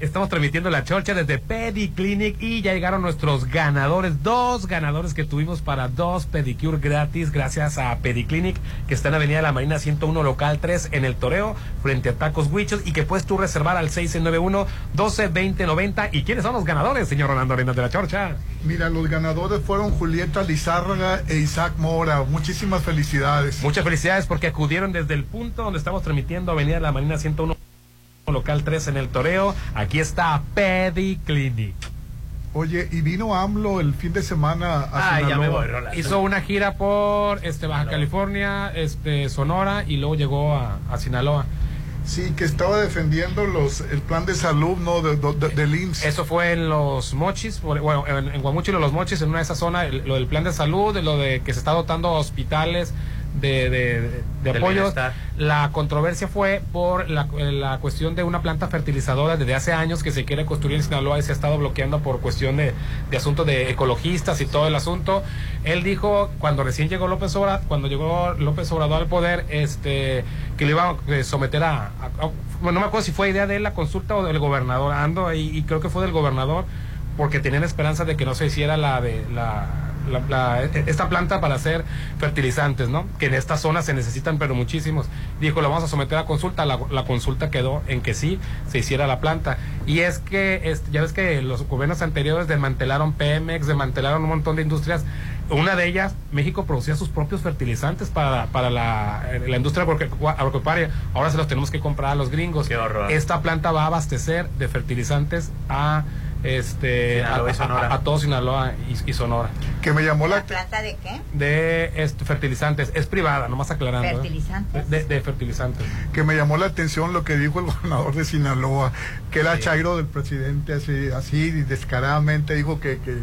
Estamos transmitiendo la chorcha desde Pediclinic y ya llegaron nuestros ganadores, dos ganadores que tuvimos para dos pedicure gratis gracias a Pediclinic que está en Avenida de la Marina 101 local 3 en el Toreo frente a Tacos Huichos y que puedes tú reservar al 691 12 20 90 y quiénes son los ganadores, señor Rolando Arenas de la Chorcha. Mira, los ganadores fueron Julieta Lizárraga e Isaac Mora. Muchísimas felicidades. Muchas felicidades porque acudieron desde el punto donde estamos transmitiendo Avenida de la Marina 101 local 3 en el Toreo. Aquí está Pediclinic. Oye, y vino AMLO el fin de semana a Ah, ya me Sinaloa. voy, Rolando. Hizo una gira por este Baja California, este Sonora y luego llegó a, a Sinaloa. Sí, que estaba defendiendo los el plan de salud, ¿no? De, de- del IMSS. Eso fue en los Mochis, bueno, en, en Guamúchil, los Mochis, en una de esas zonas, el- lo del plan de salud, lo de que se está dotando hospitales de, de, de. La controversia fue por la, la cuestión de una planta fertilizadora desde hace años que se quiere construir en Sinaloa y se ha estado bloqueando por cuestión de, de asuntos de ecologistas y todo el asunto. Él dijo cuando recién llegó López Obrador, cuando llegó López Obrador al poder, este que lo iba a someter a, a- a- bueno, no me acuerdo si fue idea de él la consulta o del gobernador, ando ahí y creo que fue del gobernador porque tenían esperanza de que no se hiciera la de la, la- la- esta planta para hacer fertilizantes, ¿no? Que en esta zona se necesitan pero muchísimos. Dijo, lo vamos a someter a consulta. La, la consulta quedó en que sí se hiciera la planta. Y es que es- ya ves que los gobiernos anteriores desmantelaron Pemex, desmantelaron un montón de industrias. Una de ellas, México producía sus propios fertilizantes para, para la, la industria agropecuaria. Ahora se los tenemos que comprar a los gringos. Esta planta va a abastecer de fertilizantes a este Sinaloa y a- Sonora. a, a todo Sinaloa y, y Sonora Que me llamó la ¿Planta de qué? de este, fertilizantes es privada nomás aclarando ¿eh? ¿Fertilizantes? de, de fertilizantes que me llamó la atención lo que dijo el gobernador de Sinaloa, que era chairo del presidente, así, así descaradamente dijo que, que,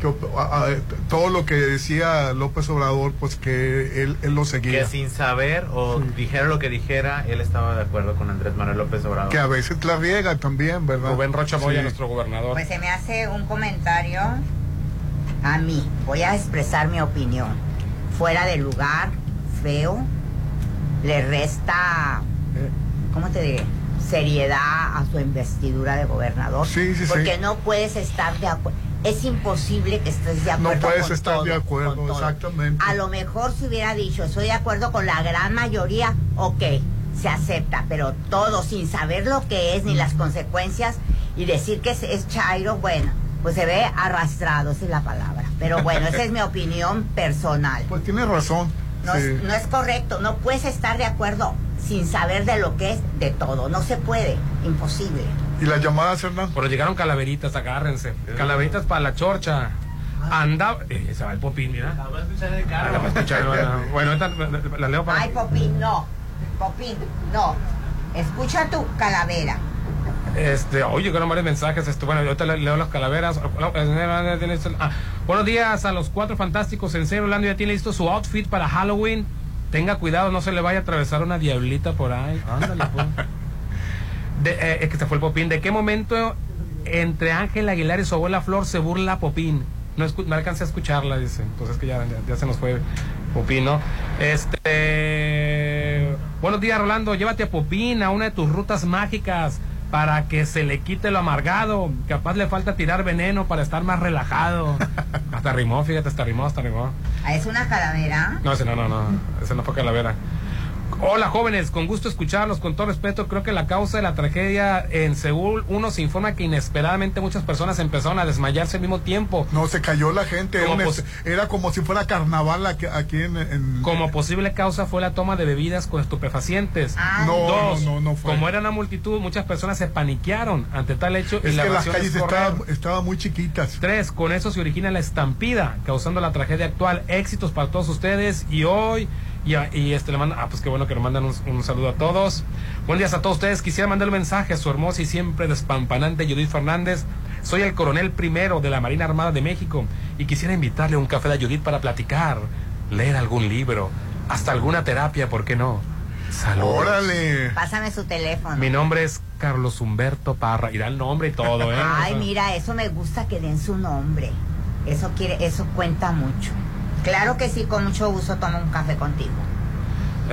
que, a- a- todo lo que decía López Obrador, pues que él, él lo seguía. Que sin saber o dijera lo que dijera, él estaba de acuerdo con Andrés Manuel López Obrador. Que a veces la riega también, ¿verdad? Rubén Rocha Moya Sí. nuestro gobernador Pues se me hace un comentario a mí. Voy a expresar mi opinión. Fuera de lugar, feo, le resta, ¿cómo te diré? Seriedad a su investidura de gobernador. Sí, sí, sí. porque no puedes estar de acuerdo. Es imposible que estés de acuerdo. No puedes con estar todo, de acuerdo, exactamente. A lo mejor si hubiera dicho, estoy de acuerdo con la gran mayoría, ok, se acepta, pero todo sin saber lo que es ni las consecuencias y decir que es, es Chairo, bueno, pues se ve arrastrado, esa es la palabra. Pero bueno, esa es mi opinión personal. Pues tiene razón. No, sí. es, no es correcto, no puedes estar de acuerdo sin saber de lo que es de todo, no se puede, imposible. ¿Y las llamadas, Hernán? pero llegaron calaveritas agárrense calaveritas para la chorcha andaba eh, se va el popín mira Ah, la va a escuchar, bueno, bueno ahorita la- la leo para Ay, Popín, no, Popín, no. Escucha tu calavera. Este, oye, llegaron varios mensajes. Esto, bueno, yo te leo las calaveras. Ah, buenos días a los cuatro fantásticos. En serio, Orlando ya tiene listo su outfit para Halloween. Tenga cuidado, no se le vaya a atravesar una diablita por ahí. Ándale, pues. De, eh, es que se fue el Popín. ¿De qué momento entre Ángel Aguilar y su abuela Flor se burla Popín? No, escu- no alcancé a escucharla, dice. Entonces que ya, ya, ya se nos fue Popín, ¿no? Este. Buenos días, Rolando. Llévate a Popín a una de tus rutas mágicas para que se le quite lo amargado. Capaz le falta tirar veneno para estar más relajado. hasta rimó, fíjate, hasta rimó, hasta rimó. Es una calavera. No, ese no, no, no. Ese no fue Calavera. Hola jóvenes, con gusto escucharlos, con todo respeto, creo que la causa de la tragedia en Seúl, uno se informa que inesperadamente muchas personas empezaron a desmayarse al mismo tiempo. No, se cayó la gente. Como era como si fuera carnaval aquí, aquí en, en- Como posible causa fue la toma de bebidas con estupefacientes. No, Dos, no, no, no fue. como era una multitud, muchas personas se paniquearon ante tal hecho y Es la que las calles estaban, estaban muy chiquitas. Tres, con eso se origina la estampida, causando la tragedia actual. Éxitos para todos ustedes y hoy. Y, a- y este le manda, ah, pues qué bueno que le mandan un, un saludo a todos. Buen días a todos ustedes. Quisiera mandar un mensaje a su hermosa y siempre despampanante Judith Fernández. Soy el coronel primero de la Marina Armada de México y quisiera invitarle a un café de Judith para platicar, leer algún libro, hasta alguna terapia, ¿por qué no? Saludos. Órale. Pásame su teléfono. Mi nombre es Carlos Humberto Parra. Y da el nombre y todo, ¿eh? Ay, mira, eso me gusta que den su nombre. Eso quiere, eso cuenta mucho. Claro que sí, con mucho gusto tomo un café contigo.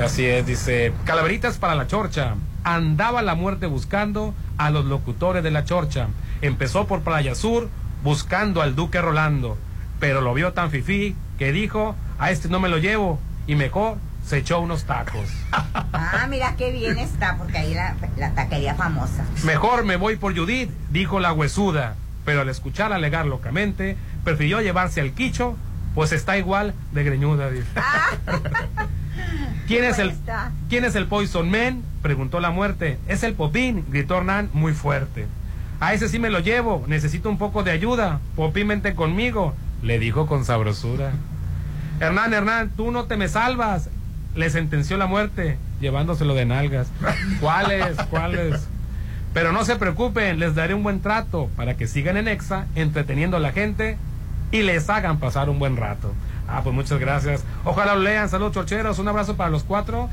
Así es, dice, calaveritas para la chorcha. Andaba la muerte buscando a los locutores de la chorcha. Empezó por Playa Sur buscando al duque Rolando, pero lo vio tan fifí que dijo, a este no me lo llevo, y mejor se echó unos tacos. Ah, mira qué bien está, porque ahí la, la taquería famosa. Mejor me voy por Judith, dijo la huesuda, pero al escuchar alegar locamente, prefirió llevarse al quicho, pues está igual de greñuda, dice. ¿Quién es el Está. ¿Quién es el Poison Man? Preguntó la muerte. Es el Popín, gritó Hernán muy fuerte. A ese sí me lo llevo, necesito un poco de ayuda. Popín, vente conmigo, le dijo con sabrosura. Hernán, Hernán, tú no te me salvas, le sentenció la muerte, llevándoselo de nalgas. ¿Cuáles? ¿Cuáles? Pero no se preocupen, les daré un buen trato para que sigan en Exa, entreteniendo a la gente y les hagan pasar un buen rato. Ah, pues muchas gracias. Ojalá lo lean. Saludos, chorcheros. Un abrazo para los cuatro.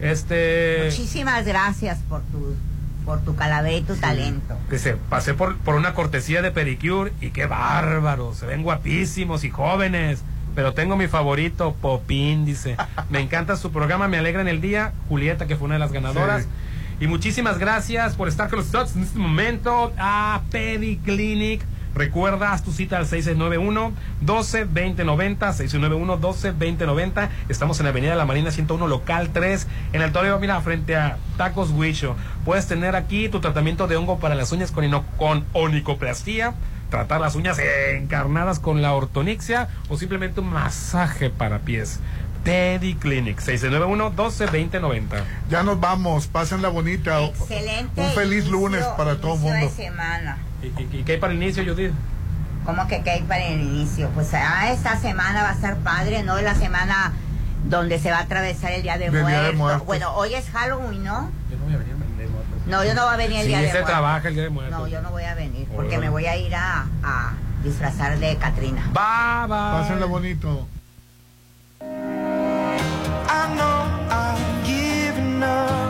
Este. Muchísimas gracias por tu, por tu calavera y tu talento. Dice, pasé por, por una cortesía de Pericure y qué bárbaro, se ven guapísimos y jóvenes. Pero tengo mi favorito, Popín, dice. Me encanta su programa, me alegra en el día. Julieta, que fue una de las ganadoras. Y muchísimas gracias por estar con nosotros en este momento a Pediclinic. Recuerda, haz tu cita al 691-12-2090, 691-12-2090. Estamos en la Avenida de la Marina 101, local 3, en el Toreo, mira, frente a Tacos Huicho. Puedes tener aquí tu tratamiento de hongo para las uñas con, ino- con onicoplastía, tratar las uñas encarnadas con la ortonixia o simplemente un masaje para pies. Pediclinic, 691-12-2090. Ya nos vamos, pásenla bonita. Excelente. Un feliz lunes para todo el mundo. de semana. ¿Y, y- y qué hay para el inicio, Judith? ¿Cómo que qué hay para el inicio? Pues ah, esta semana va a estar padre, ¿no? Es la semana donde se va a atravesar el Día de, Del Día de. Bueno, hoy es Halloween, ¿no? Yo no voy a venir de muertos. No, yo no voy a venir el Sí, Día de se Muertos. trabaja el Día de Muertos. No, yo no voy a venir porque me voy a ir a, a disfrazar de Katrina. Bye, bye. Pásenla bonito. I know I've given up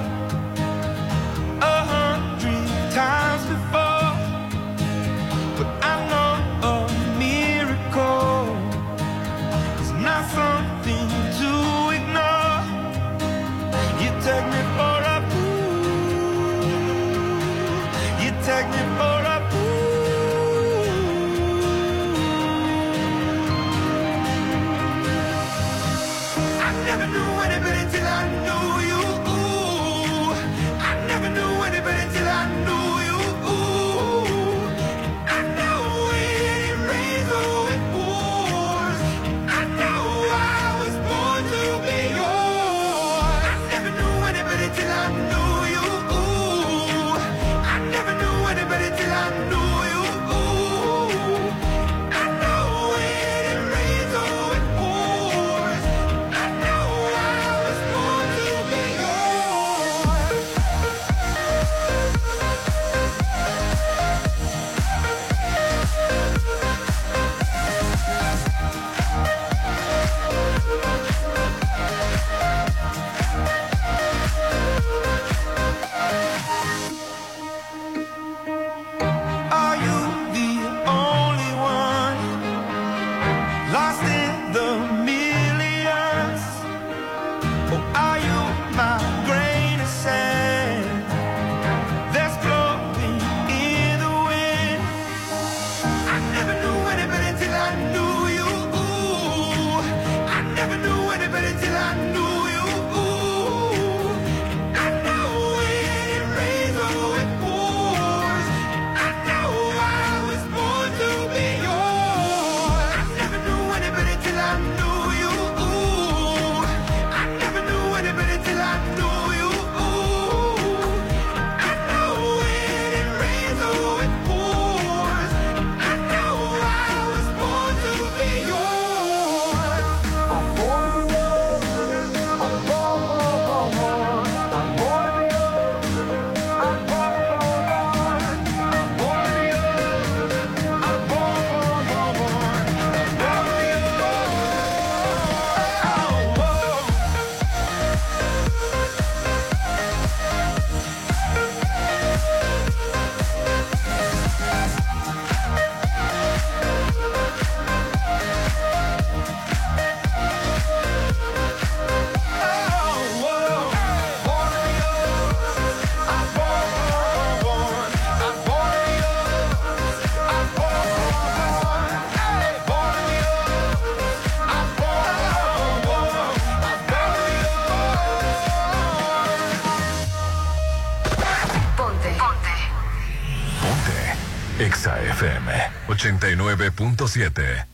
89.7.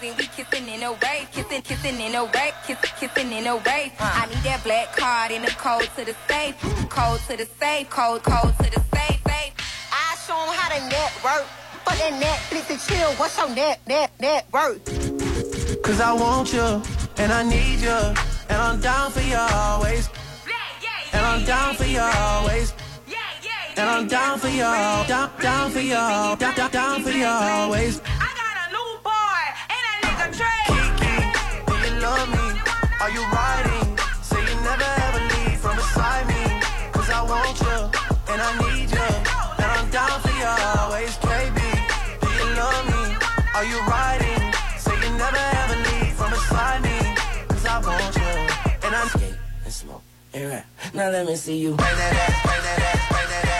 We kissing in a way, kissing, kissing in a way, kissing, kissing in a way. I need that black card in the code to the safe, code to the safe, code, code to the safe, safe. I show 'em how to network. For that Netflix and chill, what's your net, net, net worth? Cause I want you, and I need you, and I'm down for you always. And I'm down for you always. And I'm down for you, down, down for you, down, down, down for you always. Love me? Are you riding? Say you never ever leave from beside me. Cause I want you, and I need you. And I'm down for you always, KB. Do you love me? Are you riding? Say you never ever leave from beside me. Cause I want you, and I skate and smoke and rap. Now let me see you. Bring that ass, bring that ass, bring that ass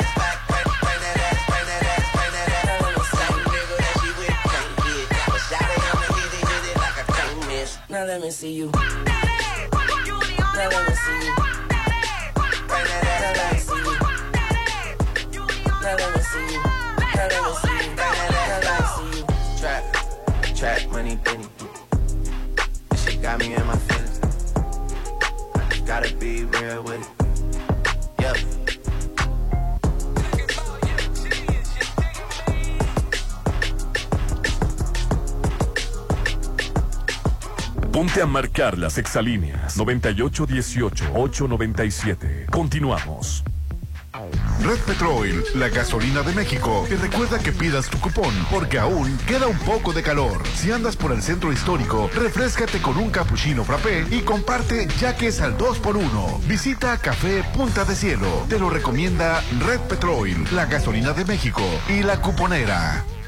Now let me see you. Now let me see you. Bring that ass, now let me see you. Now let me see you. Now let me see you. Bring that ass, now let me see you. Trap, trap, money, penny. This shit got me in my feelings. Gotta be real with it. Ponte a marcar las exalíneas 9818-897. Continuamos. Red Petrol, la gasolina de México, te recuerda que pidas tu cupón porque aún queda un poco de calor. Si andas por el centro histórico, refrescate con un cappuccino frappé y comparte ya que es al 2x1. Visita Café Punta de Cielo. Te lo recomienda Red Petrol, la gasolina de México y la cuponera.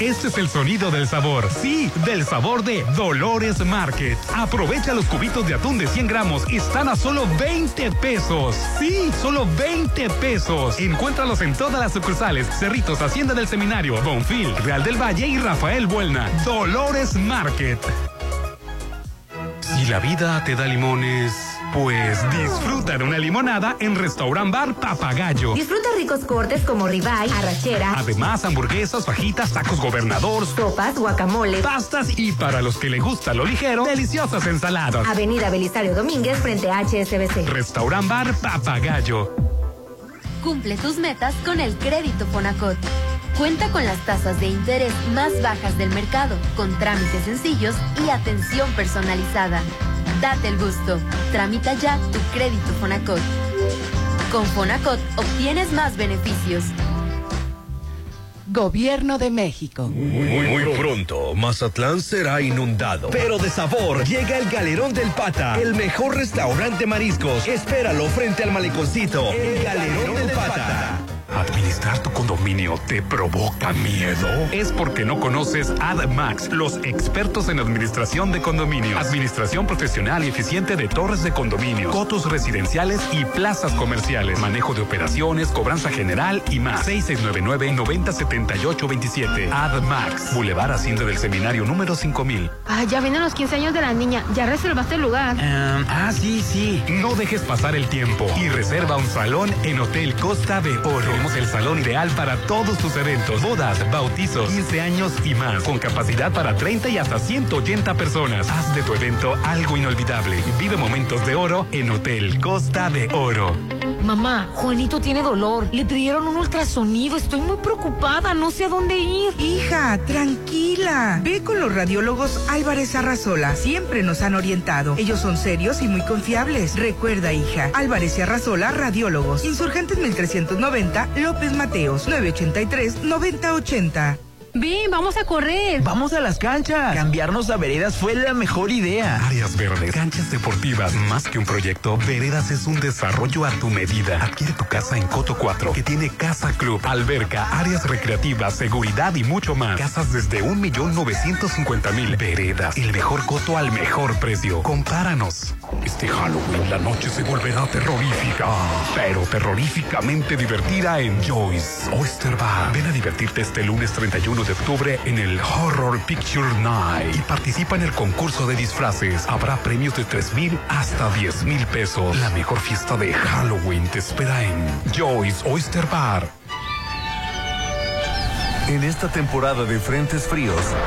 Este es el sonido del sabor. Sí, del sabor de Dolores Market. Aprovecha los cubitos de atún de 100 gramos. Están a solo 20 pesos. Sí, solo 20 pesos. Encuéntralos en todas las sucursales. Cerritos, Hacienda del Seminario, Bonfil, Real del Valle y Rafael Buelna. Dolores Market. Si la vida te da limones, pues disfruta de una limonada en Restaurant Bar Papagayo. Disfruta ricos cortes como ribeye, arrachera, Además, hamburguesas, fajitas, tacos gobernador, sopas, guacamole. pastas y para los que le gusta lo ligero, deliciosas ensaladas. Avenida Belisario Domínguez frente a HSBC. Restaurant Bar Papagayo. Cumple tus metas con el crédito Fonacot. Cuenta con las tasas de interés más bajas del mercado, con trámites sencillos y atención personalizada. Date el gusto. Tramita ya tu crédito Fonacot. Con Fonacot obtienes más beneficios. Gobierno de México. Muy, muy pronto, Mazatlán será inundado. Pero de sabor, llega el Galerón del Pata, el mejor restaurante mariscos. Espéralo frente al maleconcito. El Galerón del Pata. ¿Administrar tu condominio te provoca miedo? Es porque no conoces AdMax, los expertos en administración de condominios. Administración profesional y eficiente de torres de condominio, cotos residenciales y plazas comerciales. Manejo de operaciones, cobranza general y más. 6699-907827. AdMax. Boulevard Hacienda del Seminario número 5000. Ah, ya vienen los 15 años de la niña. ¿Ya reservaste el lugar? ah, sí, sí. No dejes pasar el tiempo y reserva un salón en Hotel Costa de Oro. Tenemos el salón ideal para todos tus eventos, bodas, bautizos, 15 años y más, con capacidad para 30 y hasta 180 personas. Haz de tu evento algo inolvidable. Vive momentos de oro en Hotel Costa de Oro. Mamá, Juanito tiene dolor. Le pidieron un ultrasonido. Estoy muy preocupada. No sé a dónde ir. Hija, tranquila. Ve con los radiólogos Álvarez Arrasola. Siempre nos han orientado. Ellos son serios y muy confiables. Recuerda, hija, Álvarez y Arrasola, radiólogos. Insurgentes 1390, López Mateos, 983-9080. Ven, vamos a correr. Vamos a las canchas. Cambiarnos a veredas fue la mejor idea. Áreas verdes, canchas deportivas, más que un proyecto, Veredas es un desarrollo a tu medida. Adquiere tu casa en Coto 4, que tiene casa club, alberca, áreas recreativas, seguridad y mucho más. Casas desde un millón novecientos mil. Veredas, el mejor coto al mejor precio. Compáranos. Este Halloween la noche se volverá terrorífica, pero terroríficamente divertida en Joyce Oyster Bar. Ven a divertirte este lunes 31 de octubre en el Horror Picture Night y participa en el concurso de disfraces. Habrá premios de 3 mil hasta 10 mil pesos. La mejor fiesta de Halloween te espera en Joyce Oyster Bar. En esta temporada de frentes fríos,